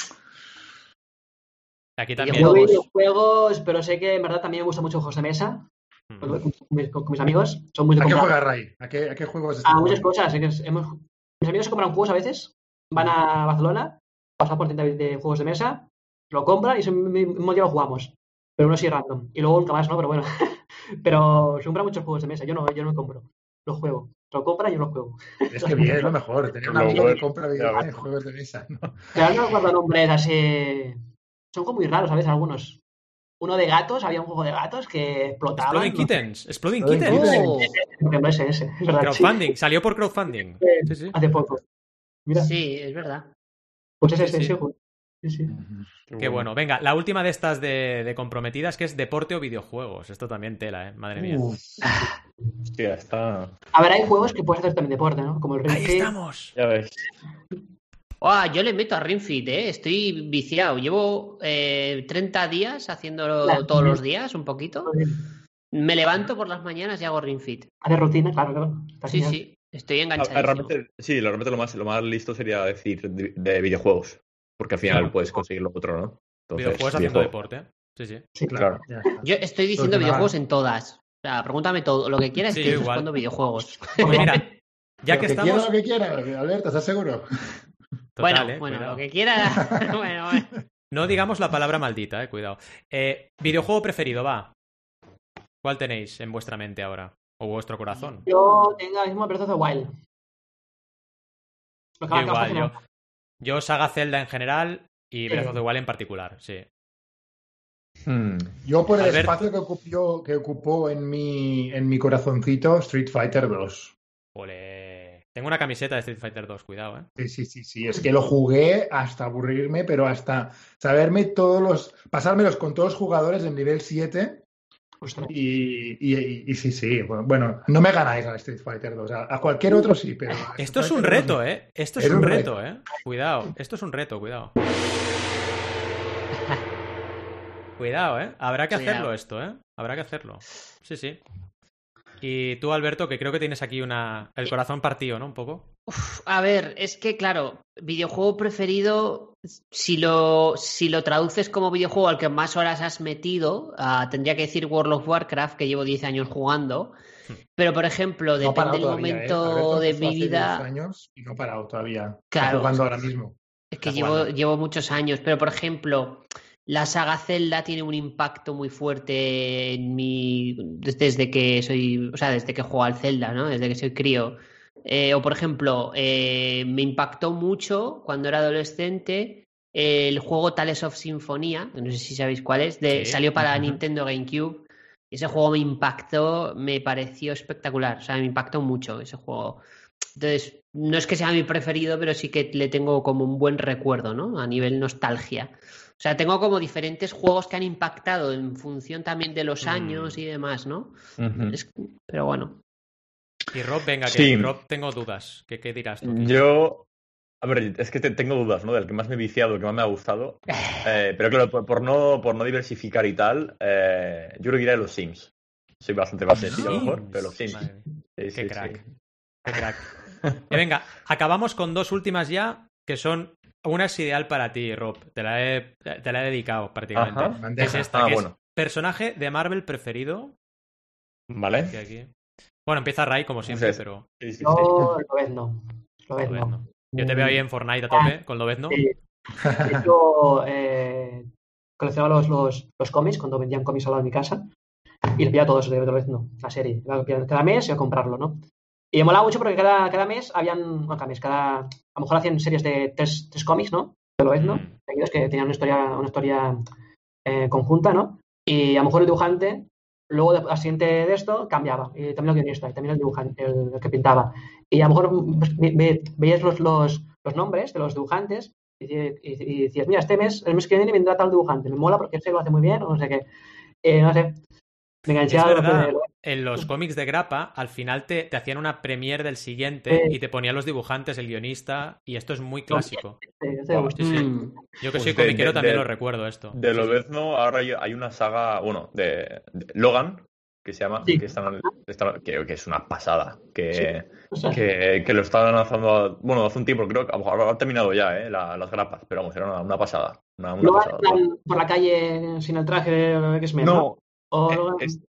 Aquí
Yo
también.
juego
Videojuegos.
pero sé que en verdad también me gustan mucho juegos de mesa.
Mm.
Con, con mis, con mis amigos. Son muy
¿A qué
comprar.
juega Ray? ¿A qué, a qué juegos
A
estás
muchas cosas. hemos- mis amigos se compran juegos a veces. Van a Barcelona, pasan por tienda de juegos de mesa, lo compran y ese mismo día lo jugamos. Pero uno sí random. Y luego nunca más, ¿no? Pero bueno. pero se compran muchos juegos de mesa. Yo no, yo no me compro. Los juego. Lo compran y yo los juego.
Es que bien, es lo mejor. Tener un
Lo
amigo que compra videojuegos de mesa. ¿no?
Pero no recuerdo nombres así. Son como muy raros a veces algunos. Uno de gatos, había un juego de gatos que explotaba.
Exploding Kittens. Exploding
Exploding
Kittens.
Oh,
Por ejemplo, ese, ese. Es verdad.
Crowdfunding. Salió por crowdfunding.
Sí,
Sí, sí.
Hace poco. Mira,
sí, es verdad.
pues ese,
Sí,
ese,
sí.
ese juego. Sí, sí.
Qué bueno. Venga, la última de estas de, de comprometidas que es deporte o videojuegos. Esto también tela, ¿eh? Madre mía.
Uf,
Hostia, está.
A ver, hay juegos que puedes hacer también deporte, ¿no? Como el
Ahí estamos.
Ya ves.
Ah, yo le meto a Ring Fit, ¿eh? Estoy viciado. Llevo eh, 30 días haciéndolo
Claro.
todos los días, un poquito. Me levanto por las mañanas y hago Ring Fit.
Hacer rutina, claro, claro. Está
Sí,
genial.
sí. Estoy
Ah,
enganchadísimo.
Realmente, sí, realmente lo más, lo más listo sería decir de, de videojuegos. Porque al final puedes conseguir lo otro, ¿no? Entonces,
Videojuegos haciendo
videojuego.
deporte. Sí, sí.
Sí,
Claro.
Yo estoy diciendo
Pues nada.
videojuegos en todas. O sea, pregúntame todo. Lo que quieras,
Sí,
estoy
yo igual.
respondo videojuegos.
Pues mira, ya que
quiera,
estamos.
lo que quiera, Alberto, ¿estás seguro?
Total,
bueno,
eh,
bueno,
cuidado.
lo que quiera. bueno, bueno.
No digamos la palabra maldita, eh, cuidado. Eh, videojuego preferido, va. ¿Cuál tenéis en vuestra mente ahora? O vuestro corazón.
Yo tengo ahora mismo Breath of the Wild.
Yo igual, yo, yo saga Zelda en general y
Sí.
Breath of the Wild en particular, sí.
Hmm.
Yo por el espacio que ocupó, que ocupó en, mi, en mi corazoncito Street Fighter 2.
Ole. Tengo una camiseta de Street Fighter 2, cuidado, eh.
Sí, sí, sí, sí. Es que lo jugué hasta aburrirme, pero hasta saberme todos los. pasármelos con todos los jugadores en nivel 7.
Ostras.
Y, y, y- y sí, sí. Bueno, bueno, no me ganáis al Street Fighter 2. A, a cualquier otro sí, pero.
Esto es un
Fighter 2
reto,
no.
eh. Esto es,
Es
un
un
reto, eh. Cuidado. Esto es un reto, cuidado. Cuidado, eh. Habrá que
Cuidado.
hacerlo esto, eh. Habrá que hacerlo. Sí, sí. Y tú, Alberto, que creo que tienes aquí una... el corazón partido, ¿no? Un poco.
Uf, a ver, es que claro, videojuego preferido, si lo, si lo traduces como videojuego al que más horas has metido, ah, tendría que decir World of Warcraft, que llevo 10 años jugando. Pero, por ejemplo,
No
depende del
todavía, ¿eh?
momento
Alberto
de mi
hace 10
vida.
años y no ha parado todavía. Jugando ahora mismo.
Es que llevo, llevo muchos años, pero por ejemplo, la saga Zelda tiene un impacto muy fuerte en mi. desde que soy. O sea, desde que juego al Zelda, ¿no? Desde que soy crío. Eh, o por ejemplo, eh, me impactó mucho cuando era adolescente el juego Tales of Sinfonía, no sé si sabéis cuál es, de,
Sí.
salió para. Nintendo GameCube. Ese juego me impactó, me pareció espectacular, o sea, me impactó mucho ese juego. Entonces, no es que sea mi preferido, pero sí que le tengo como un buen recuerdo, ¿no? A nivel nostalgia. O sea, tengo como diferentes juegos que han impactado en función también de los
Mm.
años y demás, ¿no? Es- pero bueno.
Y Rob, venga, que
Sí.
Rob, tengo dudas. ¿Qué, qué dirás tú?
Yo. A ver, es que te- tengo dudas, ¿no? Del que más me he viciado, el que más me ha gustado. Eh, pero claro, por, por no, por no diversificar y tal, eh, yo creo que iré a los Sims. Soy bastante más sencillo a lo mejor, pero los Sims. Sí,
Qué
sí,
crack.
sí.
Qué crack. Y venga, acabamos con dos últimas ya, que son... Una es ideal para ti, Rob. Te la he, te la he dedicado prácticamente.
Ajá.
Es esta,
Ah,
que
bueno.
es personaje de Marvel preferido.
Vale.
aquí. Bueno, empieza Ray como siempre, pero...
Sí, sí, sí.
Yo, Lobezno. Lobezno.
Lobezno. Yo te veo ahí en Fortnite a tope, con Lobezno.
Sí. Yo eh, coleccionaba los, los, los cómics cuando vendían cómics al lado de mi casa y le pillaba todos de Lobezno, la serie. Cada mes iba a comprarlo, ¿no? Y me molaba mucho porque cada, cada mes habían, no cada mes, cada, a lo mejor hacían series de tres, tres cómics, ¿no? De Lobezno,
Mm.
seguidos que tenían una historia, una historia eh, conjunta, ¿no? Y a lo mejor el dibujante, luego de- al siguiente de esto, cambiaba. Y también el guionista, y también el dibujante, el, el que pintaba. Y a lo mejor pues, ve- ve- veías los, los, los nombres de los dibujantes y, y- y decías, mira, este mes, el mes que viene vendrá tal dibujante, me mola porque este lo hace muy bien, o no sé qué. Eh, no sé, me enganché
Es
a lo.
En los cómics de grapa, al final te, te hacían una premiere del siguiente
Sí.
y te ponían los dibujantes, el guionista, y esto es muy clásico. Sí, sí.
Mm.
Yo que
Pues
soy
de-
comiquero
de-
también
de-
lo recuerdo esto.
De
Sí, sí.
Lobezno ahora hay, una saga, bueno, de, de Logan, que se llama,
Sí.
que, están- están- que, que es una pasada, que,
O sea,
que, que lo estaban lanzando, a- bueno, hace un tiempo, creo que a lo mejor ha terminado ya, ¿eh? la- las grapas, pero vamos, era una, una pasada. Una, una
¿No
pasada.
por la calle sin el traje de X-Men?
No,
O-
eh, es,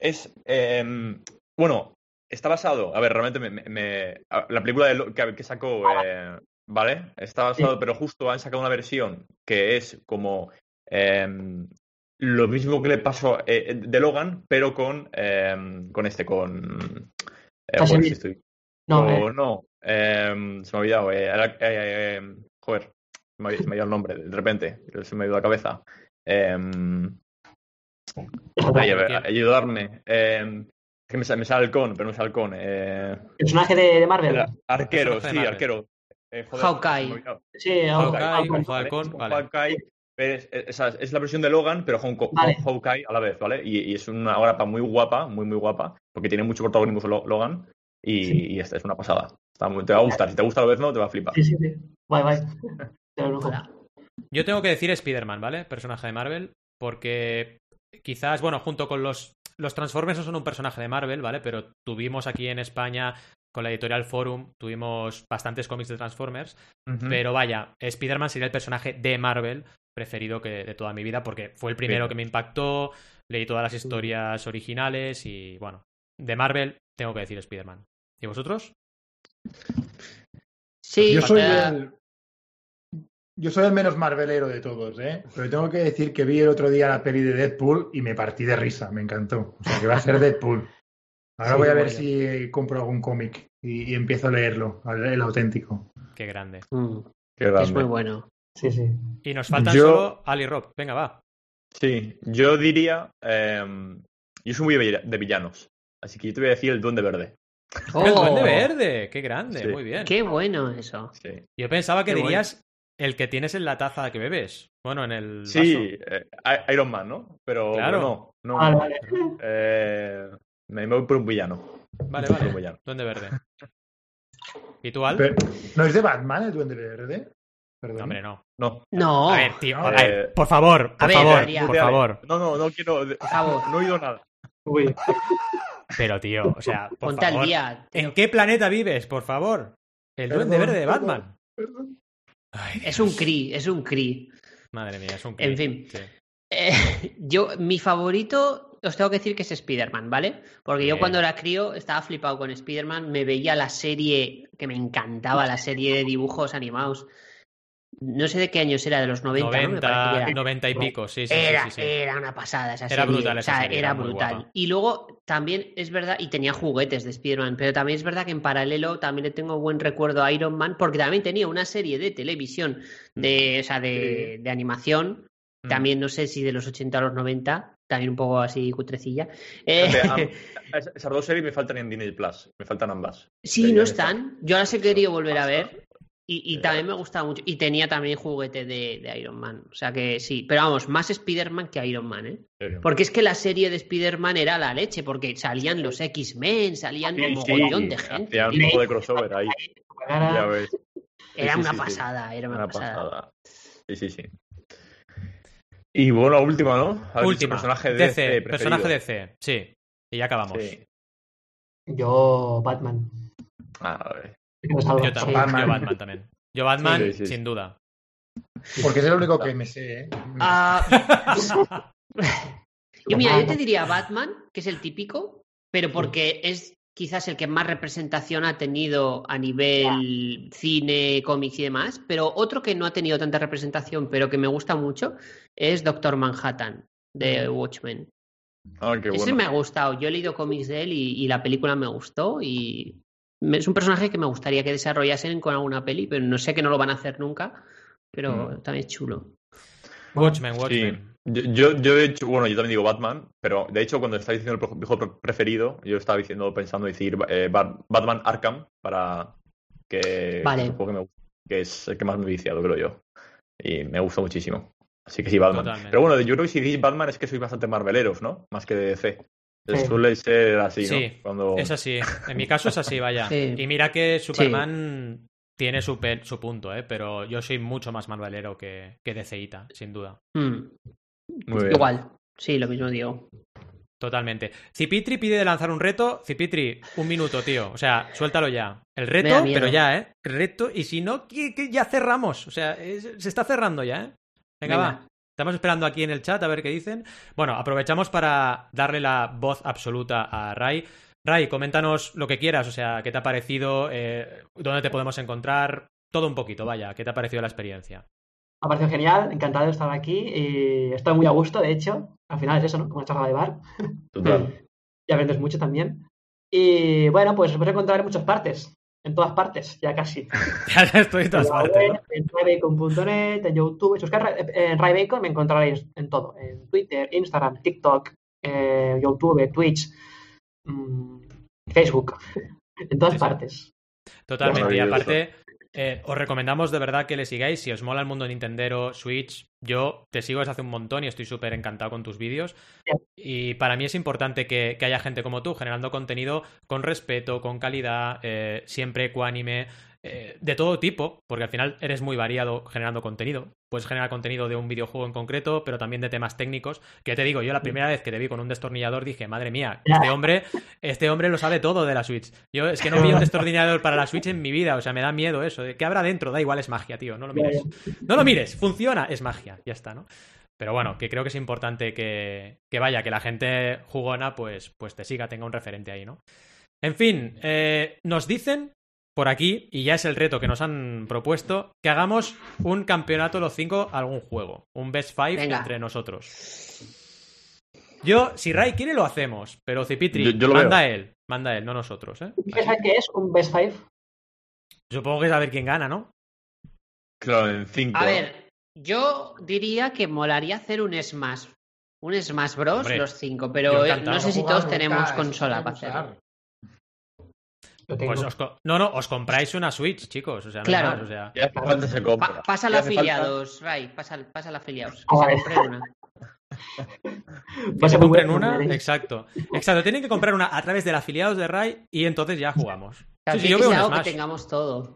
es, em, bueno, está basado, a ver, realmente me, la película de que, que sacó, eh, ¿vale? Está basado, pero justo han sacado una versión que es como em, lo mismo que le pasó eh, de Logan, pero con, em, con este, con... eh, si estoy-
no,
o
eh,
no, se me ha olvidado, eh, eh, joder, se me ha ido el nombre, de repente, se me ha ido la cabeza. Ay, a ver,
¿Quién?
ayudarme. Eh, es que me, me sale halcón, pero no es halcón. Eh,
personaje de, de Marvel.
era arquero, sí,
Marvel.
arquero. Eh, joder,
Hawkeye.
Sí,
Hawkeye,
Hawkeye.
con
¿vale? Con. Hawkeye, es, esa es- es la versión de Logan, pero con, con
Vale.
Hawkeye a la vez, ¿vale? Y, y es una grapa muy guapa, muy, muy guapa, porque tiene mucho protagonismo Lo- Logan, y,
Sí.
y esta es una pasada. Está muy- te va a gustar, si te gusta a la vez no, te va a flipar.
Sí, sí, sí. Juro.
Hola.
Yo tengo que decir Spider-Man, ¿vale? Personaje de Marvel, porque quizás, bueno, junto con los... Los Transformers no son un personaje de Marvel, ¿vale? Pero tuvimos aquí en España, con la editorial Forum, tuvimos bastantes cómics de Transformers. Pero vaya, Spider-Man sería el personaje de Marvel preferido que de toda mi vida, porque fue el primero
Sí.
que me impactó, leí todas las historias originales y, bueno, de Marvel tengo que decir Spider-Man. ¿Y vosotros?
Sí,
Yo soy el. Yo soy el menos marvelero de todos, ¿eh? Pero tengo que decir que vi el otro día la peli de Deadpool y me partí de risa, me encantó. O sea, que va a ser Deadpool. Ahora
Sí,
voy a ver si compro algún cómic y, y empiezo a leerlo, a leer el auténtico.
Qué grande.
mm,
Qué
es
grande.
muy bueno.
Sí, sí.
Y nos faltan
Yo-
solo Ali Rob. Venga, va.
Sí, yo diría. em, yo soy muy de villa- de villanos, así que yo te voy a decir el Duende Verde.
El Duende
Oh,
Verde. Qué grande.
Sí.
Muy bien.
Qué bueno eso.
Sí.
Yo pensaba que
Qué
dirías el que tienes en la taza que bebes. Bueno, en el vaso.
Sí, eh, Iron Man, ¿no? Pero,
Claro.
no. no,
Vale,
no.
vale.
Eh, me voy por un villano.
Vale,
Por un
vale.
villano.
Duende Verde. ¿Y tú, Al?
Pero, ¿No es de Batman el Duende Verde? Perdón.
No, hombre, no.
No.
No,
A ver, tío.
a
ver.
por favor, por
ver,
favor, por favor.
No, no, no quiero.
por favor,
No he oído nada.
Uy,
Pero, tío, o sea, por
ponte al
favor.
día.
¿En qué planeta vives, por favor? El
Perdón,
Duende Verde de
perdón,
Batman.
perdón.
Ay,
Es un cri, es un cri.
Madre mía, es un
En
cri.
fin.
Sí.
Eh, yo, mi favorito, os tengo que decir que es Spider-Man, ¿vale? Porque yo cuando era crío estaba flipado con Spider-Man, me veía la serie que me encantaba, la serie de dibujos animados. No sé de qué años era, de los 90, ¿no? Me parece que
90,
era.
90 y pico, sí, sí,
Era,
sí, sí.
era una pasada esa
Era
serie.
brutal esa
o sea,
serie,
era
era
brutal.
guapa.
Y luego también es verdad, y tenía juguetes de Spider-Man, pero también es verdad que en paralelo también le tengo buen recuerdo a Iron Man, porque también tenía una serie de televisión, de, o sea, de, de animación,
Mm.
también no sé si de los 80 a los 90, también un poco así cutrecilla. Eh,
Esas dos series me faltan en Disney Plus. Me faltan ambas.
sí, no están. Yo las he querido volver a ver. Y, y
Sí.
también me gustaba mucho. Y tenía también juguete de, de Iron Man. O sea que sí. Pero vamos, más Spider-Man que Iron Man, ¿eh? Porque es que la serie de Spider-Man era la leche, porque salían los X-Men, salían
Sí,
un
Sí,
mogollón de gente.
hacían un poco de crossover ahí.
Era-
Ya ves.
Era
sí,
una
sí, sí.
pasada, era una,
Una
pasada.
pasada. Sí, sí, sí. Y bueno, la última, ¿no? Dicho
Última.
Personaje de
DC,
preferido.
personaje DC. Sí. Y ya acabamos.
Sí.
Yo, Batman.
Ah, a ver.
Yo también.
Batman.
Yo Batman también. Yo Batman,
Sí, sí, sí.
sin duda.
Porque es el único que me sé, ¿eh?
Ah, yo mira, yo te diría Batman, que es el típico, pero porque es quizás el que más representación ha tenido a nivel cine, cómics y demás, pero otro que no ha tenido tanta representación, pero que me gusta mucho, es Doctor Manhattan, de Watchmen.
Ah, qué
Ese
bueno.
me ha gustado. Yo he leído cómics de él y, y la película me gustó y es un personaje que me gustaría que desarrollasen con alguna peli, pero no sé que no lo van a hacer nunca, pero
Mm.
también es chulo.
Watchmen,
Sí.
Watchmen.
Yo, yo, yo de hecho, bueno, yo también digo Batman, pero de hecho cuando estaba diciendo el pre- preferido, yo estaba diciendo, pensando decir eh, Bat- Batman Arkham para que,
Vale.
que es un juego que, me gusta, que es el que más me he viciado, creo yo. Y me gusta muchísimo. Así que sí, Batman.
Totalmente.
Pero bueno, yo creo que si decís Batman es que sois bastante marveleros, ¿no? Más que de DC.
Sí.
Suele ser así, ¿no?
Sí,
Cuando...
Es así. En mi caso es así, vaya.
Sí.
Y mira que Superman tiene su, su punto, ¿eh? Pero yo soy mucho más manualero que, que DCita, sin duda.
Mm,
Muy bien.
Igual. Sí, lo mismo digo.
Totalmente. Cipitri pide de lanzar un reto. Cipitri, un minuto, tío. O sea, suéltalo ya. El reto, pero ya, ¿eh? El reto, y si no, que, que ya cerramos. O sea, es- se está cerrando ya, ¿eh? Venga,
Venga.
va. Estamos esperando aquí en el chat a ver qué dicen. Bueno, aprovechamos para darle la voz absoluta a Ray. Ray, coméntanos lo que quieras, o sea, qué te ha parecido, eh, dónde te podemos encontrar, todo un poquito, vaya, qué te ha parecido la experiencia.
Ha parecido genial, encantado de estar aquí y estoy muy a gusto, de hecho. Al final es eso, ¿no? Como una charla de bar.
Total.
Y aprendes mucho también. Y bueno, pues os a encontrar en muchas partes. En todas partes, ya casi.
Ya estoy en todas
En
partes,
En raybacon.net, en YouTube. Si buscáis en Raybacon me encontraréis en todo. En Twitter, Instagram, TikTok, eh, YouTube, Twitch, mm, Facebook. En todas
Sí, sí.
partes.
Totalmente. Y aparte, eh, os recomendamos de verdad que le sigáis. Si os mola el mundo Nintendero, Switch, yo te sigo desde hace un montón y estoy súper encantado con tus vídeos. Y para mí es importante que, que haya gente como tú generando contenido con respeto, con calidad, eh, siempre ecuánime, eh, de todo tipo, porque al final eres muy variado generando contenido. Puedes generar contenido de un videojuego en concreto, pero también de temas técnicos. Que te digo, yo la primera vez que te vi con un destornillador dije, madre mía, este hombre, este hombre lo sabe todo de la Switch. Yo es que no vi un destornillador para la Switch en mi vida, o sea, me da miedo eso. ¿Qué habrá dentro? Da igual, es magia, tío, no lo mires. No lo mires, funciona, es magia, ya está, ¿no? Pero bueno, que creo que es importante que, que vaya, que la gente jugona pues, pues te siga, tenga un referente ahí, ¿no? En fin, eh, nos dicen por aquí, y ya es el reto que nos han propuesto, que hagamos un campeonato los cinco algún juego. Un best five
Venga.
entre nosotros. Yo, si Ray quiere, lo hacemos, pero Cipitri,
Yo- yo lo
manda
veo.
él, manda él, no nosotros, ¿eh?
¿Qué sabes qué es un Best Five?
Supongo que es a ver quién gana, ¿no?
Claro, en cinco.
A ver, yo diría que molaría hacer un Smash. Un Smash Bros.
Hombre,
los cinco, pero eh, no sé si todos tenemos consola para hacerlo.
Usar.
Lo tengo.
Pues os co- no, no, os compráis una Switch, chicos. O sea, no
Claro.
más, o sea.
Ya falta se compra.
Pa- pasa los
hace falta-
afiliados, Ray, pasa, pasa los afiliados. Que se compren una.
Que se compren una, exacto. Exacto, tienen que comprar una a través del afiliados de Rai y entonces ya jugamos. Sí,
Claro,
sí, yo
que
veo un
algo que
Smash.
tengamos todo.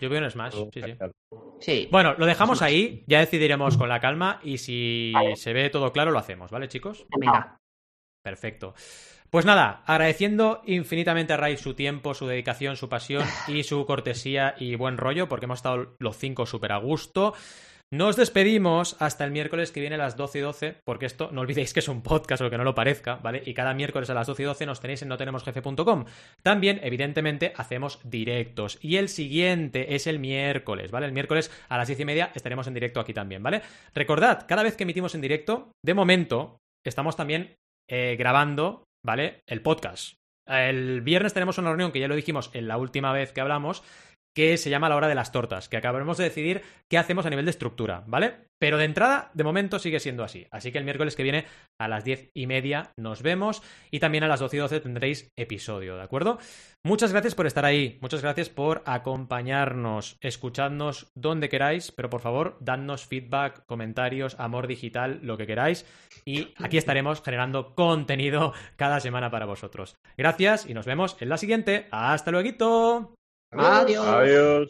Yo veo un Smash, sí, sí.
Sí.
Bueno, lo dejamos ahí, ya decidiremos con la calma y si se ve todo claro lo hacemos, ¿vale, chicos?
Venga.
Perfecto. Pues nada, agradeciendo infinitamente a Ray su tiempo, su dedicación, su pasión y su cortesía y buen rollo, porque hemos estado los cinco súper a gusto. Nos despedimos hasta el miércoles que viene a las 12 y 12, porque esto no olvidéis que es un podcast, o que no lo parezca, ¿vale? Y cada miércoles a las 12 y 12 nos tenéis en notenemosjefe.com. También, evidentemente, hacemos directos. Y el siguiente es el miércoles, ¿vale? El miércoles a las 10 y media estaremos en directo aquí también, ¿vale? Recordad, cada vez que emitimos en directo, de momento, estamos también eh, grabando, ¿vale? El podcast. El viernes tenemos una reunión que ya lo dijimos en la última vez que hablamos, que se llama la hora de las tortas, que acabaremos de decidir qué hacemos a nivel de estructura, ¿vale? Pero de entrada, de momento sigue siendo así. Así que el miércoles que viene a las diez y media nos vemos y también a las doce y doce tendréis episodio, ¿de acuerdo? Muchas gracias por estar ahí, muchas gracias por acompañarnos, escuchadnos donde queráis, pero por favor, dadnos feedback, comentarios, amor digital, lo que queráis. Y aquí estaremos generando contenido cada semana para vosotros. Gracias y nos vemos en la siguiente. ¡Hasta luego!
Adiós.